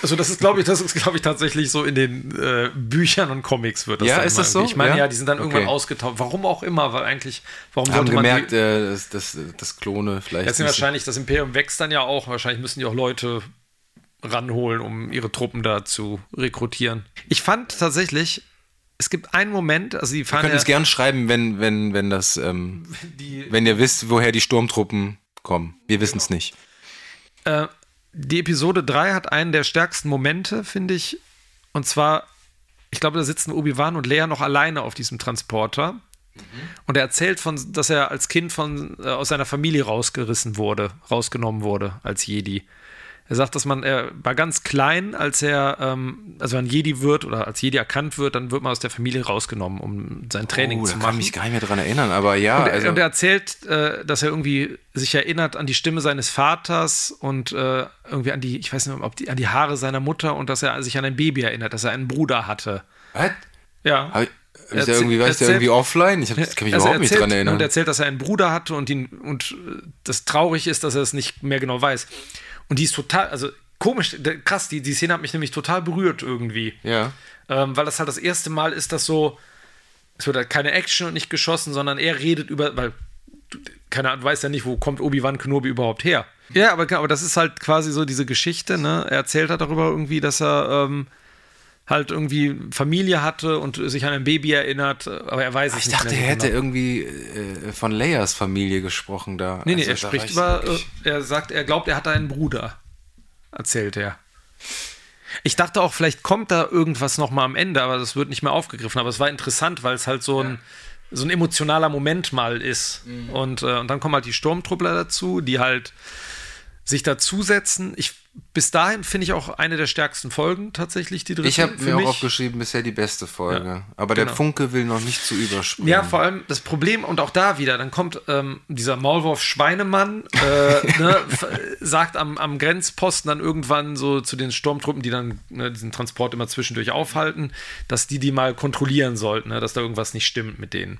Also das ist, glaube ich, das ist, glaube ich, tatsächlich so in den äh, Büchern und Comics wird das. Ja, ist das so? Ich meine, ja? Ja? die sind dann irgendwann Okay. ausgetauscht. Warum auch immer, weil eigentlich, warum Haben sollte man gemerkt, die, äh, dass, dass, dass Klone vielleicht. Jetzt sind wahrscheinlich, das Imperium wächst dann ja auch. Wahrscheinlich müssen die auch Leute ranholen, um ihre Truppen da zu rekrutieren. Ich fand tatsächlich, es gibt einen Moment, also die Ihr fahren könnt ja, uns gern schreiben, wenn, wenn, wenn das, ähm, die, wenn ihr wisst, woher die Sturmtruppen kommen. Wir wissen es nicht. äh, die Episode 3 hat einen der stärksten Momente, finde ich. Und zwar, ich glaube, da sitzen Obi-Wan und Leia noch alleine auf diesem Transporter. Und er erzählt von, dass er als Kind von, äh, aus seiner Familie rausgerissen wurde, rausgenommen wurde als Jedi. Er sagt, dass man, er war ganz klein, als er, ähm, also wenn Jedi wird oder als Jedi erkannt wird, dann wird man aus der Familie rausgenommen, um sein Training oh, zu machen. kann ich mich gar nicht mehr dran erinnern, aber ja. Und er, also, und er erzählt, äh, dass er irgendwie sich erinnert an die Stimme seines Vaters und äh, irgendwie an die, ich weiß nicht, ob die, an die Haare seiner Mutter und dass er sich an ein Baby erinnert, dass er einen Bruder hatte. was? Ja. Hab ich, ich da irgendwie, war ich da irgendwie offline? Ich hab, kann mich Also überhaupt nicht erzählt- dran erinnern. Und erzählt, dass er einen Bruder hatte und ihn und das traurig ist, dass er es nicht mehr genau weiß. Und die ist total, also komisch, krass, die, die Szene hat mich nämlich total berührt irgendwie. ja. Ähm, weil das halt das erste Mal ist, dass so, es wird halt keine Action und nicht geschossen, sondern er redet über, weil, keine Ahnung, du weißt ja nicht, wo kommt Obi-Wan Kenobi überhaupt her. Ja, aber, aber das ist halt quasi so diese Geschichte, ne? Er erzählt halt darüber irgendwie, dass er ähm, halt irgendwie Familie hatte und sich an ein Baby erinnert, aber er weiß es Ich nicht dachte, mehr er so hätte genau. irgendwie äh, von Leias Familie gesprochen da. Nee, nee, Also, er spricht ich über, wirklich- äh, er sagt, er glaubt, er hatte einen Bruder, erzählt er. Ich dachte auch, vielleicht kommt da irgendwas noch mal am Ende, aber das wird nicht mehr aufgegriffen. Aber es war interessant, weil es halt so ein, so ein emotionaler Moment mal ist. Mhm. Und, äh, und dann kommen halt die Sturmtruppler dazu, die halt sich dazusetzen. Ich, bis dahin finde ich auch eine der stärksten Folgen tatsächlich, die dritte. Ich habe mir auch aufgeschrieben, bisher die beste Folge. Ja, Aber der genau. Funke will noch nicht zu überspringen. Ja, vor allem das Problem, und auch da wieder, dann kommt ähm, dieser Maulwurf Schweinemann, äh, ne, *laughs* sagt am, am Grenzposten dann irgendwann so zu den Sturmtruppen, die dann ne, diesen Transport immer zwischendurch aufhalten, dass die die mal kontrollieren sollten, ne, dass da irgendwas nicht stimmt mit denen.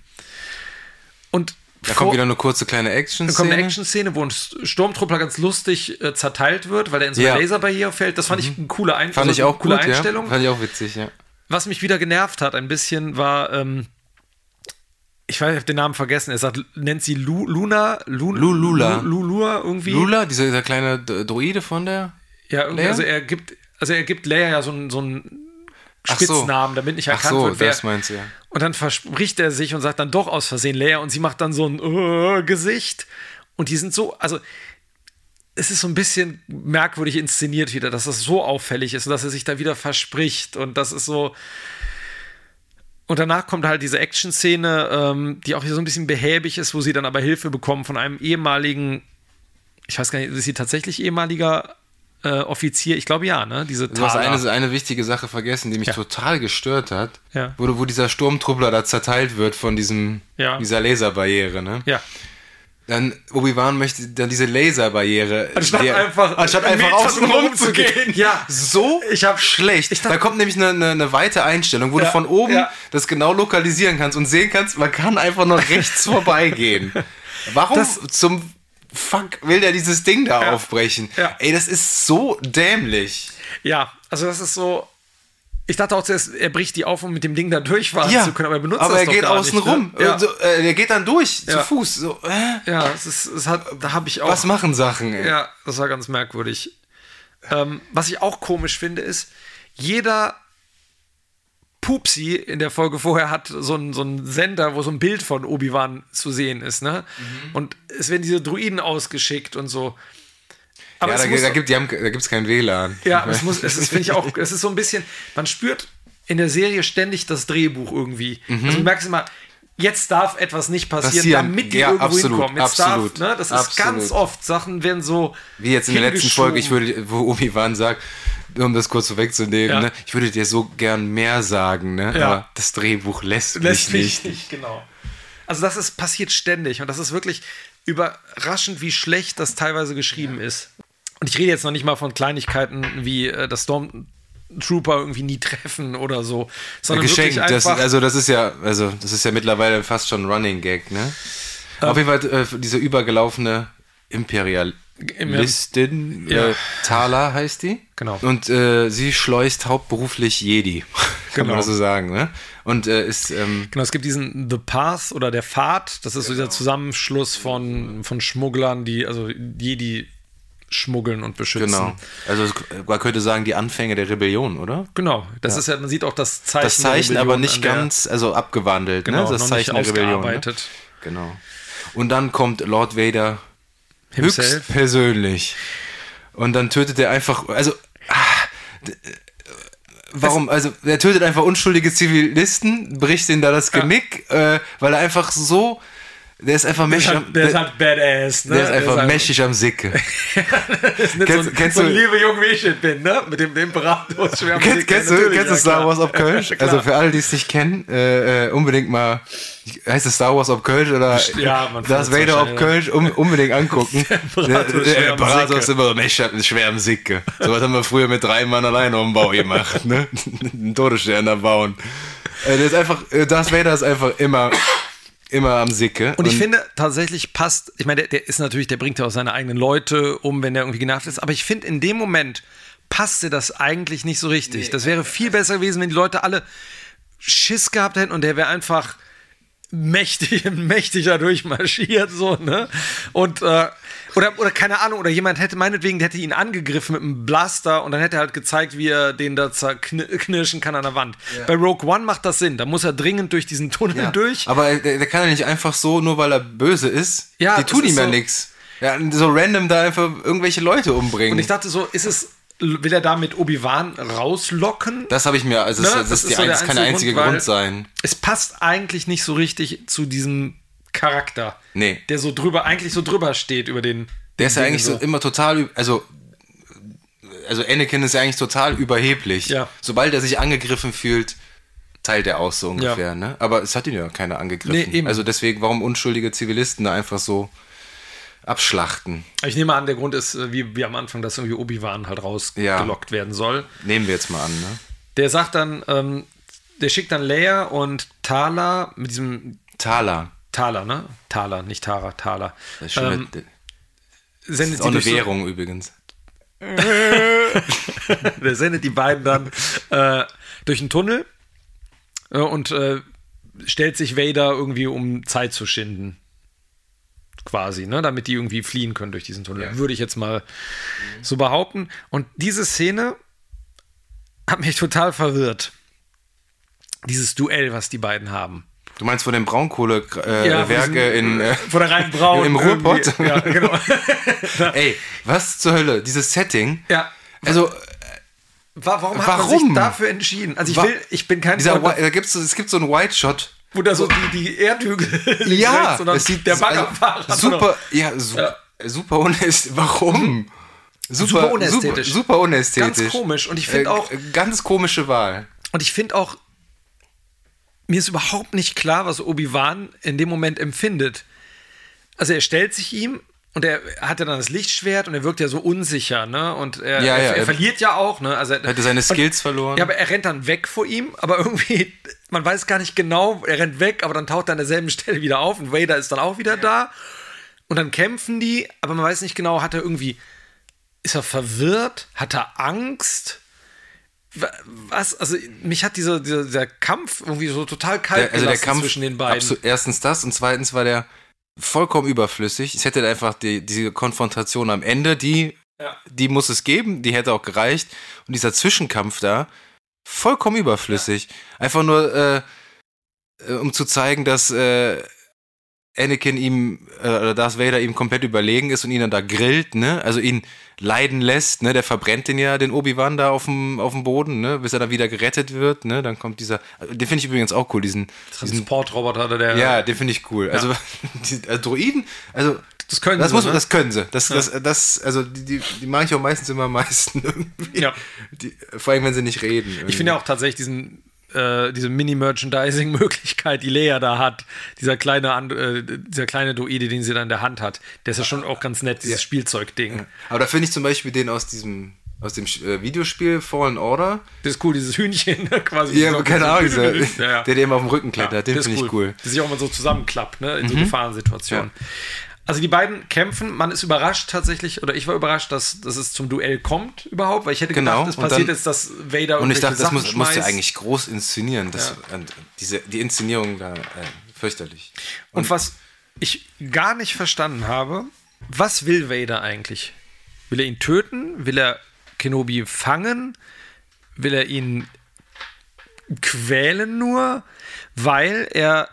Und da kommt wieder eine kurze kleine action dann kommt eine Action-Szene, wo ein Sturmtruppler ganz lustig äh, zerteilt wird, weil er in so eine Ja. Mhm. Laserbarriere fällt. Das fand ich eine coole, Ein Fand also ich auch eine coole gut, Einstellung. Ja? Fand ich auch witzig, ja. Was mich wieder genervt hat ein bisschen war, ähm, ich weiß, ich habe den Namen vergessen. Er sagt, nennt sie Lu, Luna, Lu, Lulula. Lu, Lulua irgendwie. Lula, dieser, dieser kleine Droide von der. ja, irgendwie, Leia? also er gibt, also er gibt Leia ja so einen, so einen Ach so. Spitznamen, damit nicht erkannt so, wird, wer. das meinst du ja. Und dann verspricht er sich und sagt dann doch aus Versehen Leia und sie macht dann so ein äh, Gesicht. Und die sind so, also es ist so ein bisschen merkwürdig inszeniert wieder, dass das so auffällig ist und dass er sich da wieder verspricht. Und das ist so. Und danach kommt halt diese Action-Szene, ähm, die auch hier so ein bisschen behäbig ist, wo sie dann aber Hilfe bekommen von einem ehemaligen, ich weiß gar nicht, ist sie tatsächlich ehemaliger äh, Offizier? Ich glaube ja, ne? Diese Du hast Thaler. eine, eine wichtige Sache vergessen, die mich Ja. total gestört hat. Ja. Wo, wo dieser Sturmtruppler da zerteilt wird von diesem, Ja. dieser Laserbarriere, ne? Ja. Dann Obi-Wan möchte dann diese Laserbarriere. Anstatt der- einfach anstatt einfach außen drum rum rum zu zu gehen. gehen. Ja. so Ich hab- schlecht. ich da kommt nämlich eine, eine, eine weite Einstellung, wo Ja, du von oben ja. das genau lokalisieren kannst und sehen kannst, man kann einfach nur rechts *laughs* vorbeigehen. Warum Das- zum Fuck will der dieses Ding da Ja. aufbrechen? Ja. Ey, das ist so dämlich. Ja, also das ist so. Ich dachte auch zuerst, er bricht die auf, um mit dem Ding da durchfahren Ja, zu können, aber er benutzt aber das er doch geht außen nicht, ne? rum. Ja, Äh, so, äh, er geht dann durch zu Ja. Fuß. So, äh, ja es ist, es hat, da habe ich auch. was machen Sachen? Ey? Ja, das war ganz merkwürdig. Ähm, was ich auch komisch finde, ist, jeder Pupsi in der Folge vorher hat so einen, so einen Sender, wo so ein Bild von Obi-Wan zu sehen ist, ne? Mhm. Und es werden diese Druiden ausgeschickt und so. Aber Ja, da, muss- da gibt es kein WLAN. Ja, es muss, es ist, finde ich auch, es ist so ein bisschen, man spürt in der Serie ständig das Drehbuch irgendwie. Also du merkst immer, jetzt darf etwas nicht passieren, Passieren. damit die Ja, irgendwo absolut, hinkommen. Jetzt absolut, darf, ne, das ist absolut. ganz oft, Sachen werden so. Wie jetzt in der letzten. Folge, ich würde, wo Obi-Wan sagt, um das kurz vorwegzunehmen, Ja. ne, ich würde dir so gern mehr sagen, ne? Ja. aber das Drehbuch lässt, Lässt mich nicht. nicht, genau. Also das ist passiert ständig und das ist wirklich überraschend, wie schlecht das teilweise geschrieben ist. Und ich rede jetzt noch nicht mal von Kleinigkeiten wie äh, das Stormtrooper irgendwie nie treffen oder so, sondern Geschenkt, das, also das ist ja, also das ist ja mittlerweile fast schon ein Running Gag, ne? Auf jeden Fall äh, diese übergelaufene Imperial, Listin Ja. äh, Thala heißt die. Genau. Und äh, sie schleust hauptberuflich Jedi, *laughs* kann Genau. man so sagen. Ne? Und äh, ist ähm, Genau, es gibt diesen The Path oder der Pfad, das ist so dieser Zusammenschluss von, von Schmugglern, die, also Jedi schmuggeln und beschützen. genau. Also man könnte sagen die Anfänge der Rebellion, oder? Genau, das ist ja, man sieht auch das Zeichen. Das Zeichen aber nicht ganz, also abgewandelt, genau, ne? Das Zeichen der Rebellion. Ne? Genau. Und dann kommt Lord Vader Himself. höchst persönlich. Und dann tötet er einfach, also, ah, äh, warum, also, er tötet einfach unschuldige Zivilisten, bricht ihnen da das Genick, äh, weil er einfach so, der ist einfach mächtig, halt, am, der ist halt badass, ne? der ist einfach mächtig am Sicke. Kennst- so, kennst so ein du- liebe Jung, wie ich es bin, ne? Mit dem, dem Imperator. schwer Kennst, Musik, kennst, du, kennst du Star. Wars ob *laughs* Kölsch? Also für alle, die es nicht kennen, äh, äh, unbedingt mal, heißt es Star Wars ob Kölsch oder Ja, man Darth Vader ob Kölsch, um, unbedingt angucken. *laughs* Der Imperator ist Sicke. immer mächtig, schwer am Sicke. So was haben wir früher mit drei Mann alleine um den Bau gemacht, ne? *laughs* Einen Todesstern da bauen. Äh, der ist einfach, äh, Darth Vader ist einfach immer, immer am Sicke. Und ich finde, tatsächlich passt, ich meine, der, der ist natürlich, der bringt ja auch seine eigenen Leute um, wenn der irgendwie genervt ist, aber ich finde, in dem Moment passte das eigentlich nicht so richtig. Das wäre viel besser gewesen, wenn die Leute alle Schiss gehabt hätten und der wäre einfach mächtig, *laughs* mächtig da durchmarschiert, so, ne? Und, äh, oder, oder keine Ahnung, oder jemand hätte, meinetwegen, der hätte ihn angegriffen mit einem Blaster und dann hätte er halt gezeigt, wie er den da zerknirschen kann an der Wand. Bei Rogue One macht das Sinn, da muss er dringend durch diesen Tunnel ja, durch. Aber der, der kann ja nicht einfach so, nur weil er böse ist, Ja, die tun ist ihm ja so- nichts. Ja, so random da einfach irgendwelche Leute umbringen. Und ich dachte so, ist es, will er damit Obi-Wan rauslocken? das habe ich mir, also Ne, das, das ist die so ein, das kann der einzige Grund, Grund, sein. Es passt eigentlich nicht so richtig zu diesem Charakter. Nee. Der so drüber, eigentlich so drüber steht über den. Der ist ja eigentlich so immer total, also, also Anakin ist ja eigentlich total überheblich. Ja. Sobald er sich angegriffen fühlt, teilt er aus so ungefähr, Ja. ne? Aber es hat ihn ja keiner angegriffen. Nee. Also deswegen, warum unschuldige Zivilisten da einfach so abschlachten? Ich nehme an, der Grund ist, äh, wie, wie am Anfang, dass irgendwie Obi-Wan halt rausgelockt werden soll. Nehmen wir jetzt mal an, ne? Der sagt dann, ähm, der schickt dann Leia und Tala mit diesem Thaler. Ne? Tala, nicht Tara, Tala. Das ist, schon Ähm, eine, sendet ist auch eine durch so- Währung übrigens. *laughs* Der sendet die beiden dann äh, durch einen Tunnel äh, und äh, stellt sich Vader irgendwie, um Zeit zu schinden. Quasi, ne? Damit die irgendwie fliehen können durch diesen Tunnel. Ja. Würde ich jetzt mal so behaupten. Und diese Szene hat mich total verwirrt. Dieses Duell, was die beiden haben. Du meinst von den Braunkohlewerke äh, Ja, in. Äh, Von der reinen Braun. *laughs* Im Ruhrpott? Ja, genau. *laughs* ey, was zur Hölle? Dieses Setting. ja. Also, Wa- Warum, hat man Warum? sich dafür entschieden? Also ich Wa- will, ich bin kein dieser, Freund da gibt's, es gibt so einen White Shot. wo da so die, die Erdhügel *laughs* Ja, rechts, es sieht der also, Baggerfahrer. super, ja, su Ja. super unästhetisch. Warum? Super, Super unästhetisch. Super, super unästhetisch. Ganz komisch. Und ich finde Äh, auch, Ganz komische Wahl. und ich finde auch, mir ist überhaupt nicht klar, was Obi-Wan in dem Moment empfindet. Also er stellt sich ihm und er hat ja dann das Lichtschwert und er wirkt ja so unsicher, ne? Und er, Ja, er, ja, er er- verliert ja auch, ne? Also er Hätte seine und- Skills verloren. Ja, aber er rennt dann weg vor ihm, aber irgendwie, *laughs* man weiß gar nicht genau, er rennt weg, aber dann taucht er an derselben *laughs* Stelle wieder auf und Vader ist dann auch wieder da. Und dann kämpfen die, aber man weiß nicht genau, hat er irgendwie, ist er verwirrt? Hat er Angst? Wa- Was, also mich hat dieser, dieser, dieser Kampf irgendwie so total kalt der, also der Kampf zwischen den beiden. erstens das und zweitens war der vollkommen überflüssig. Es hätte einfach die, diese Konfrontation am Ende, die, Ja. die muss es geben, die hätte auch gereicht. Und dieser Zwischenkampf da, vollkommen überflüssig. Einfach nur, äh, äh, um zu zeigen, dass äh, Anakin ihm, äh, oder Darth Vader ihm komplett überlegen ist und ihn dann da grillt, ne? Also ihn leiden lässt, ne? Der verbrennt den ja, den Obi-Wan da auf dem, auf dem Boden, ne? Bis er dann wieder gerettet wird, ne? Dann kommt dieser, den finde ich übrigens auch cool, diesen, Transportroboter, der. ja, den finde ich cool. Also, *laughs* die, also Droiden, also Das können das sie, muss, ne? das können sie. Das, das, das, also die, die, die mag ich auch meistens immer am meisten *laughs* irgendwie. Ja. Die, vor allem, wenn sie nicht reden. Ich finde ja auch tatsächlich diesen, äh, diese Mini-Merchandising-Möglichkeit, die Lea da hat, dieser kleine, äh, dieser kleine Druide, den sie da in der Hand hat, der ist ja schon auch ganz nett, dieses Spielzeugding. Aber da finde ich zum Beispiel den aus diesem, aus dem äh, Videospiel Fallen Order. Das ist cool, dieses Hühnchen ne, quasi. Ja, so- keine so- Ahnung, dieser, Ja, ja. der dem auf dem Rücken Ja, klettert, den der ist finde ich cool. Der sich auch immer so zusammenklappt, ne, in so Mhm. Gefahrensituationen. Also die beiden kämpfen, man ist überrascht tatsächlich, oder ich war überrascht, dass, dass es zum Duell kommt überhaupt, weil ich hätte Genau, gedacht, es und passiert dann- jetzt, dass Vader Und ich dachte, das Sachen muss, musst du eigentlich groß inszenieren. Das, und diese, die Inszenierung da, äh, fürchterlich. Und was ich gar nicht verstanden habe, was will Vader eigentlich? Will er ihn töten? Will er Kenobi fangen? Will er ihn quälen nur? Weil er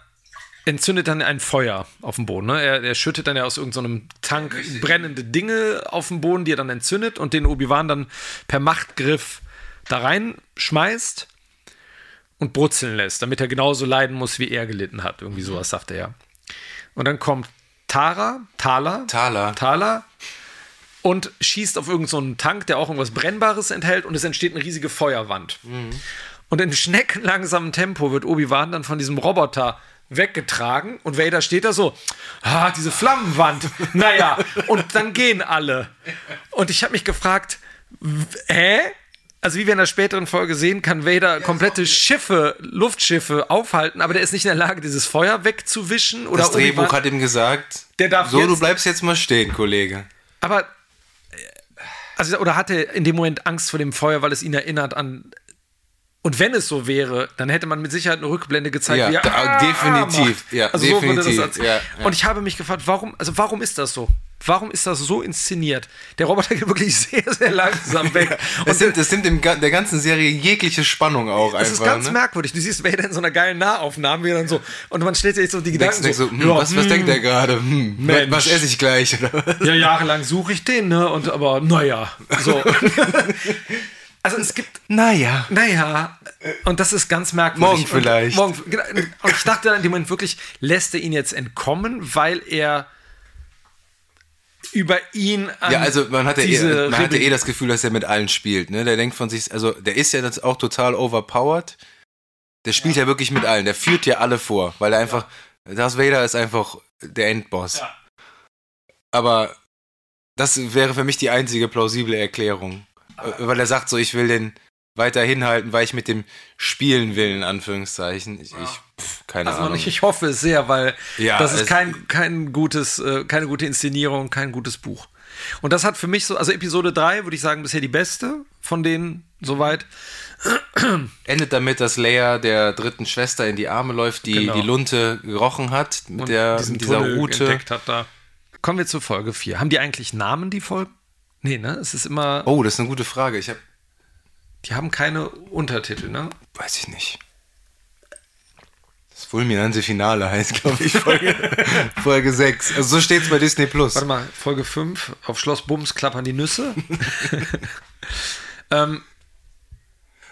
entzündet dann ein Feuer auf dem Boden. Ne? Er, er schüttet dann ja aus irgendeinem Tank brennende Dinge auf den Boden, die er dann entzündet und den Obi-Wan dann per Machtgriff da reinschmeißt und brutzeln lässt, damit er genauso leiden muss, wie er gelitten hat. Irgendwie sowas sagt er ja. Und dann kommt Tara, Tala, Thaler. Thaler und schießt auf irgendeinen so einen Tank, der auch irgendwas Brennbares enthält und es entsteht eine riesige Feuerwand. Und in schneckenlangsamem Tempo wird Obi-Wan dann von diesem Roboter weggetragen und Vader steht da so, ah, diese Flammenwand, *laughs* naja, und dann gehen alle. Und ich habe mich gefragt, hä? Also wie wir in der späteren Folge sehen, kann Vader komplette Schiffe, Luftschiffe aufhalten, aber der ist nicht in der Lage, dieses Feuer wegzuwischen oder Das Drehbuch hat ihm gesagt, Der darf so, du bleibst jetzt mal stehen, Kollege. Aber, äh, also, oder hatte in dem Moment Angst vor dem Feuer, weil es ihn erinnert an. Und wenn es so wäre, dann hätte man mit Sicherheit eine Rückblende gezeigt, Ja, wie er ah definitiv, ja, also so würde das definitiv, ja, ja. Und ich habe mich gefragt, warum, also warum ist das so? Warum ist das so inszeniert? Der Roboter geht wirklich *laughs* sehr, sehr langsam weg. Das nimmt, das nimmt der ganzen Serie jegliche Spannung auch Das einfach. ist ganz ne? merkwürdig. Du siehst Vader in so einer geilen Nahaufnahme, wie dann so, und man stellt sich so die Gedanken Denkst, denkst so, so, hm, ja, was, was hm, denkt der gerade? Hm, Mensch. was esse ich gleich? *laughs* Ja, jahrelang suche ich den, ne? Und aber, naja, so. *laughs* also es gibt Naja. Naja, und das ist ganz merkwürdig. Morgen vielleicht. Und, morgen, genau, und ich dachte in dem Moment wirklich, lässt er ihn jetzt entkommen, weil er über ihn an Ja, also man hatte, eh, man hatte eh das Gefühl, dass er mit allen spielt. Ne? Der denkt von sich, also der ist ja jetzt auch total overpowered. Der spielt ja. wirklich mit allen. Der führt ja alle vor, weil er einfach, Darth Vader ist einfach der Endboss. Ja. Aber das wäre für mich die einzige plausible Erklärung. Weil er sagt so, ich will den weiter hinhalten, weil ich mit dem spielen will, in Anführungszeichen. Ich, ich pff, keine Also Ahnung. ich, ich hoffe es sehr, weil Ja, das ist kein, kein gutes, äh, keine gute Inszenierung, kein gutes Buch. Und das hat für mich so, also Episode 3 würde ich sagen, bisher die beste von denen soweit. *clears throat* Endet damit, dass Leia der dritten Schwester in die Arme läuft, die Genau. die Lunte gerochen hat, mit, Und der, dieser Tunnel Route. entdeckt hat da. Kommen wir zu Folge 4. Haben die eigentlich Namen, die Folgen? Nee, ne? Es ist immer, Oh, das ist eine gute Frage. Ich habe, die haben keine Untertitel, ne? weiß ich nicht. Das Fulminante Finale heißt, glaube ich, Folge, *laughs* Folge 6. Also so steht es bei Disney Plus. Warte mal, Folge 5, auf Schloss Bums klappern die Nüsse. *laughs* ähm,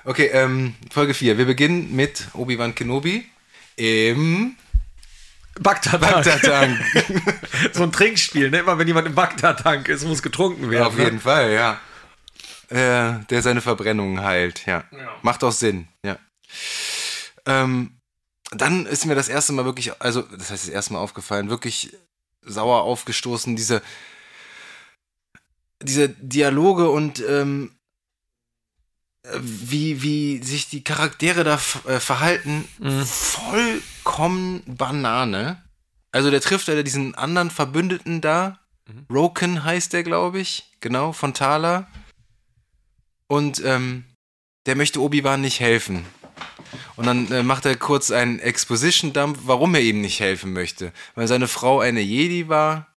Okay, ähm, Folge 4. Wir beginnen mit Obi-Wan Kenobi im Bagdad-Tank. *laughs* So ein Trinkspiel, ne? Immer wenn jemand im Bagdad-Tank ist, muss getrunken werden. Auf ne? jeden Fall, ja. Äh, der seine Verbrennungen heilt, ja. Ja. Macht auch Sinn, ja. Ähm, dann ist mir das erste Mal wirklich, also das heißt das erste Mal aufgefallen, wirklich sauer aufgestoßen, diese, diese Dialoge und ähm, wie, wie sich die Charaktere da äh, verhalten, vollkommen Banane. Also der trifft ja diesen anderen Verbündeten da, Roken heißt der, glaube ich, genau, von Thaler. Und ähm, der möchte Obi-Wan nicht helfen. Und dann äh, macht er kurz einen Exposition-Dump, warum er ihm nicht helfen möchte. Weil seine Frau eine Jedi war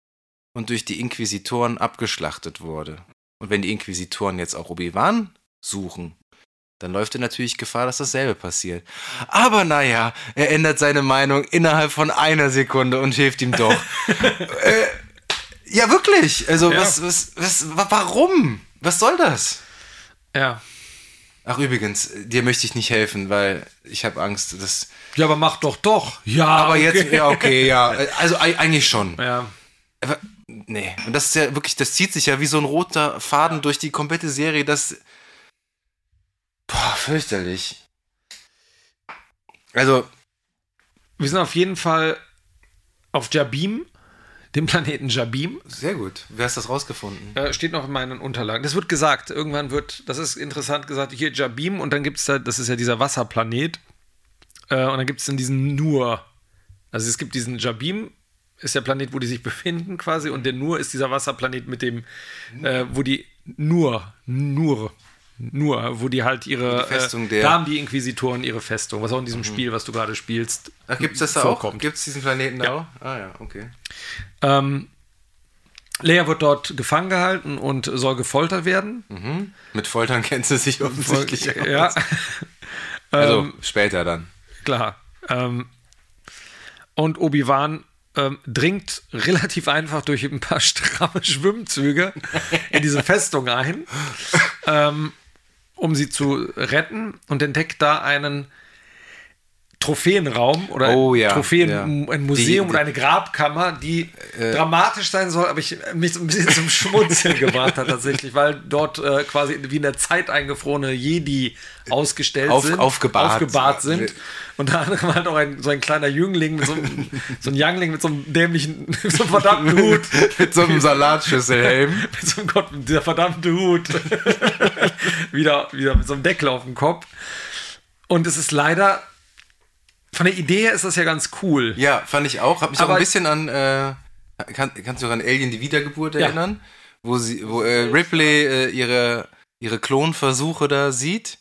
und durch die Inquisitoren abgeschlachtet wurde. Und wenn die Inquisitoren jetzt auch Obi-Wan suchen, dann läuft er natürlich Gefahr, dass dasselbe passiert. Aber naja, er ändert seine Meinung innerhalb von einer Sekunde und hilft ihm doch. *laughs* äh, ja, wirklich. Also, Ja. Was, was, was, wa- warum? Was soll das? Ja. Ach, übrigens, dir möchte ich nicht helfen, weil ich habe Angst, dass. Ja, aber mach doch doch. Ja, Aber jetzt, okay. ja, okay, ja. *laughs* Also, ei- eigentlich schon. Ja. Aber, nee. Und das ist ja wirklich, das zieht sich ja wie so ein roter Faden durch die komplette Serie, das. Boah, fürchterlich. Also, Wir sind auf jeden Fall auf Jabim, dem Planeten Jabim. sehr gut. Wer hast das rausgefunden? Äh, steht noch in meinen Unterlagen. Das wird gesagt. Irgendwann wird, das ist interessant gesagt, hier Jabim und dann gibt es da, das ist ja dieser Wasserplanet. Äh, und dann gibt es dann diesen Nur. Also es gibt diesen Jabim ist der Planet, wo die sich befinden quasi und der Nur ist dieser Wasserplanet mit dem, äh, wo die Nur, Nur, nur, wo die halt ihre Die Festung äh, der- da haben die Inquisitoren ihre Festung, was auch in diesem Spiel, was du gerade spielst, Ach, gibt's das da vorkommt. auch? Gibt's diesen Planeten da Ja. auch? Ah ja, okay. Ähm, Leia wird dort gefangen gehalten und soll gefoltert werden. Mit Foltern *laughs* kennt sie sich offensichtlich aus. Ja, *laughs* Also Ähm, später dann. klar. Ähm, und Obi-Wan ähm, dringt relativ einfach durch ein paar *laughs* stramme Schwimmzüge in diese Festung ein, ähm, um sie zu retten und entdeckt da einen Trophäenraum oder Oh ja, Trophäen, ja. ein Museum Die- Äh, oder eine Grabkammer, die dramatisch sein soll, aber ich mich so ein bisschen zum Schmunzeln gebracht hat tatsächlich, weil dort äh, quasi wie in der Zeit eingefrorene Jedi ausgestellt Auf- sind, aufgebahrt. aufgebahrt sind. Unter anderem halt auch ein, so ein kleiner Jüngling mit so einem, so ein Youngling mit so einem dämlichen, mit so einem verdammten Hut. *laughs* Mit so einem Salatschüsselhelm. *laughs* mit so einem Gott, dieser verdammte Hut. *laughs* wieder, wieder mit so einem Deckel auf dem Kopf. Und es ist leider, von der Idee her ist das ja ganz cool. Ja, fand ich auch. Hab mich auch Aber- ein bisschen an, äh, kann, kannst du dich an Alien die Wiedergeburt Ja. erinnern? Wo sie, wo äh, Ripley äh, ihre, ihre Klonversuche da sieht.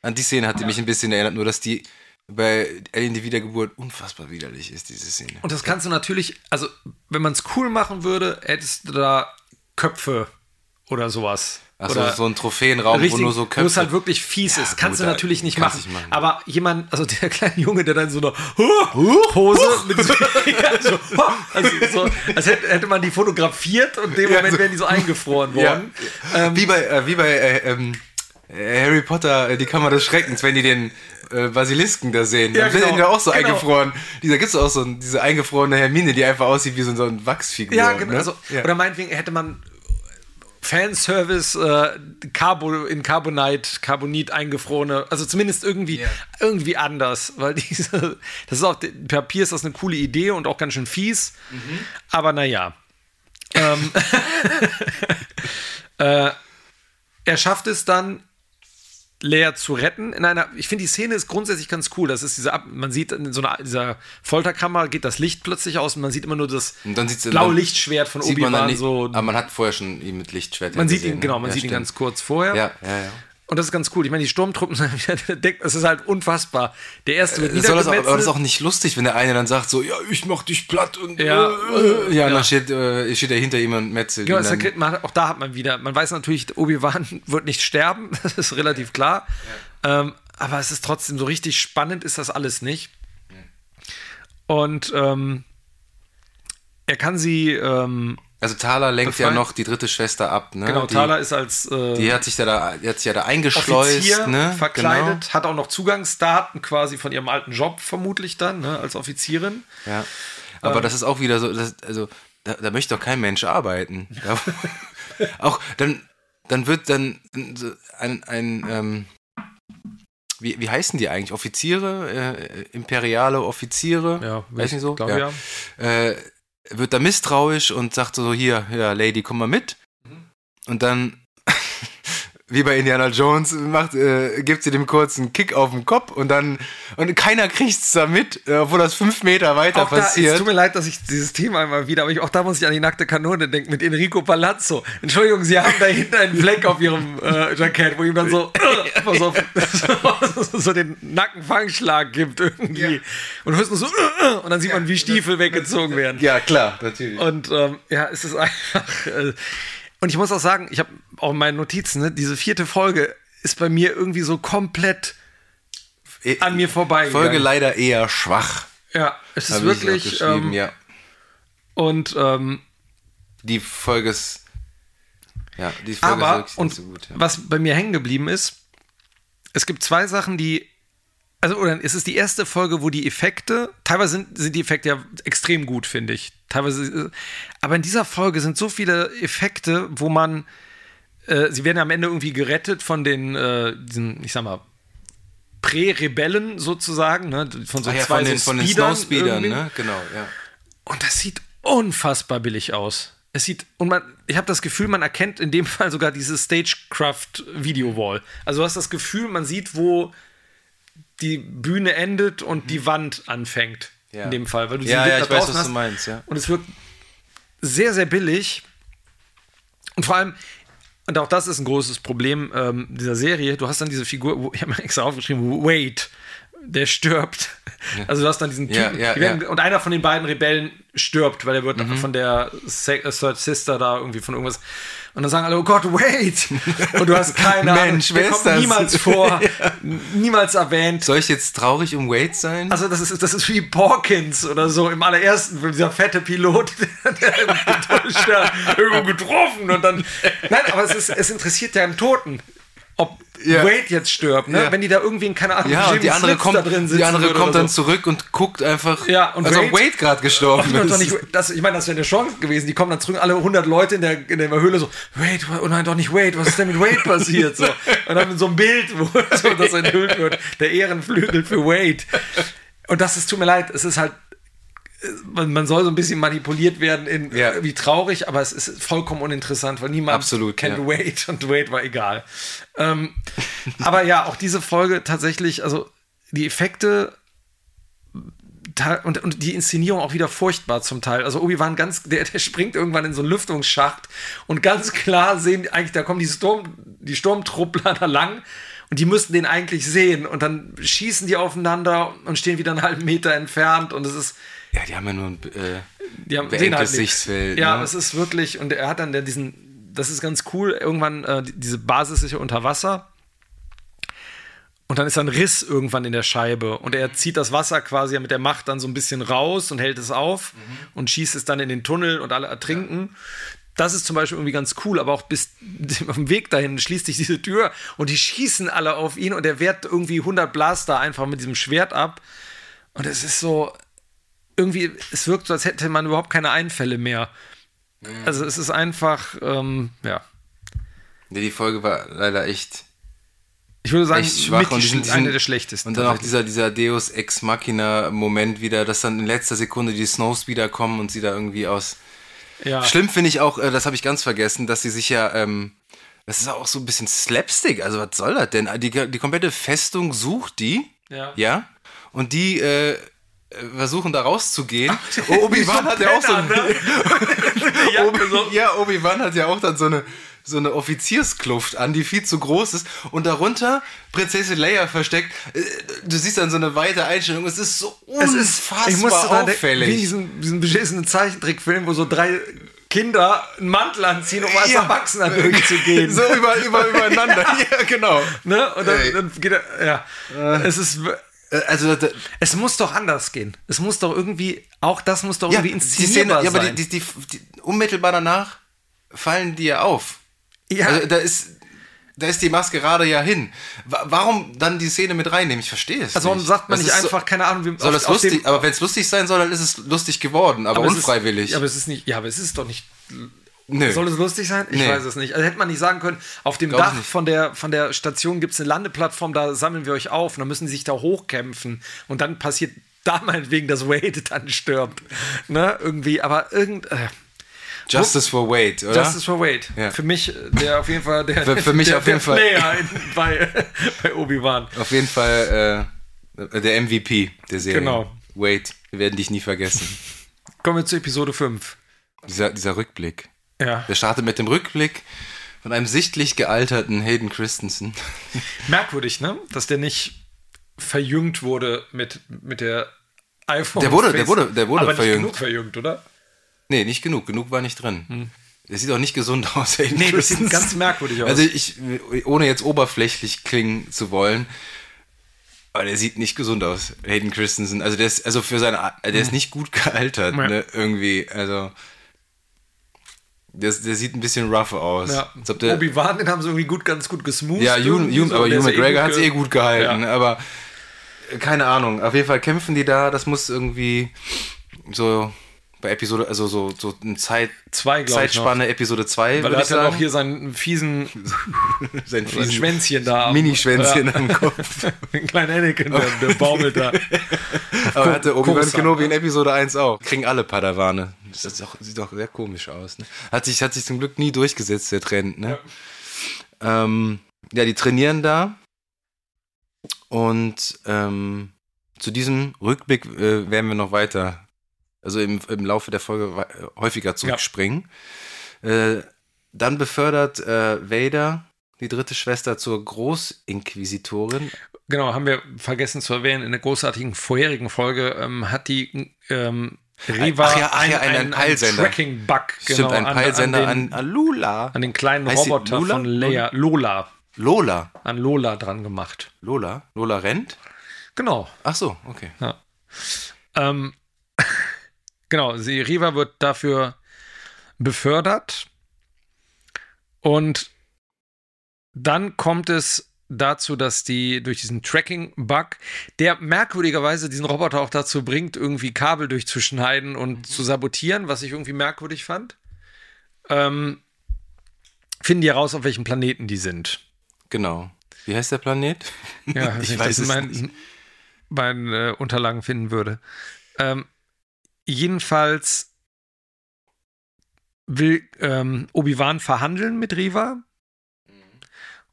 An die Szene hat die mich ein bisschen erinnert, nur dass die bei Alien die Wiedergeburt unfassbar widerlich ist, diese Szene. Und das kannst du natürlich, also wenn man es cool machen würde, hättest du da Köpfe oder sowas. Achso, oder so ein Trophäenraum, richtig, wo nur so wo es Köpfe. halt wirklich fies ist. Kannst gut, du da natürlich nicht machen. nicht machen. Aber jemand, also der kleine Junge, der dann so eine Pose mit so, *laughs* ja, so, also so, als hätte, hätte man die fotografiert und in dem Ja, Moment wären die so eingefroren Ja. worden. wie bei, äh, wie bei äh, ähm, äh, Harry Potter, äh, die Kammer des Schreckens, wenn die den äh, Basilisken da sehen. Ja, dann sind genau, die ja auch so genau. eingefroren. Dieser gibt es auch so diese eingefrorene Hermine, die einfach aussieht wie so, so ein Wachsfigur. Ja, genau. Ne? Also, ja. Oder meinetwegen hätte man Fanservice äh, Carbo, in Carbonite, Carbonit eingefrorene, also zumindest irgendwie, Ja. irgendwie anders, weil *laughs* diese, das ist auf Papier ist das eine coole Idee und auch ganz schön fies, Mhm. aber naja. Ähm, *laughs* *laughs* äh, er schafft es dann, Leia zu retten in einer, ich finde die Szene ist grundsätzlich ganz cool, das ist diese, man sieht in so einer, dieser Folterkammer geht das Licht plötzlich aus und man sieht immer nur das Und dann sieht's- blaue Lichtschwert von Obi-Wan nicht, so aber man hat vorher schon ihn mit Lichtschwert man sieht ihn, genau, man ne? sieht ja, ihn ganz kurz vorher. Ja, ja, ja. Und das ist ganz cool. Ich meine, die Sturmtruppen *laughs* sind wieder deckt, das ist halt unfassbar. Der erste wird Soll das auch, aber das ist auch nicht lustig, wenn der eine dann sagt so, ja, ich mach dich platt und Ja, äh, ja, und dann steht, äh, steht er hinter ihm und metzelt Genau, dann. erkennt man, auch da hat man wieder, man weiß natürlich, Obi-Wan *laughs* wird nicht sterben, *laughs* das ist relativ klar. Ähm, aber es ist trotzdem so richtig spannend, ist das alles nicht. Und ähm, er kann sie, ähm, Also Thaler lenkt ja Befreien- noch die dritte Schwester ab, ne? genau, die, Thaler ist als äh, Die hat sich da, da, hat sich ja da eingeschleust, Offizier ne? verkleidet, hat auch noch Zugangsdaten quasi von ihrem alten Job, vermutlich dann, ne, als Offizierin. Genau. Ja. Aber das ist auch wieder so, das, also da, da möchte doch kein Mensch arbeiten. *laughs* Da, auch dann, dann wird dann ein, ein ähm, wie, wie heißen die eigentlich? Offiziere, äh, imperiale Offiziere, Ja, weiß nicht so, glaub, ja. Äh, wird da misstrauisch und sagt so, hier, ja, Lady, komm mal mit. Mhm. Und dann, wie bei Indiana Jones, macht, äh, gibt sie dem kurz einen Kick auf den Kopf und dann, und keiner kriegt's da mit, äh, obwohl das fünf Meter weiter Auch da, es passiert. tut mir leid, dass ich dieses Thema immer wieder, aber ich, auch da muss ich an die nackte Kanone denken mit Enrico Palazzo. Entschuldigung, Sie haben da hinten einen Fleck auf Ihrem äh, Jackett, wo ihm dann so, äh, auf, so, *laughs* so den Nackenfangschlag gibt irgendwie. Und hörst nur so, äh, äh, und dann sieht man, wie Stiefel weggezogen werden. ja, klar, natürlich. Und ähm, ja, es ist einfach. Äh, und ich muss auch sagen, ich habe auch in meinen Notizen, ne, diese vierte Folge ist bei mir irgendwie so komplett an mir vorbeigegangen. Folge leider eher schwach. Ja, es ist wirklich. Ähm, ja. Und ähm, Die Folge ist. Ja, die Folge ist aber wirklich und nicht so gut. Ja. was bei mir hängen geblieben ist, es gibt zwei Sachen, die also oder es ist die erste Folge, wo die Effekte teilweise sind, sind die Effekte ja extrem gut, finde ich. Teilweise, äh, aber in dieser Folge sind so viele Effekte, wo man äh, sie werden am Ende irgendwie gerettet von den äh, diesen, ich sag mal Prä-Rebellen sozusagen, ne? von so Ah ja, zwei von den, so von den Speedern Snowspeedern, ne? Genau, ja. Und das sieht unfassbar billig aus. Es sieht, und man, ich habe das Gefühl, man erkennt in dem Fall sogar diese Stagecraft Video Wall. Also du hast das Gefühl, man sieht, wo die Bühne endet und die Wand anfängt. ja. in dem Fall, weil du ja, ja, ich weiß, was hast. du meinst, ja. Und es wirkt sehr, sehr billig. Und vor allem, und auch das ist ein großes Problem ähm, dieser Serie, du hast dann diese Figur, *laughs* ich habe mir extra aufgeschrieben, Wait, der stirbt. Ja. Also du hast dann diesen Typen, ja, ja, werden, und einer von den beiden Rebellen stirbt, weil er wird mhm. von der Third Sister da irgendwie von irgendwas und dann sagen alle, oh Gott, wait! *laughs* Und du hast keine Mensch, Ahnung, der kommt das? niemals vor, *laughs* ja. niemals erwähnt. Soll ich jetzt traurig um Wade sein? Also das ist, das ist wie Porkins oder so im allerersten Film, dieser fette Pilot, *laughs* der irgendwo getroffen und dann... Nein, aber es, ist, es interessiert ja einen Toten ob ja. Wade jetzt stirbt, ne? Ja. Wenn die da irgendwie in keine Ahnung, ja, die andere kommt, da drin Die andere kommt dann so. zurück und guckt einfach, ja, und als Wade, Wade gerade gestorben ist. Nicht, das, ich meine, das wäre eine Chance gewesen. Die kommen dann zurück, alle 100 Leute in der, in der Höhle so, Wade, oh nein, doch nicht Wade, was ist denn mit Wade passiert? So. Und dann so einem Bild, wo *laughs* so, das enthüllt wird, der Ehrenflügel für Wade. Und das ist, tut mir leid, es ist halt man, man, soll so ein bisschen manipuliert werden in ja. wie traurig, aber es ist vollkommen uninteressant, weil niemand Absolut, kennt ja. Wade und Wade war egal. Ähm, aber ja, auch diese Folge tatsächlich, also die Effekte und, und die Inszenierung auch wieder furchtbar zum Teil. Also Obi-Wan ganz, der, der springt irgendwann in so einen Lüftungsschacht und ganz klar sehen eigentlich, da kommen die Sturm, die Sturmtruppler *laughs* da lang und die müssten den eigentlich sehen und dann schießen die aufeinander und stehen wieder einen halben Meter entfernt und es ist ja, die haben ja nur ein äh, die haben, halt Sichtfeld. Ja, ne? es ist wirklich, und er hat dann diesen, das ist ganz cool, irgendwann, äh, diese Basis ist ja unter Wasser. Und dann ist ein Riss irgendwann in der Scheibe und er zieht das Wasser quasi mit der Macht dann so ein bisschen raus und hält es auf mhm. und schießt es dann in den Tunnel und alle ertrinken. Ja. Das ist zum Beispiel irgendwie ganz cool, aber auch bis *laughs* auf dem Weg dahin schließt sich diese Tür und die schießen alle auf ihn und er wehrt irgendwie 100 Blaster einfach mit diesem Schwert ab. Und es ist so, irgendwie, es wirkt so, als hätte man überhaupt keine Einfälle mehr. Mhm. Also es ist einfach, ähm, ja. Nee, die Folge war leider echt. Ich würde sagen, echt schwach und diesen, eine der schlechtesten. Und dann auch dieser, dieser Deus Ex Machina Moment wieder, dass dann in letzter Sekunde die Snows wiederkommen und sie da irgendwie aus. Ja. Schlimm finde ich auch, äh, das habe ich ganz vergessen, dass sie sich ja, ähm, das ist auch so ein bisschen Slapstick. Also was soll das denn? Die, die komplette Festung sucht die. Ja. Ja. Und die äh, versuchen da rauszugehen. *laughs* Obi-Wan hat ja auch so, ne? *laughs* Obi, ja, Obi-Wan hat ja auch dann so eine so eine Offizierskluft an, die viel zu groß ist und darunter Prinzessin Leia versteckt. Äh, du siehst dann so eine weite Einstellung. Es ist so unfassbar es ist, ich auffällig. Wie diesen, diesen beschissenen Zeichentrickfilm, wo so drei Kinder einen Mantel anziehen, um als ja. Erwachsener durchzugehen. *laughs* So über, über, übereinander. ja, genau. Ne? Und dann, dann geht er, ja. Äh. Es ist also es muss doch anders gehen. Es muss doch irgendwie, auch das muss doch ja, irgendwie inszenierbar Szene, ja, aber die, die, die, unmittelbar danach fallen die ja auf. Ja. Also, da ist da ist die Maskerade ja hin. Warum dann die Szene mit reinnehmen? Ich verstehe es. Also warum sagt man das nicht einfach, so, keine Ahnung, wie soll das lustig, aber wenn es lustig sein soll, dann ist es lustig geworden, aber, aber unfreiwillig. Ist, ja, aber es ist nicht, ja, aber es ist doch nicht Nö. Soll es lustig sein? Ich nee. weiß es nicht. Also hätte man nicht sagen können, auf dem Glaub Dach von der, von der Station gibt es eine Landeplattform, da sammeln wir euch auf und dann müssen sie sich da hochkämpfen und dann passiert da meinetwegen, dass Wade *laughs* dann stirbt. Ne, irgendwie, aber irgend. Äh, Justice for Wade, oder? Justice for Wade. Ja. Für mich, der auf jeden Fall, der, für, für *laughs* mich der, auf jeden Fall. Player in, bei, *laughs* bei Obi-Wan. Auf jeden Fall äh, der MVP der Serie. Genau. Wade, wir werden dich nie vergessen. Kommen wir zu Episode 5. Dieser, dieser Rückblick. Ja. Der startet mit dem Rückblick von einem sichtlich gealterten Hayden Christensen. *laughs* Merkwürdig, ne? Dass der nicht verjüngt wurde mit, mit der iPhone. Der wurde, der wurde, der wurde Aber verjüngt. Nicht genug verjüngt, oder? Nee, nicht genug. Genug war nicht drin. Hm. Der sieht auch nicht gesund aus. Hayden nee, das sieht ganz merkwürdig aus. Also ich, ohne jetzt oberflächlich klingen zu wollen, aber der sieht nicht gesund aus, Hayden Christensen. Also der ist, also für seine, der ist hm. nicht gut gealtert, ja. ne, irgendwie. Also der, der, sieht ein bisschen rough aus. Ja. Obi-Wan, den haben sie irgendwie gut, ganz gut gesmooth. Ja, Hugh, Hugh, aber Hugh McGregor eh hat es eh gut gehalten. Ja. Aber keine Ahnung. Auf jeden Fall kämpfen die da. Das muss irgendwie so bei Episode, also so, so eine Zeit, zwei, Zeitspanne Episode 2. Weil er hat dann auch hier seinen fiesen, *laughs* sein fiesen Schwänzchen da. Mini-Schwänzchen ja. am Kopf. *laughs* Ein kleiner Anakin, der, der baumelt da. *laughs* Aber hatte Obi-Wan Kenobi in Episode 1 auch. Kriegen alle Padawane. Das auch, sieht doch sehr komisch aus. Ne? Hat, sich, hat sich zum Glück nie durchgesetzt, der Trend. Ne? Ja. Ähm, ja, die trainieren da. Und ähm, zu diesem Rückblick äh, werden wir noch weiter, also im, im Laufe der Folge häufiger zurückspringen. Äh, dann befördert äh, Vader die dritte Schwester zur Großinquisitorin. Genau, haben wir vergessen zu erwähnen, in der großartigen vorherigen Folge ähm, hat die ähm, Riva Ach ja, ach ja, einen Peilsender. Tracking-Bug. Stimmt, genau, ein an- Peilsender an, den, an Lula. an den kleinen Heißt Roboter Lula? von Leia. Lola. Lola. An Lola dran gemacht. Lola? Lola rennt? Genau. Ach so, okay. Ja. Ähm, *laughs* genau, sie, Riva wird dafür befördert. Und dann kommt es dazu, dass die durch diesen Tracking-Bug, der merkwürdigerweise diesen Roboter auch dazu bringt, irgendwie Kabel durchzuschneiden und zu sabotieren, was ich irgendwie merkwürdig fand, ähm, finden die heraus, auf welchem Planeten die sind. Genau. Wie heißt der Planet? Ja, *laughs* Ich wenn weiß es meinen, nicht. meinen äh, Unterlagen finden würde. Ähm, jedenfalls will ähm, Obi-Wan verhandeln mit Riva.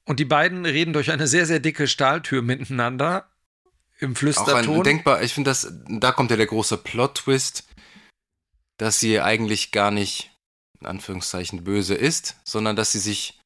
Und die beiden reden durch eine sehr, sehr dicke Stahltür miteinander im Auch ein Flüsterton. denkbar, ich finde das, da kommt ja der große Plot-Twist, dass sie eigentlich gar nicht, in Anführungszeichen, böse ist, sondern dass sie sich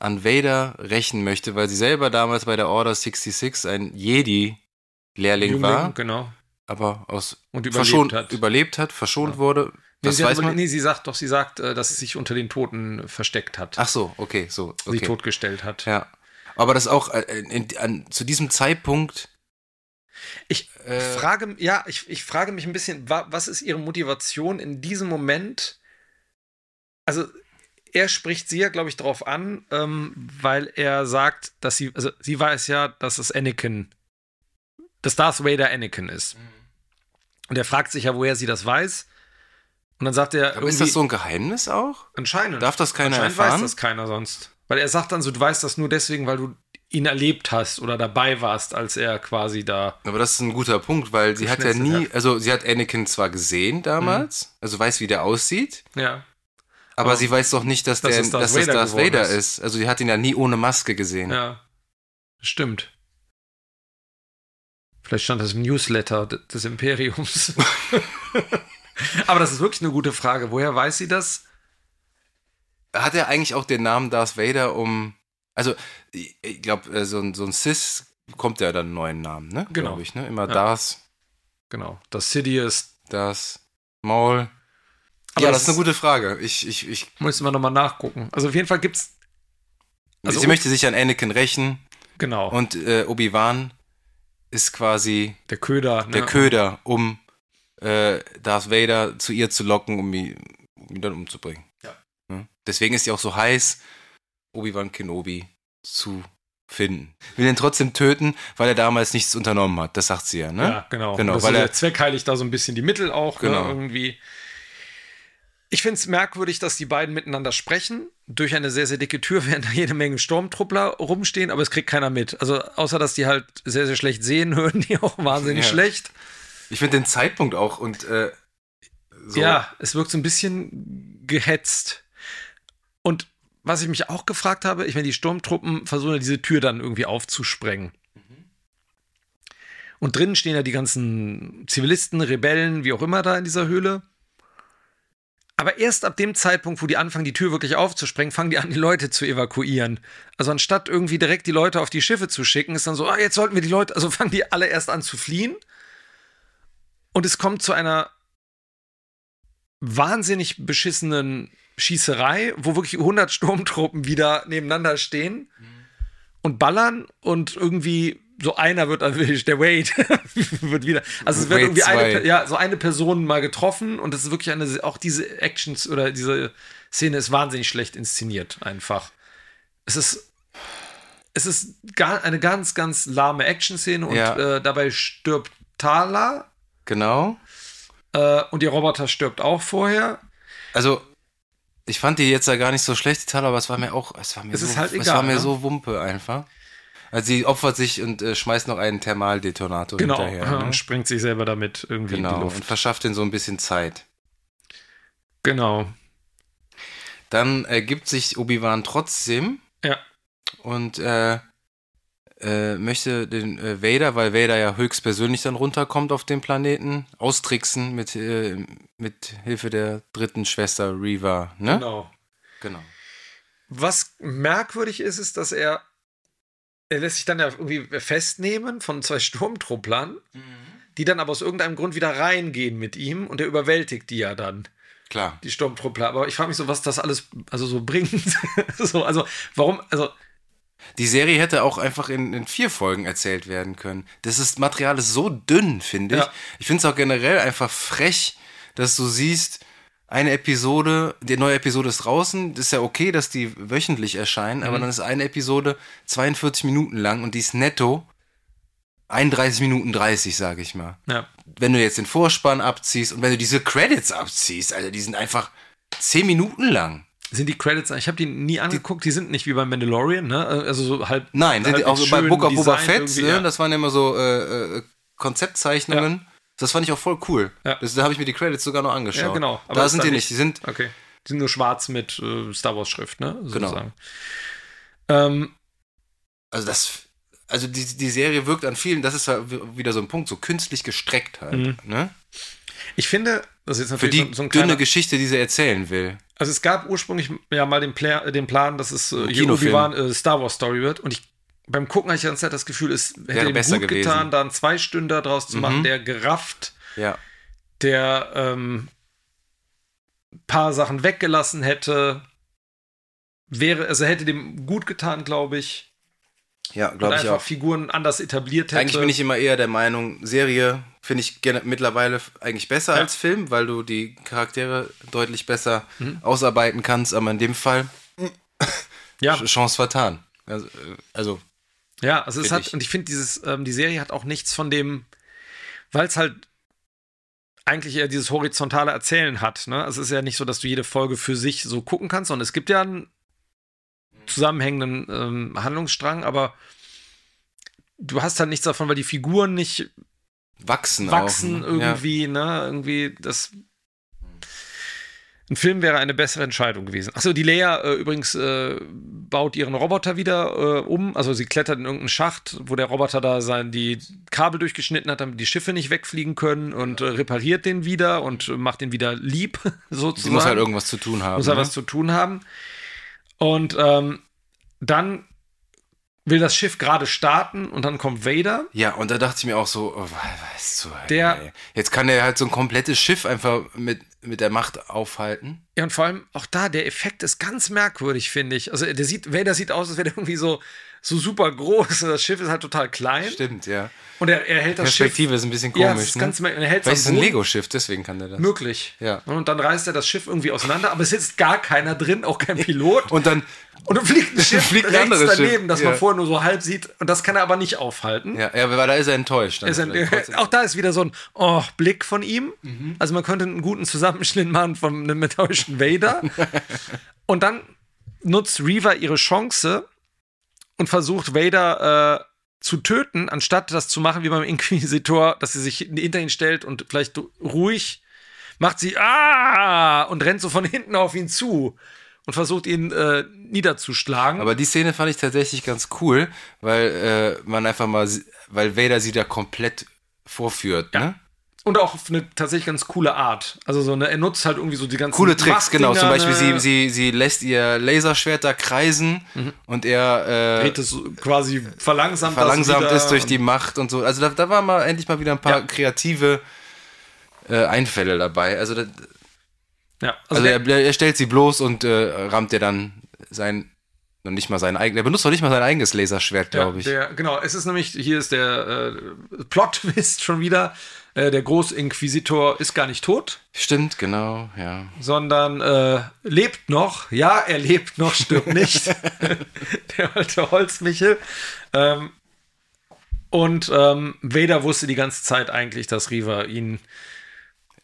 an Vader rächen möchte, weil sie selber damals bei der Order 66 ein Jedi-Lehrling war, Genau. aber aus Und überlebt verschont, hat. überlebt hat, verschont Ja. wurde. Nee, Das sie, weiß man. nee, sie sagt doch, sie sagt, äh, dass sie sich unter den Toten versteckt hat. Ach so, okay, so. sie Okay. totgestellt hat. Ja. Aber das auch äh, in, an, zu diesem Zeitpunkt. Ich äh, frage, ja, ich, ich frage mich ein bisschen, wa, was ist ihre Motivation in diesem Moment? Also, er spricht sie ja, glaube ich, darauf an, ähm, weil er sagt, dass sie, also sie weiß ja, dass es Anakin, dass Darth Vader Anakin ist. Und er fragt sich ja, woher sie das weiß. Und dann sagt er, aber ist das so ein Geheimnis auch? anscheinend. Darf das keiner anscheinend erfahren? weiß das keiner sonst. Weil er sagt dann so, du weißt das nur deswegen, weil du ihn erlebt hast oder dabei warst, als er quasi da. Aber das ist ein guter Punkt, weil sie hat ja nie, also sie hat Anakin zwar gesehen damals, also weiß, wie der aussieht, Ja. aber, Aber sie weiß doch nicht, dass, dass der, Darth dass das Vader Darth geworden Vader ist. ist. Also sie hat ihn ja nie ohne Maske gesehen. Ja, stimmt. Vielleicht stand das im Newsletter de- des Imperiums. *laughs* Aber das ist wirklich eine gute Frage. Woher weiß sie das? Hat er eigentlich auch den Namen Darth Vader um, also ich, glaube, so ein, so ein Sis bekommt ja dann einen neuen Namen, ne? Genau. Glaube ich, ne? Immer Ja. Darth, Genau. Das Sidious. Darth Maul. Aber ja, das das ist eine gute Frage. Ich, ich, ich, Müssen wir nochmal nachgucken. Also auf jeden Fall gibt's. Also sie möchte sich an Anakin rächen Genau. und äh, Obi-Wan ist quasi der Köder. der ne? Köder, um äh, Darth Vader zu ihr zu locken, um ihn, um ihn dann umzubringen. Ja. Ne? Deswegen ist sie auch so heiß, Obi-Wan Kenobi zu finden. Will ihn trotzdem töten, weil er damals nichts unternommen hat. Das sagt sie ja, ne? Ja, genau. Genau, das weil er- der Zweck heiligt da so ein bisschen die Mittel auch. Genau. Ne, irgendwie. Ich finde es merkwürdig, dass die beiden miteinander sprechen. Durch eine sehr, sehr dicke Tür, während da jede Menge Sturmtruppler rumstehen, aber es kriegt keiner mit. Also, außer dass die halt sehr, sehr schlecht sehen, *laughs* hören die auch wahnsinnig Ja. schlecht. Ich finde den Zeitpunkt auch und äh, so. Ja, es wirkt so ein bisschen gehetzt. Und was ich mich auch gefragt habe, ich meine, die Sturmtruppen versuchen ja diese Tür dann irgendwie aufzusprengen. Und drinnen stehen ja die ganzen Zivilisten, Rebellen, wie auch immer da in dieser Höhle. Aber erst ab dem Zeitpunkt, wo die anfangen, die Tür wirklich aufzusprengen, fangen die an, die Leute zu evakuieren. Also anstatt irgendwie direkt die Leute auf die Schiffe zu schicken, ist dann so, ah, jetzt sollten wir die Leute, also *laughs* fangen die alle erst an zu fliehen. Und es kommt zu einer wahnsinnig beschissenen Schießerei, wo wirklich 100 Sturmtruppen wieder nebeneinander stehen und ballern und irgendwie so einer wird erwischt, der Wade *laughs* wird wieder, also es wird Wade irgendwie eine, ja, so eine Person mal getroffen und das ist wirklich eine, auch diese Actions oder diese Szene ist wahnsinnig schlecht inszeniert einfach. Es ist, es ist eine ganz, ganz lahme Action-Szene und Ja. äh, dabei stirbt Tala Genau. äh, und ihr Roboter stirbt auch vorher. Also, ich fand die jetzt ja gar nicht so schlecht, die Teile, aber es war mir auch, es war mir Es so, ist halt es egal, war mir ne? so Wumpe einfach. Also sie opfert sich und äh, schmeißt noch einen Thermaldetonator Genau, hinterher. und Ne? springt sich selber damit irgendwie in die Genau, Luft. und verschafft ihnen so ein bisschen Zeit. Genau. Dann ergibt sich Obi-Wan trotzdem Ja. und äh, äh, möchte den äh, Vader, weil Vader ja höchstpersönlich dann runterkommt auf den Planeten, austricksen mit, äh, mit Hilfe der dritten Schwester Reva, ne? Genau. Genau. Was merkwürdig ist, ist, dass er, er lässt sich dann ja irgendwie festnehmen von zwei *laughs* Sturmtrupplern, die dann aber aus irgendeinem Grund wieder reingehen mit ihm und er überwältigt die ja dann, Klar. die Sturmtruppler. Aber ich frage mich so, was das alles also so bringt. *laughs* so, also, warum, also, Die Serie hätte auch einfach in, in vier Folgen erzählt werden können. Das ist, Material ist so dünn, finde ich. Ja. Ich finde es auch generell einfach frech, dass du siehst, eine Episode, die neue Episode ist draußen, das ist ja okay, dass die wöchentlich erscheinen, aber dann ist eine Episode 42 Minuten lang und die ist netto 31 Minuten 30, sage ich mal. ja. Wenn du jetzt den Vorspann abziehst und wenn du diese Credits abziehst, also die sind einfach 10 Minuten lang. Sind die Credits, ich habe die nie angeguckt, die, sind nicht wie beim Mandalorian, ne? Also so halb. Nein, sind halb auch so bei Book of Boba Fett, ne, ja. das waren ja immer so äh, äh, Konzeptzeichnungen. Das fand ich auch voll cool. Ja. Das, da habe ich mir die Credits sogar noch angeschaut. Ja, genau. da ist sind die nicht. Die sind Okay. Die sind nur schwarz mit äh, Star Wars Schrift, ne? Genau. Sozusagen. Ähm, also das, also die, die Serie wirkt an vielen, das ist ja wieder so ein Punkt, so künstlich gestreckt halt. Mhm. Ne? ich finde, das ist jetzt Für natürlich die so, so dünne Geschichte, die sie erzählen will. Also es gab ursprünglich ja mal den, Pla den Plan, dass es äh. Obi-Wan äh, Star Wars Story wird und ich beim Gucken hatte ich Zeit das Gefühl, es hätte Wäre ihm besser gut gewesen. getan, da einen Zwei-Stünder draus zu machen, Mhm. der gerafft, Ja. der ähm, paar Sachen weggelassen hätte. Wäre, also hätte dem gut getan, glaube ich. Ja, glaube ich einfach auch. Figuren anders etabliert hätte. Eigentlich bin ich immer eher der Meinung, Serie finde ich mittlerweile eigentlich besser Ja. als Film, weil du die Charaktere deutlich besser Mhm. ausarbeiten kannst, aber in dem Fall ja, Ch- Chance vertan. Also, äh, also Ja, also es hat, ich. und ich finde, dieses, ähm, die Serie hat auch nichts von dem, weil es halt eigentlich eher dieses horizontale Erzählen hat. Ne? Also es ist ja nicht so, dass du jede Folge für sich so gucken kannst, sondern es gibt ja einen zusammenhängenden ähm, Handlungsstrang, aber du hast halt nichts davon, weil die Figuren nicht wachsen, wachsen auch. ne? irgendwie, ne? Irgendwie das. Ein Film wäre eine bessere Entscheidung gewesen. Achso, die Leia äh, übrigens äh, baut ihren Roboter wieder äh, um. Also sie klettert in irgendeinen Schacht, wo der Roboter da sein, die Kabel durchgeschnitten hat, damit die Schiffe nicht wegfliegen können und äh, repariert den wieder und macht den wieder lieb, Ja. sozusagen. Sie muss halt irgendwas zu tun haben. Muss er ne? was zu tun haben. Und ähm, dann will das Schiff gerade starten und dann kommt Vader. Ja, und da dachte ich mir auch so, oh, weißt du, Der- ey, jetzt kann er halt so ein komplettes Schiff einfach mit, mit der Macht aufhalten. Ja, und vor allem auch da, der Effekt ist ganz merkwürdig, finde ich. Also, der sieht, Vader sieht aus, als wäre der irgendwie so, so super groß. Das Schiff ist halt total klein. Stimmt, ja. Und er, er hält das Schiff. Perspektive ist ein bisschen Ja, komisch. das ist ganz. Er hält ist es ein Boden. Lego-Schiff, deswegen kann der das. Möglich. Ja. Und dann reißt er das Schiff irgendwie auseinander, aber es sitzt gar keiner drin, auch kein Pilot. Und dann, Und dann fliegt ein *laughs* Schiff Fliegt ein rechts anderes daneben, Schiff. das Ja. man vorher nur so halb sieht. Und das kann er aber nicht aufhalten. ja, ja, weil da ist er enttäuscht. Ist ein, auch da ist wieder so ein oh, Blick von ihm. Mhm. Also man könnte einen guten Zusammenschnitt machen von einem *laughs* enttäuschten Vader. *laughs* und dann nutzt Reaver ihre Chance und versucht Vader äh, zu töten, anstatt das zu machen wie beim Inquisitor, dass sie sich hinter ihn stellt und vielleicht ruhig macht sie ah und rennt so von hinten auf ihn zu und versucht ihn äh, niederzuschlagen. Aber die Szene fand ich tatsächlich ganz cool, weil äh, man einfach mal, weil Vader sie da komplett vorführt. Ne? Und auch auf eine tatsächlich ganz coole Art. Also so eine, er nutzt halt irgendwie so die ganzen Coole Tricks, genau. Zum Beispiel, ne? sie, sie, sie lässt ihr Laserschwert da kreisen und er äh, dreht es quasi verlangsamt, das verlangsamt ist durch die Macht und so. Also da, da war mal endlich mal wieder ein paar Ja. kreative äh, Einfälle dabei. Also, da, Ja, also, also, er, er stellt sie bloß und äh, rammt ihr dann sein, noch nicht mal sein eigenes, er benutzt noch nicht mal sein eigenes Laserschwert, ja, glaube ich. Der, genau, es ist nämlich, hier ist der äh, Plot-Twist schon wieder. Äh, der Großinquisitor ist gar nicht tot, Stimmt, genau, ja. sondern äh, lebt noch. Ja, er lebt noch, stirbt nicht. *laughs* der alte Holzmichel. Ähm, und ähm, Vader wusste die ganze Zeit eigentlich, dass Riva ihn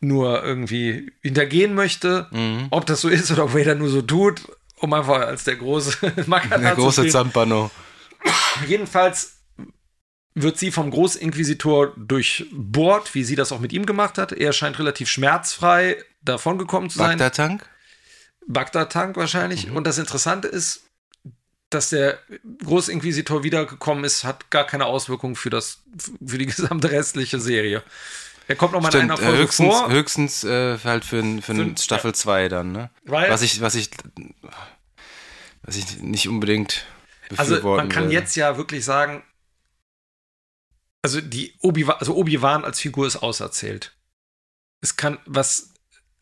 nur irgendwie hintergehen möchte. Mhm. Ob das so ist oder ob Vader nur so tut, um einfach als der große *laughs* Macker Der große. Zampano. Jedenfalls wird sie vom Großinquisitor durchbohrt, wie sie das auch mit ihm gemacht hat. Er scheint relativ schmerzfrei davongekommen zu sein. Bagdad-Tank? Bagdad-Tank wahrscheinlich. Mhm. Und das Interessante ist, dass der Großinquisitor wiedergekommen ist, hat gar keine Auswirkung für das für die *laughs* gesamte restliche Serie. Er kommt noch mal in einer äh, Folge höchstens, vor. höchstens äh, halt für, ein- für, Für- Staffel 2 dann, ne? Weil- was ich, was ich, was ich nicht unbedingt Also man kann würde. jetzt ja wirklich sagen, also die Obi also Obi-Wan als Figur ist auserzählt. Es kann was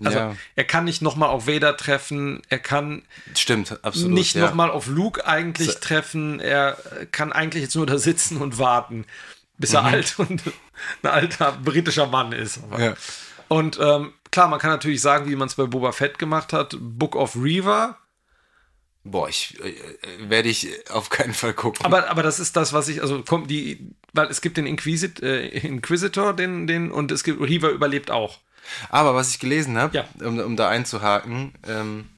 also ja, er kann nicht noch mal auf Vader treffen, er kann stimmt, absolut. nicht ja. noch mal auf Luke eigentlich So. treffen, er kann eigentlich jetzt nur da sitzen und warten, bis er Mhm. alt und *laughs* ein alter britischer Mann ist. Ja. Und ähm, klar, man kann natürlich sagen, wie man es bei Boba Fett gemacht hat, Book of Reaver, Boah, ich äh, äh, werde ich auf keinen Fall gucken. Aber, aber das ist das, was ich, also kommt die, weil es gibt den Inquisit, äh, Inquisitor, den, den, und es gibt, Reaver überlebt auch. Aber was ich gelesen habe, Ja. um, um da einzuhaken, ähm,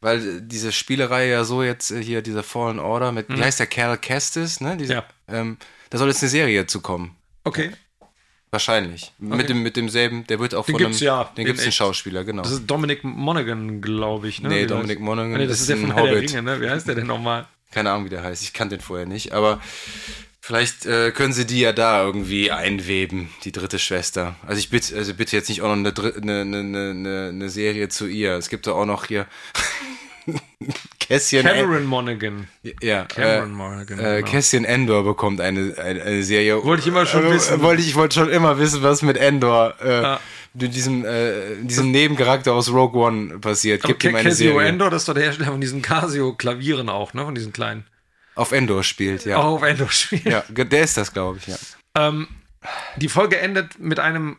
weil diese Spielerei ja so jetzt äh, hier, dieser Fallen Order mit, wie heißt der Cal Kestis, ne? Diese, Mhm. Ja. ähm, da soll jetzt eine Serie zu kommen. Okay. Wahrscheinlich. Mit, dem, mit demselben, der wird auch Den von einem, gibt's ja, den gibt's einen. Schauspieler, genau. Das ist Dominic Monaghan, glaube ich. Ne? Nee, Wie Dominic Monaghan Ah, nee, das ist ist der ein von der Hobbit. Ringe, ne? Wie heißt der denn nochmal? Keine Ahnung, wie der heißt. Ich kannte den vorher nicht. Aber vielleicht äh, können sie die ja da irgendwie einweben, die dritte Schwester. Also ich bitte, also bitte jetzt nicht auch noch eine, eine, eine, eine Serie zu ihr. Es gibt da auch noch hier Cassian. Cameron Monaghan. ja, Cameron äh, Monaghan. äh, genau. Cassian Endor bekommt eine, eine, eine Serie. Wollte ich immer schon Äh, wissen. Wollte ich, wollte schon immer wissen, was mit Endor, äh, Ja. mit diesem, äh, diesem Nebencharakter aus Rogue One passiert. Gibt ihm eine Casio Serie. Endor, das ist doch der Hersteller von diesen Casio-Klavieren auch, ne? Von diesen kleinen. Auf Endor spielt, ja. Auch auf Endor spielen. Ja, der ist das, glaube ich, ja. Ähm, die Folge endet mit einem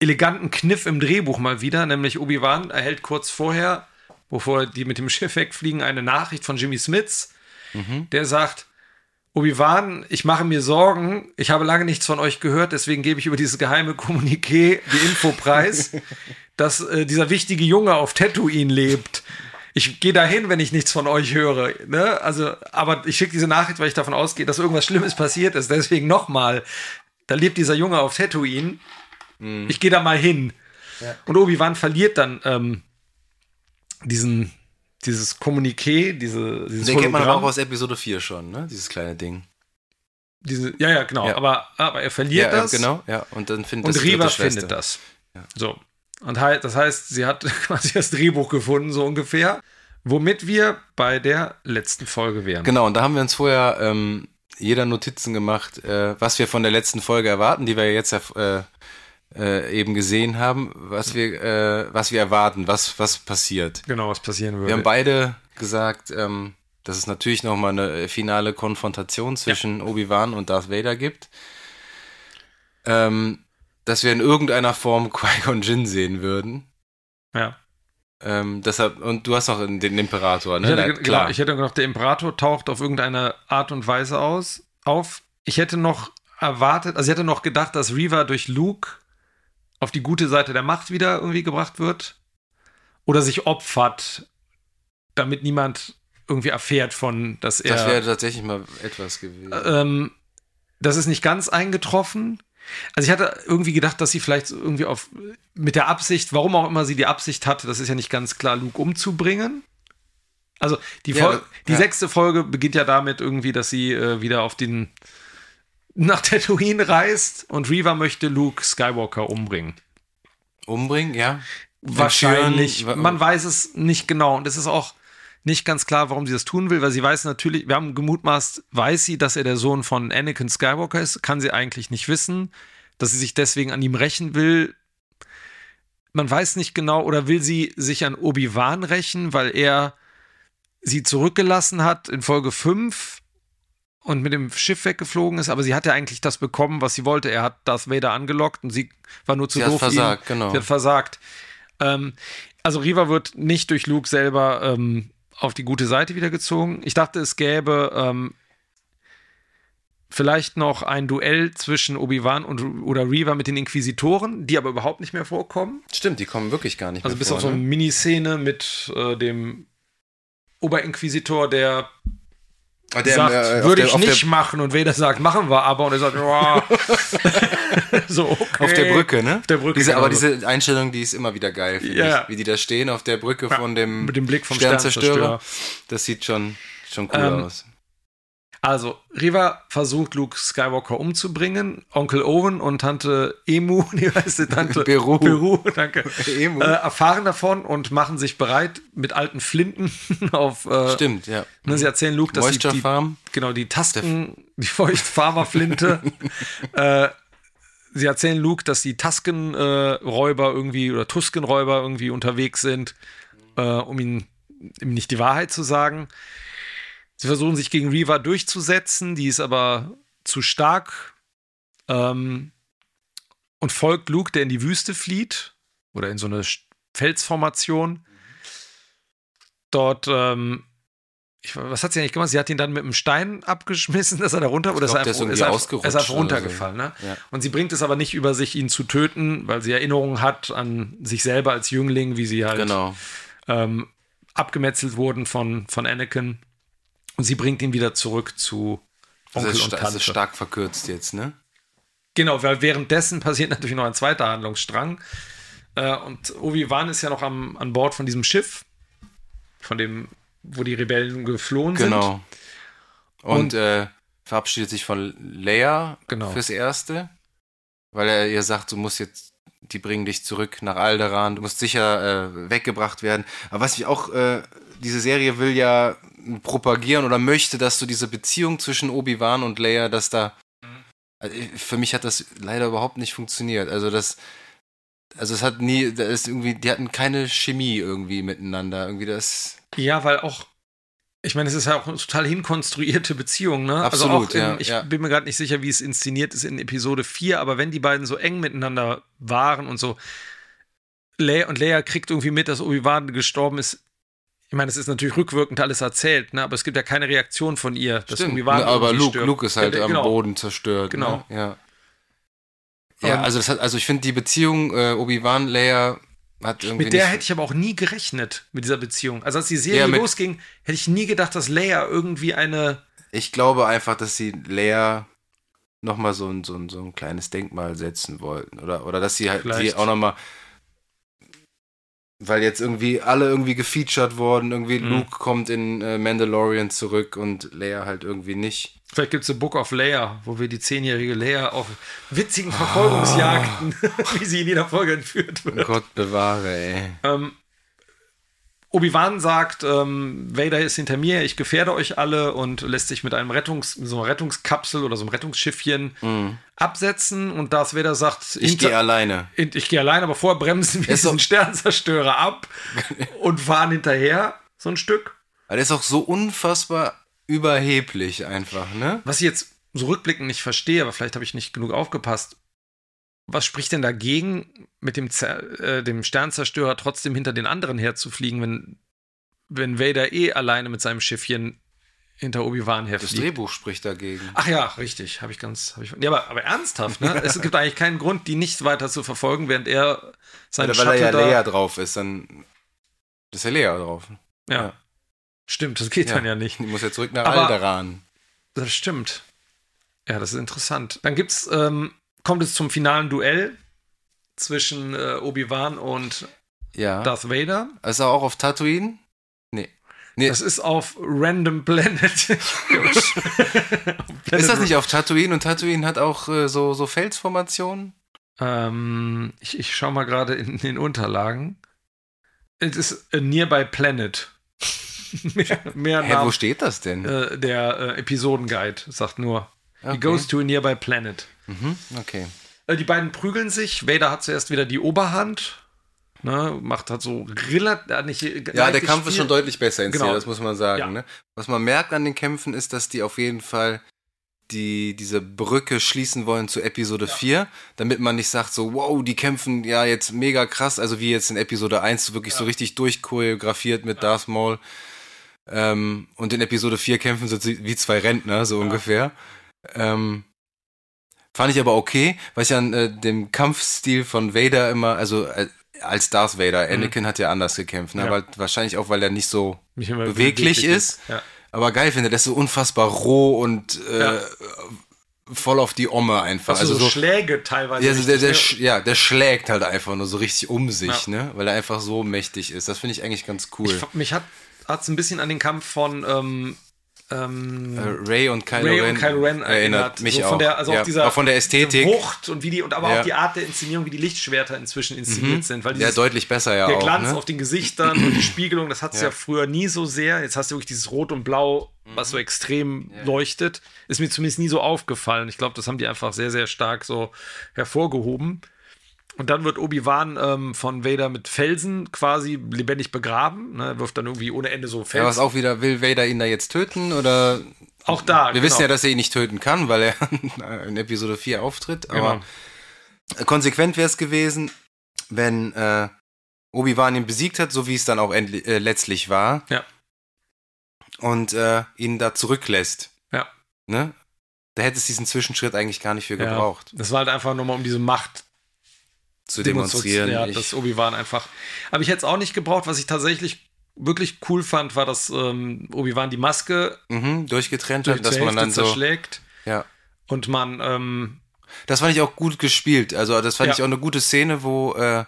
eleganten Kniff im Drehbuch mal wieder, nämlich Obi-Wan erhält kurz vorher, bevor die mit dem Schiff wegfliegen, eine Nachricht von Jimmy Smits, der sagt, Obi-Wan, ich mache mir Sorgen, ich habe lange nichts von euch gehört, deswegen gebe ich über dieses geheime Kommuniqué die Info preis, *laughs* dass äh, dieser wichtige Junge auf Tatooine lebt. Ich gehe dahin, wenn ich nichts von euch höre. Ne? Also, aber ich schicke diese Nachricht, weil ich davon ausgehe, dass irgendwas Schlimmes passiert ist. Deswegen nochmal, da lebt dieser Junge auf Tatooine. Ich gehe da mal hin. Und Obi-Wan verliert dann ähm, diesen, dieses Kommuniqué, diese, dieses Den kennt man aber auch Hologramm. aus Episode 4 schon, ne? Dieses kleine Ding. Diese, ja, ja, genau. Ja. Aber, aber er verliert ja, das. genau, ja. Und dann findet Und das Riva findet das. So. Und hei- das heißt, sie hat *laughs* quasi das Drehbuch gefunden, so ungefähr. Womit wir bei der letzten Folge wären. Genau, und da haben wir uns vorher ähm, jeder Notizen gemacht, äh, was wir von der letzten Folge erwarten, die wir jetzt äh, äh, eben gesehen haben, was wir, äh, was wir erwarten, was, was passiert. Genau, was passieren würde. Wir haben beide gesagt, ähm, dass es natürlich nochmal eine finale Konfrontation zwischen Obi-Wan und Darth Vader gibt. Ähm, dass wir in irgendeiner Form *laughs* Qui-Gon Jinn sehen würden. ja. Ähm, deshalb, und du hast noch den Imperator, Ich ne? hätte, Na, ge- klar. Genau, ich hätte gedacht, der Imperator taucht auf irgendeine Art und Weise aus, auf. Ich hätte noch erwartet, also ich hätte noch gedacht, dass Reva durch Luke auf die gute Seite der Macht wieder irgendwie gebracht wird. Oder sich opfert, damit niemand irgendwie erfährt von, dass er. das wäre tatsächlich mal etwas gewesen. Ähm, das ist nicht ganz eingetroffen. Also ich hatte irgendwie gedacht, dass sie vielleicht irgendwie auf mit der Absicht, warum auch immer sie die Absicht hatte, das ist ja nicht ganz klar, Luke umzubringen. Also die, Ja, Fol die ja. sechste Folge beginnt ja damit irgendwie, dass sie äh, wieder auf den nach Tatooine reist und Reva möchte Luke Skywalker umbringen. Umbringen, ja. Wahrscheinlich. Man weiß es nicht genau. Und es ist auch nicht ganz klar, warum sie das tun will, weil sie weiß natürlich, wir haben gemutmaßt, weiß sie, dass er der Sohn von Anakin Skywalker ist, kann sie eigentlich nicht wissen, dass sie sich deswegen an ihm rächen will. Man weiß nicht genau, oder will sie sich an Obi-Wan rächen, weil er sie zurückgelassen hat in Folge 5 und mit dem Schiff weggeflogen ist, aber sie hat ja eigentlich das bekommen, was sie wollte. Er hat Darth Vader angelockt und sie war nur zu Sie hat doof. ihn- versagt, genau. Sie hat versagt. Ähm, also Riva wird nicht durch Luke selber ähm, auf die gute Seite wieder gezogen. Ich dachte, es gäbe ähm, vielleicht noch ein Duell zwischen Obi-Wan und oder Riva mit den Inquisitoren, die aber überhaupt nicht mehr vorkommen. Stimmt, die kommen wirklich gar nicht Also mehr bis vor, auf so eine ne? Miniszene mit äh, dem Oberinquisitor, der der, sagt, äh, würde der- ich der- nicht machen und Vader sagt, machen wir aber und er sagt, *laughs* so, okay. Auf der Brücke, ne? Auf der Brücke, Diese, aber genau. diese Einstellung, die ist immer wieder geil, finde Ja. ich. Wie die da stehen auf der Brücke Ja, von dem mit dem Blick vom Sternzerstörer. Sternzerstörer. Das sieht schon, schon cool Ähm, aus. Also, Riva versucht, Luke Skywalker umzubringen. Onkel Owen und Tante Emu, *laughs* die heißt die Tante Beru. Beru, danke, *laughs* Emu. äh, erfahren davon und machen sich bereit mit alten Flinten *laughs* auf. Äh, Stimmt, ja. Ne, sie erzählen Luke, dass sie Moisture die, Farm. genau die Tasken, die Feuchtfarmerflinte. äh, sie erzählen Luke, dass die Taskenräuber irgendwie oder Tuskenräuber irgendwie unterwegs sind, äh, um ihn ihm nicht die Wahrheit zu sagen. Sie versuchen sich gegen Reva durchzusetzen, die ist aber zu stark ähm, und folgt Luke, der in die Wüste flieht oder in so eine Felsformation. Dort, ähm, ich, was hat sie eigentlich gemacht? Sie hat ihn dann mit einem Stein abgeschmissen, *laughs* dass er da runter oder glaub, ist er ist einfach, ist er einfach, ist einfach oder so. runtergefallen. Ne? Ja. Und sie bringt es aber nicht über sich, ihn zu töten, weil sie Erinnerungen hat an sich selber als Jüngling, wie sie halt Genau. ähm, abgemetzelt wurden von, von Anakin. Und sie bringt ihn wieder zurück zu Das Onkel ist, und sta- das Tante. ist stark verkürzt jetzt, ne? Genau, weil währenddessen passiert natürlich noch ein zweiter Handlungsstrang. Äh, und Obi-Wan ist ja noch am, an Bord von diesem Schiff, von dem, wo die Rebellen geflohen sind. Genau. Und, Und- äh, verabschiedet sich von Leia Genau. fürs Erste, weil er ihr sagt, du musst jetzt, die bringen dich zurück nach Alderaan, du musst sicher äh, weggebracht werden. Aber was ich auch, äh, diese Serie will ja propagieren oder möchte, dass du diese Beziehung zwischen Obi-Wan und Leia, dass da, also für mich hat das leider überhaupt nicht funktioniert. Also das, also es hat nie, da ist irgendwie, die hatten keine Chemie irgendwie miteinander. Irgendwie das. Ja, weil auch, ich meine, es ist ja auch eine total hinkonstruierte Beziehung, ne? also Absolut, auch in, ja, ich ja. bin mir gerade nicht sicher, wie es inszeniert ist in Episode 4, aber wenn die beiden so eng miteinander waren und so, Leia und Leia kriegt irgendwie mit, dass Obi-Wan gestorben ist. Ich meine, es ist natürlich rückwirkend alles erzählt, ne? aber es gibt ja keine Reaktion von ihr, dass Stimmt, Obi-Wan ne, aber irgendwie Luke, stirbt. Luke ist halt Ja, am genau. Boden zerstört. Genau. Ne? Ja. Ja, also das hat, also ich finde die Beziehung äh, Obi-Wan Leia hat irgendwie Mit der hätte ich aber auch nie gerechnet, mit dieser Beziehung. Also als die Serie Ja, mit- losging, hätte ich nie gedacht, dass Leia irgendwie eine. ich glaube einfach, dass sie Leia noch mal so ein, so ein, so ein kleines Denkmal setzen wollten oder oder dass sie halt Vielleicht. die auch noch mal weil jetzt irgendwie alle irgendwie gefeatured worden, irgendwie Mhm. Luke kommt in äh, Mandalorian zurück und Leia halt irgendwie nicht. Vielleicht gibt es ein Book of Leia, wo wir die zehnjährige Leia auf witzigen. Verfolgungsjagden, *laughs* wie sie in jeder Folge entführt wird. Gott bewahre, ey. Ähm, Obi-Wan sagt, ähm, Vader ist hinter mir, ich gefährde euch alle und lässt sich mit einem Rettungs, so einer Rettungskapsel oder so einem Rettungsschiffchen absetzen und Darth Vader sagt. Ich gehe alleine. Und ich gehe allein, aber vorher bremsen wir diesen Sternzerstörer ab *laughs* und fahren hinterher so ein Stück. Aber der ist auch so unfassbar überheblich einfach, ne? Was ich jetzt so rückblickend nicht verstehe, aber vielleicht habe ich nicht genug aufgepasst. Was spricht denn dagegen, mit dem, Zer äh, dem Sternzerstörer trotzdem hinter den anderen herzufliegen, wenn, wenn Vader eh alleine mit seinem Schiffchen hinter Obi-Wan Das herfliegt? Drehbuch spricht dagegen. Ach ja, richtig, habe ich ganz. Hab ich, ja, aber, aber ernsthaft, ne? *laughs* es gibt eigentlich keinen Grund, die nicht weiter zu verfolgen, während er seine Weil, weil er ja Shuttle da. Leia drauf ist, dann ist ja Leia drauf. ja. ja. Stimmt, das geht dann ja nicht. Die muss ja zurück nach Aber- Alderaan. Das stimmt. Ja, das ist interessant. Dann gibt's, ähm, kommt es zum finalen Duell zwischen äh, Obi-Wan und Ja. Darth Vader. ist er auch auf Tatooine? Nee. nee. Das ist auf Random Planet. *laughs* ist das nicht auf Tatooine? Und Tatooine hat auch äh, so, so Felsformationen? Ähm, ich, ich schau mal gerade in den Unterlagen. Es ist a Nearby Planet. *laughs* mehr mehr Hä, wo Namen. steht das denn? Äh, der äh, Episodenguide sagt nur, he Okay. goes to a nearby planet. Mhm, okay. Äh, die beiden prügeln sich. Vader hat zuerst wieder die Oberhand. Ne, macht halt so relativ. Äh, nicht, Ja, der Kampf ist schon deutlich besser inszeniert, Genau. das muss man sagen. Ja. Ne? Was man merkt an den Kämpfen ist, dass die auf jeden Fall die, diese Brücke schließen wollen zu Episode 4, damit man nicht sagt so, wow, die kämpfen ja jetzt mega krass, also wie jetzt in Episode 1 so wirklich so richtig durchchoreografiert mit Darth Maul. Ähm, und in Episode 4 kämpfen sie wie zwei Rentner, so ungefähr. Ähm, fand ich aber okay, weil ich an äh, dem Kampfstil von Vader immer, also äh, als Darth Vader, Anakin hat ja anders gekämpft, ne? Ja. weil, wahrscheinlich auch, weil er nicht so immer beweglich ist. Ja. aber geil finde, der ist so unfassbar roh und äh, Ja. voll auf die Omme einfach. Also, Also so Schläge teilweise. ja, also der, der, sch- ja, der schlägt halt einfach nur so richtig um sich, ne? Weil er einfach so mächtig ist. Das finde ich eigentlich ganz cool. Ich, mich hat es ein bisschen an den Kampf von ähm, ähm, Äh, Ray und Kylo Ray Ren, und Kylo Ren erinnert mich so auch. von der, also ja, auch dieser auch von der Ästhetik. Wucht und wie die und aber Ja. auch die Art der Inszenierung, wie die Lichtschwerter inzwischen inszeniert sind, weil ja, dieses, deutlich besser ja der auch. Glanz ne? auf den Gesichtern und die Spiegelung, das hat es ja. Ja. früher nie so sehr. Jetzt hast du wirklich dieses Rot und Blau, was Mhm. so extrem leuchtet. Ist mir zumindest nie so aufgefallen. Ich glaube, das haben die einfach sehr, sehr stark so hervorgehoben. Und dann wird Obi-Wan ähm, von Vader mit Felsen quasi lebendig begraben. Ne? Er wirft dann irgendwie ohne Ende so Ja, Felsen. was auch wieder, will Vader ihn da jetzt töten oder auch da. Wir wissen ja, dass er ihn nicht töten kann, weil er *laughs* in Episode 4 auftritt. Aber Genau. konsequent wäre es gewesen, wenn äh, Obi-Wan ihn besiegt hat, so wie es dann auch äh, letztlich war. Ja. Und äh, ihn da zurücklässt. Ja. Ne? Da hätte es diesen Zwischenschritt eigentlich gar nicht für Ja. gebraucht. Das war halt einfach nochmal um diese Macht Zu demonstrieren. Ja, Ich- das Obi-Wan einfach. Aber ich hätte es auch nicht gebraucht. Was ich tatsächlich wirklich cool fand, war, dass ähm, Obi-Wan die Maske mhm, durchgetrennt durch hat, dass man dann so. zerschlägt Ja. und man ähm, Das fand ich auch gut gespielt. Also, das fand Ja. ich auch eine gute Szene, wo, äh,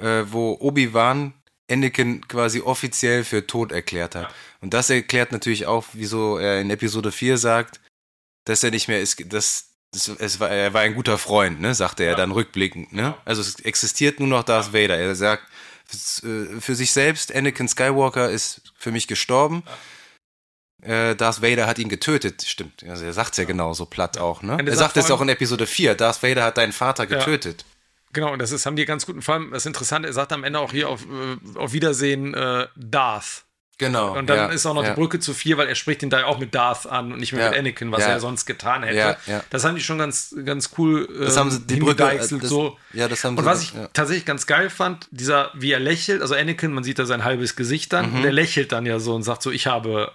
äh, wo Obi-Wan Anakin quasi offiziell für tot erklärt hat. Und das erklärt natürlich auch, wieso er in Episode 4 sagt, dass er nicht mehr ist, dass das, es war, er war ein guter Freund, ne, sagte er dann rückblickend. Ne? Also es existiert nur noch Darth Vader. Er sagt, äh, für sich selbst, Anakin Skywalker ist für mich gestorben. Äh, Darth Vader hat ihn getötet, stimmt. Also er sagt es ja genauso platt auch, ne? Er sagt es auch in Episode 4. Darth Vader hat deinen Vater Ja. getötet. genau, und das ist, haben die ganz guten, vor allem das Interessante, er sagt am Ende auch hier auf, äh, auf Wiedersehen äh, Darth. Genau. Und dann ja, ist auch noch ja. die Brücke zu viel, weil er spricht ihn da auch mit Darth an und nicht mehr Ja. mit Anakin, was Ja. er sonst getan hätte. Das haben die schon ganz, ganz cool äh, Das haben sie, die Brücke, hingedeichselt, das, so. ja, das haben Und sie, was ich tatsächlich ganz geil fand, dieser, wie er lächelt, also Anakin, man sieht da sein halbes Gesicht dann, Mhm. und er lächelt dann ja so und sagt so, ich habe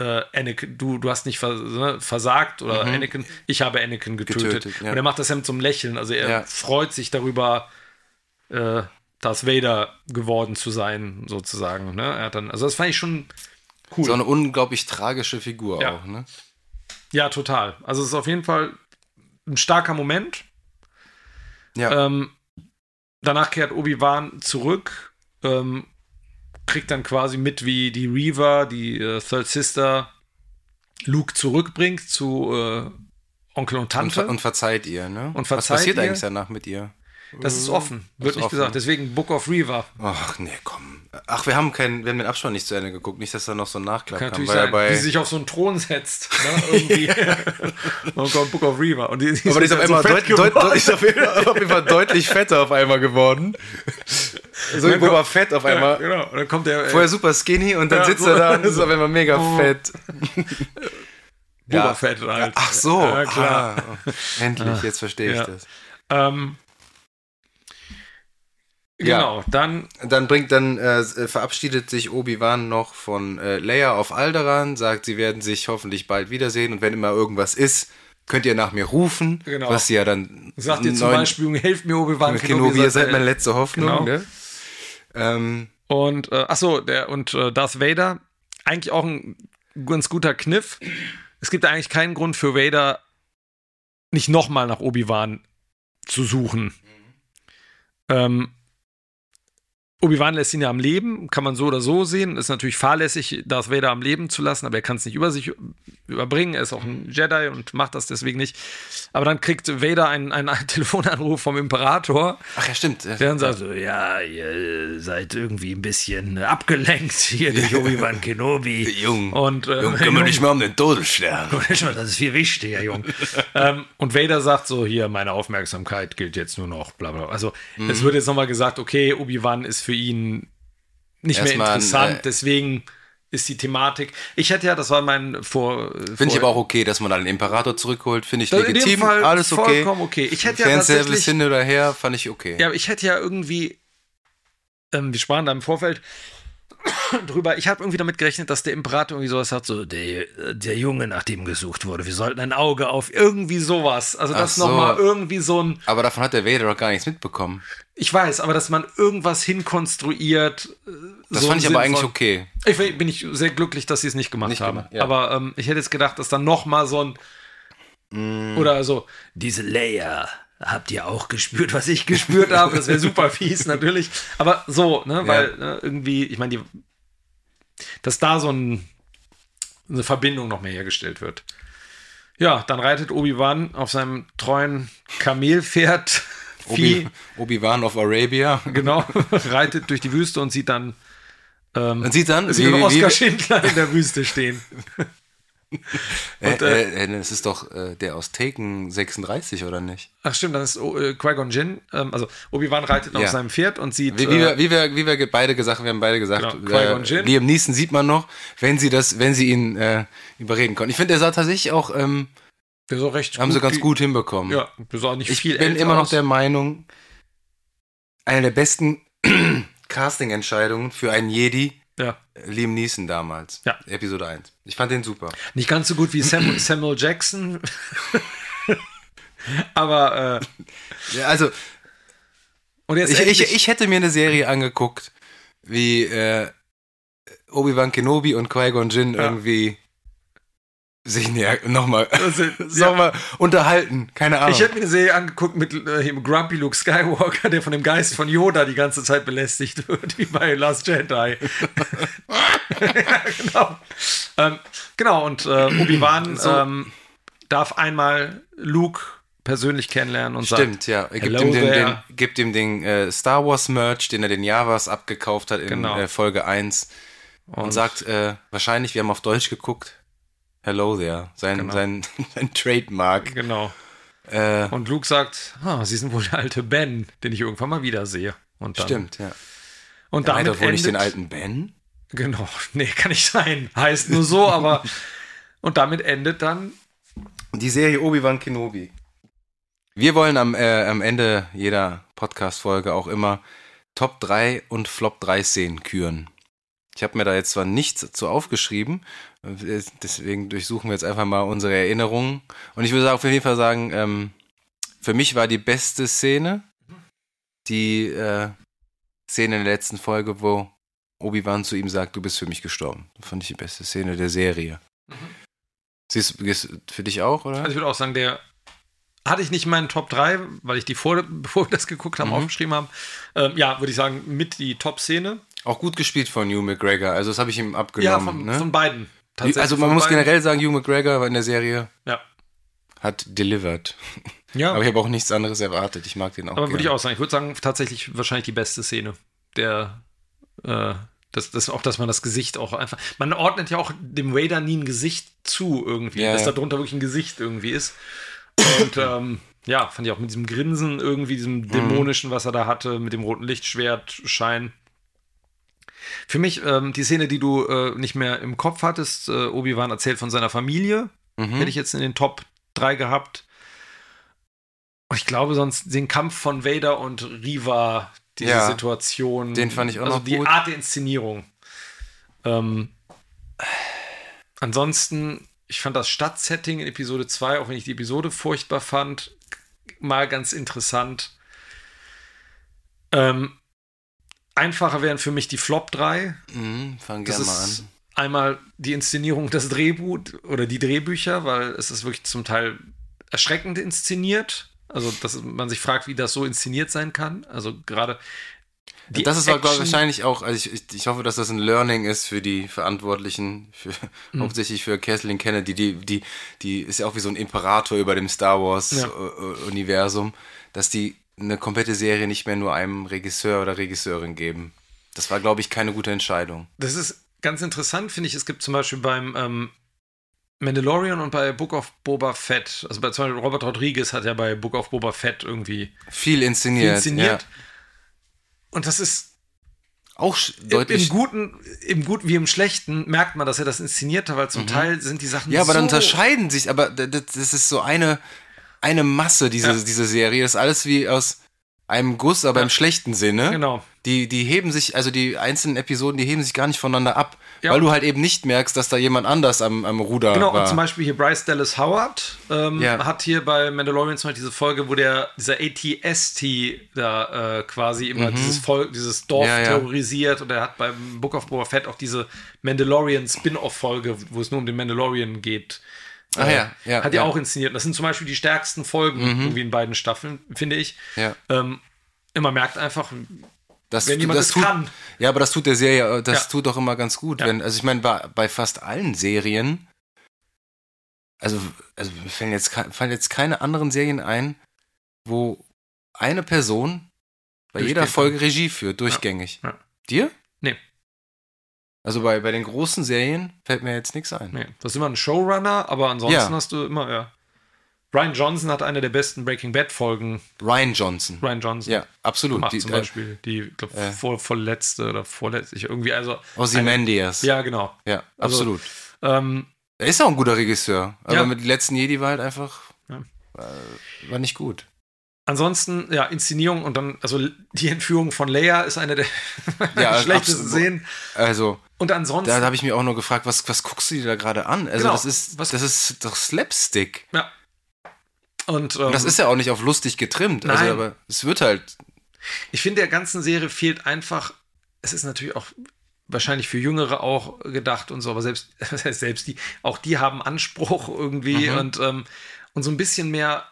äh, Anakin, du, du hast nicht ne, versagt oder Mhm. Anakin, ich habe Anakin getötet. Getötet. Und er macht das ja mit so einem Lächeln, also er freut sich darüber, äh, Darth Vader geworden zu sein, sozusagen. Ne? Er hat dann, also das fand ich schon cool. So eine unglaublich tragische Figur Ja. auch, ne? Ja, total. Also es ist auf jeden Fall ein starker Moment. Ja. Ähm, danach kehrt Obi-Wan zurück, ähm, kriegt dann quasi mit, wie die Reaver, die äh, Third Sister, Luke zurückbringt zu äh, Onkel und und, Tante. ver- und verzeiht ihr, ne? Und Was verzeiht passiert ihr? eigentlich danach mit ihr? Das ist offen, wird ist nicht offen. gesagt. Deswegen Book of Reaver. Ach, nee, komm. Ach, wir haben keinen, wir haben den Abspann nicht zu Ende geguckt. Nicht, dass da noch so ein Nachklapp Kann kam. Weil sein, bei, wie sie sich auf so einen Thron setzt. Ne, *laughs* irgendwie. und *laughs* kommt Book of Reaver. Und die, die aber die ist auf so einmal deut, deut, deut, ist auf jeden Fall- auf jeden Fall deutlich fetter auf einmal geworden. *laughs* So Boba kommt- Fett auf Ja, einmal. genau. Und dann kommt der. äh, Vorher super skinny und dann Ja, sitzt so- er da und ist auf einmal mega Oh. fett. Boba Ja. Fett halt. Ach so. Ja, klar. Ah, endlich, jetzt verstehe ich Ja. das. Ähm, Ja. genau, dann Dann bringt dann äh, verabschiedet sich Obi-Wan noch von äh, Leia auf Alderaan, sagt, sie werden sich hoffentlich bald wiedersehen und wenn immer irgendwas ist, könnt ihr nach mir rufen, Genau. was sie ja dann sagt ihr zum Beispiel, helft mir Obi-Wan Kenobi, ihr seid meine äh, letzte Hoffnung, genau. ne? Ähm, Und äh, ach so, der und äh, Darth Vader eigentlich auch ein ganz guter Kniff. Es gibt eigentlich keinen Grund für Vader nicht nochmal nach Obi-Wan zu suchen. Ähm, Obi-Wan lässt ihn ja am Leben, kann man so oder so sehen. Ist natürlich fahrlässig, Darth Vader am Leben zu lassen, aber er kann es nicht über sich überbringen. Er ist auch ein Jedi und macht das deswegen nicht. Aber dann kriegt Vader einen, einen *laughs* Telefonanruf vom Imperator, ach ja, stimmt. der dann sagt so, ja, ihr seid irgendwie ein bisschen abgelenkt hier durch *laughs* Obi-Wan Kenobi. Jung, Und, äh, Jung, kümmere dich mal um den Todesstern. *laughs* das ist viel wichtiger, Jung. ähm, und Vader sagt so, hier, meine Aufmerksamkeit gilt jetzt nur noch, bla bla. Also Mhm. es wird jetzt nochmal gesagt, okay, Obi-Wan ist für ihn nicht mehr Erstmal ein, interessant, äh, deswegen ist die Thematik. Ich hätte ja, das war mein vor. Finde ich aber auch okay, dass man dann den Imperator zurückholt. Finde ich in dem legitim. Fall Alles okay. vollkommen okay. Ich hätte ja Fanservice tatsächlich, hin oder her, fand ich okay. ja, aber ich hätte ja irgendwie, ähm, wir sprachen da im Vorfeld *coughs* drüber, ich habe irgendwie damit gerechnet, dass der Imperator irgendwie sowas hat, so der, der Junge, nach dem gesucht wurde, wir sollten ein Auge auf irgendwie sowas. Also das so. nochmal irgendwie so ein, Aber davon hat der Vader doch gar nichts mitbekommen. ich weiß, aber dass man irgendwas hinkonstruiert. äh, Das so fand ich aber eigentlich von- okay. Ich bin ich sehr glücklich, dass sie es nicht gemacht Nicht haben. gemacht, ja. Aber ähm, ich hätte jetzt gedacht, dass dann noch mal so ein Mm. oder so diese Leia habt ihr auch gespürt, was ich gespürt habe. Das wäre super fies natürlich. Aber so, ne, weil ne, irgendwie, ich meine, dass da so ein eine Verbindung noch mehr hergestellt wird. Ja, dann reitet Obi-Wan auf seinem treuen Kamelpferd. *laughs* Obi, Obi-Wan of Arabia. Genau, *laughs* reitet durch die Wüste und sieht dann ähm, Und sieht dann, sieht wie- Oskar wie- Schindler in der Wüste stehen. *laughs* Äh, Und, äh, äh, äh, das ist doch äh, der aus Taken 36, oder nicht? Ach stimmt, dann ist oh, äh, Qui-Gon Jinn, ähm, also Obi-Wan reitet auf Ja. seinem Pferd und sieht Wie, wie, äh, wir, wie, wir, wie wir beide gesagt haben, wir haben beide gesagt, Genau, äh, Jinn. Liam Neeson sieht man noch, wenn sie das, wenn sie ihn äh, überreden konnten. Ich finde, der sah tatsächlich auch, ähm, der so recht haben sie ganz gut hinbekommen. Ja, der sah nicht ich viel bin älter immer noch aus. der Meinung, eine der besten *clears throat* Casting-Entscheidungen für einen Jedi, Ja, Liam Neeson damals. Ja. Episode 1. Ich fand den super. nicht ganz so gut wie Sam, *clears throat* Samuel Jackson. *laughs* Aber äh, Ja, also, und jetzt ich, ich, ich hätte mir eine Serie angeguckt, wie äh, Obi-Wan Kenobi und Qui-Gon Jinn Ja. irgendwie sich näher nochmal *laughs* Also, *laughs* mal, unterhalten. Keine Ahnung. Ich hätte mir eine Serie angeguckt mit äh, Grumpy Luke Skywalker, der von dem Geist von Yoda die ganze Zeit belästigt wird, *laughs* wie bei Last Jedi. ja, genau. Ähm, genau, und äh, Obi-Wan So. ähm, darf einmal Luke persönlich kennenlernen und Stimmt, sagt, ja. Er gibt ihm den, den, gibt ihm den äh, Star Wars Merch, den er den Javas abgekauft hat in Genau. äh, Folge 1 und, sagt, äh, wahrscheinlich, wir haben auf Deutsch geguckt, Hello there, sein, Genau. sein, *laughs* sein Trademark. Genau. Äh, Und Luke sagt, ah, Sie sind wohl der alte Ben, den ich irgendwann mal wiedersehe. Und dann, stimmt, ja. Und Er damit doch wohl nicht den endet- alten Ben? Genau, *laughs* nee, kann nicht sein. Heißt nur so, aber. *laughs* und damit endet dann. Die Serie Obi-Wan Kenobi. Wir wollen am, äh, am Ende jeder Podcast-Folge auch immer Top 3 und Flop 3 Szenen küren. Ich habe mir da jetzt zwar nichts zu aufgeschrieben, deswegen durchsuchen wir jetzt einfach mal unsere Erinnerungen. Und ich würde auf jeden Fall sagen, ähm, für mich war die beste Szene die äh, Szene in der letzten Folge, wo Obi-Wan zu ihm sagt, du bist für mich gestorben. Das fand ich die beste Szene der Serie. Siehst du, für dich auch, oder? Also ich würde auch sagen, der hatte ich nicht in meinen Top 3, weil ich die vor, *laughs* bevor wir das geguckt haben, Mhm. aufgeschrieben haben. Ähm, ja, würde ich sagen, mit die Top-Szene. Auch gut gespielt von Hugh McGregor. Also das habe ich ihm Ja, abgenommen. von, ne? von beiden. Also man muss generell sagen, Hugh McGregor war in der Serie Ja. hat delivered. Ja, Aber ich habe auch nichts anderes erwartet. Ich mag den auch aber würde ich auch sagen. Ich würde sagen, tatsächlich wahrscheinlich die beste Szene. Der, äh, das, das auch, dass man das Gesicht auch einfach. Man ordnet ja auch dem Vader nie ein Gesicht zu irgendwie, Ja, dass da drunter wirklich ein Gesicht irgendwie ist. Und ähm, ja, fand ich auch mit diesem Grinsen irgendwie, Mhm. diesem dämonischen, was er da hatte, mit dem roten Lichtschwert, Schein. Für mich ähm, die Szene, die du äh, nicht mehr im Kopf hattest, äh, Obi-Wan erzählt von seiner Familie, Mhm. hätte ich jetzt in den Top 3 gehabt. Und ich glaube sonst den Kampf von Vader und Riva, diese Ja, Situation. den fand ich auch also noch die gut. Art der Inszenierung. Ähm, ansonsten, ich fand das Stadtsetting in Episode 2, auch wenn ich die Episode furchtbar fand, mal ganz interessant. Ähm, einfacher wären für mich die Flop 3. Mhm, fang gerne mal an. einmal die Inszenierung, das Drehbuch oder die Drehbücher, weil es ist wirklich zum Teil erschreckend inszeniert. Also, dass man sich fragt, wie das so inszeniert sein kann. Also gerade die das ist Action- wahrscheinlich auch, also ich, ich, ich hoffe, dass das ein Learning ist für die Verantwortlichen, für, Mhm. hauptsächlich für Kathleen Kennedy, die, die, die ist ja auch wie so ein Imperator über dem Star Ja. Wars-Universum, dass die eine komplette Serie nicht mehr nur einem Regisseur oder Regisseurin geben. Das war, glaube ich, keine gute Entscheidung. Das ist ganz interessant, finde ich. Es gibt zum Beispiel beim ähm, Mandalorian und bei Book of Boba Fett, also bei zum Beispiel Robert Rodriguez hat ja bei Book of Boba Fett irgendwie Viel inszeniert. viel inszeniert. Ja. Und das ist Auch deutlich. Im Guten, im Guten wie im Schlechten merkt man, dass er das inszeniert hat, weil zum Teil sind die Sachen Mhm. Ja, aber so dann unterscheiden sich, aber das ist so eine, eine Masse, diese, Ja. diese Serie. Das ist alles wie aus einem Guss, aber Ja. im schlechten Sinne. Genau. Die, die heben sich, also die einzelnen Episoden, die heben sich gar nicht voneinander ab, Ja. weil du halt eben nicht merkst, dass da jemand anders am, am Ruder Genau, war. und zum Beispiel hier Bryce Dallas Howard ähm, Ja. hat hier bei Mandalorian zum Beispiel diese Folge, wo der dieser ATST da äh, quasi immer dieses Volk, dieses Dorf Mhm. Terrorisiert und er hat beim Book of Boba Fett auch diese Mandalorian Spin-off-Folge, wo es nur um den Mandalorian geht. Ach äh, ja, ja, Hat ja. Mhm. auch inszeniert. Und Das sind zum Beispiel die stärksten Folgen irgendwie in beiden Staffeln, finde ich. ja. Ähm, man merkt einfach, Das, wenn jemand das das tut, kann. Ja, aber das tut der Serie, das Ja. tut doch immer ganz gut. Ja. Wenn, also ich meine, bei, bei fast allen Serien, also, also fallen jetzt, fallen jetzt keine anderen Serien ein, wo eine Person bei jeder Folge Regie führt, durchgängig. Ja. Dir? Also bei, bei den großen Serien fällt mir jetzt nichts ein. Nee, das ist immer ein Showrunner, aber ansonsten Ja. hast du immer, ja. Ryan Johnson hat eine der besten Breaking Bad Folgen. Ryan Johnson. Ryan Johnson. Ja, absolut. Gemacht Die, zum äh, Beispiel. Die, ich glaube, äh, vor, vorletzte oder vorletzte. Irgendwie, also. Ozymandias. Ja, genau. ja Also- absolut. Ähm, Er ist auch ein guter Regisseur, aber Ja. mit den letzten Jedi war halt einfach Ja. äh, war nicht gut. Ansonsten, ja, Inszenierung und dann, also die Entführung von Leia ist eine der *laughs* Ja, schlechtesten absolut. Szenen. Also Und ansonsten. da, da habe ich mir auch nur gefragt, was, was guckst du dir da gerade an? Also Genau. das ist Was- das ist doch Slapstick. ja. Und, ähm, Und das ist ja auch nicht auf lustig getrimmt. Also Nein. aber es wird halt Ich finde, der ganzen Serie fehlt einfach, es ist natürlich auch wahrscheinlich für Jüngere auch gedacht und so, aber selbst, *laughs* selbst die, auch die haben Anspruch irgendwie Mhm. und, ähm, und so ein bisschen mehr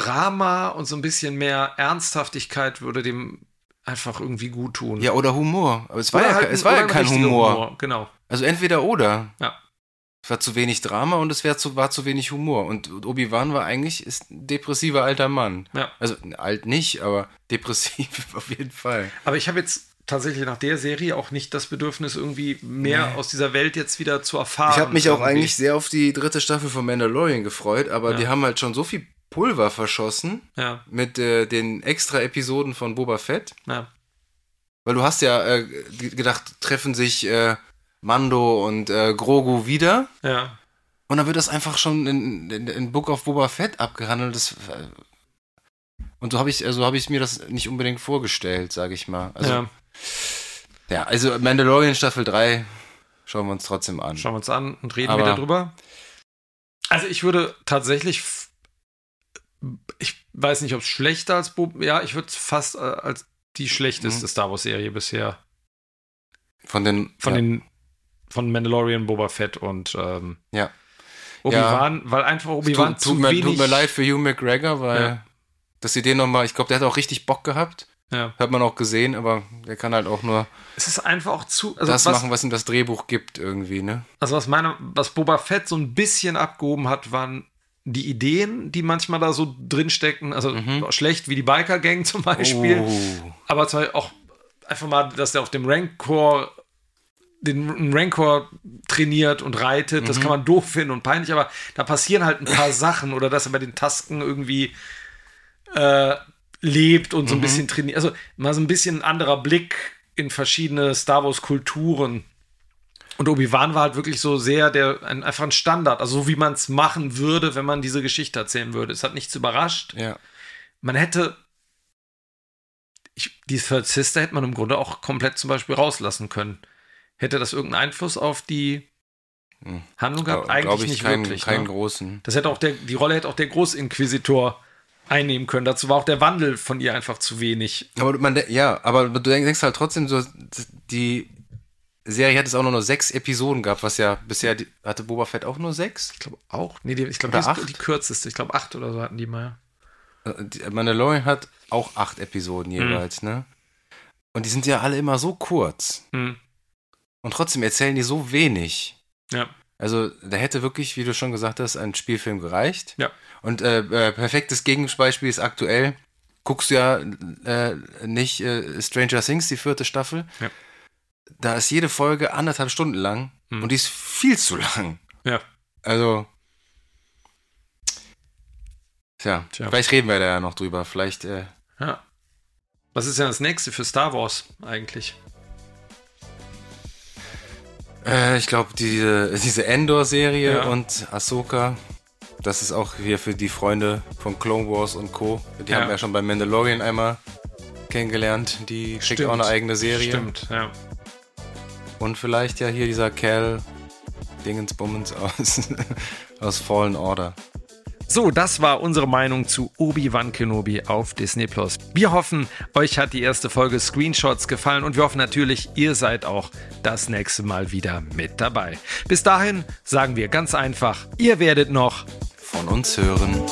Drama und so ein bisschen mehr Ernsthaftigkeit würde dem einfach irgendwie gut tun. ja oder Humor. Aber es war Oder ja, halt es war ja ein kein richtiger Humor. Genau. Also entweder oder. Ja. Es war zu wenig Drama und es wär zu, war zu wenig Humor. Und Obi-Wan war eigentlich ist ein depressiver alter Mann. Ja. Also alt nicht, aber *laughs* depressiv auf jeden Fall. Aber ich habe jetzt tatsächlich nach der Serie auch nicht das Bedürfnis, irgendwie mehr aus dieser Welt jetzt wieder zu erfahren. Ich habe mich auch irgendwie. eigentlich sehr auf die dritte Staffel von Mandalorian gefreut, aber Ja. die haben halt schon so viel Pulver verschossen Ja, mit äh, den extra Episoden von Boba Fett. ja. Weil du hast ja äh, gedacht, treffen sich äh, Mando und äh, Grogu wieder. Ja. Und dann wird das einfach schon in, in, in Book of Boba Fett abgehandelt. Das, äh, und so habe ich, also habe ich mir das nicht unbedingt vorgestellt, sage ich mal. Also, ja. ja. also Mandalorian Staffel 3 schauen wir uns trotzdem an. Schauen wir uns an und reden Aber- wieder drüber. Also ich würde tatsächlich, ich weiß nicht, ob es schlechter als Bob, ja, ich würde es fast äh, als die schlechteste Mhm. Star Wars Serie bisher Von den, von ja, den von Mandalorian, Boba Fett und ähm, Ja. Obi-Wan, weil einfach Obi-Wan tut, zu tut, mir, wenig. tut mir leid für Hugh McGregor, weil Ja. dass sie den nochmal, ich glaube, der hat auch richtig Bock gehabt. Ja. Hat man auch gesehen, aber der kann halt auch nur Es ist einfach auch zu, also das was, machen, was ihm das Drehbuch gibt irgendwie, ne? also was meine, was Boba Fett so ein bisschen abgehoben hat, waren die Ideen, die manchmal da so drinstecken. Also Mhm. schlecht wie die Biker Gang *laughs* zum Beispiel. Oh. aber zwar auch einfach mal, dass der auf dem Rancor den Rancor trainiert und reitet, Mhm. das kann man doof finden und peinlich, aber da passieren halt ein paar *laughs* Sachen oder dass er bei den Tasken irgendwie äh, lebt und so Mhm. ein bisschen trainiert. Also mal so ein bisschen ein anderer Blick in verschiedene Star Wars Kulturen. Und Obi-Wan war halt wirklich so sehr der ein, einfach ein Standard, also so wie man es machen würde, wenn man diese Geschichte erzählen würde. Es hat nichts überrascht Ja. man hätte ich, die Third Sister hätte man im Grunde auch komplett zum Beispiel rauslassen können. Hätte das irgendeinen Einfluss auf die Hm. Handlung gehabt? Eigentlich ich nicht keinen wirklich. keinen ne? großen. Das hätte auch der, die Rolle hätte auch der Großinquisitor einnehmen können. Dazu war auch der Wandel von ihr einfach zu wenig. Aber man, ja, aber du denk- denkst halt trotzdem so, die Serie hat es auch nur noch sechs Episoden gehabt, was ja bisher, die, hatte Boba Fett auch nur sechs? Ich glaube auch. Nee, die, ich glaube, die, ist die kürzeste. Ich glaube, acht oder so hatten die mal. Äh, die- Mandalorian hat auch acht Mhm. Episoden jeweils, ne? Und die sind ja alle immer so kurz. Hm. Und trotzdem erzählen die so wenig. Ja. Also da hätte wirklich, wie du schon gesagt hast, ein Spielfilm gereicht. Ja. Und äh, äh, perfektes Gegenbeispiel ist aktuell, guckst du ja äh, nicht äh, Stranger Things, die vierte Staffel. Ja. Da ist jede Folge anderthalb Stunden lang Hm. und die ist viel zu lang. Ja. Also, tja, Tja. vielleicht reden wir da ja noch drüber. Vielleicht, äh, Ja. Was ist denn das nächste für Star Wars eigentlich? äh, ich glaube, diese, diese Endor-Serie Ja. und Ahsoka, das ist auch hier für die Freunde von Clone Wars und Co. Die Ja. haben wir ja schon bei Mandalorian einmal kennengelernt. Die kriegt Stimmt. auch eine eigene Serie. Stimmt, ja. Und vielleicht ja hier dieser Cal Dingensbummens aus, *laughs* aus Fallen Order. So, das war unsere Meinung zu Obi-Wan Kenobi auf Disney Plus. Wir hoffen, euch hat die erste Folge Screenshots gefallen und wir hoffen natürlich, ihr seid auch das nächste Mal wieder mit dabei. Bis dahin sagen wir ganz einfach, ihr werdet noch Von uns hören.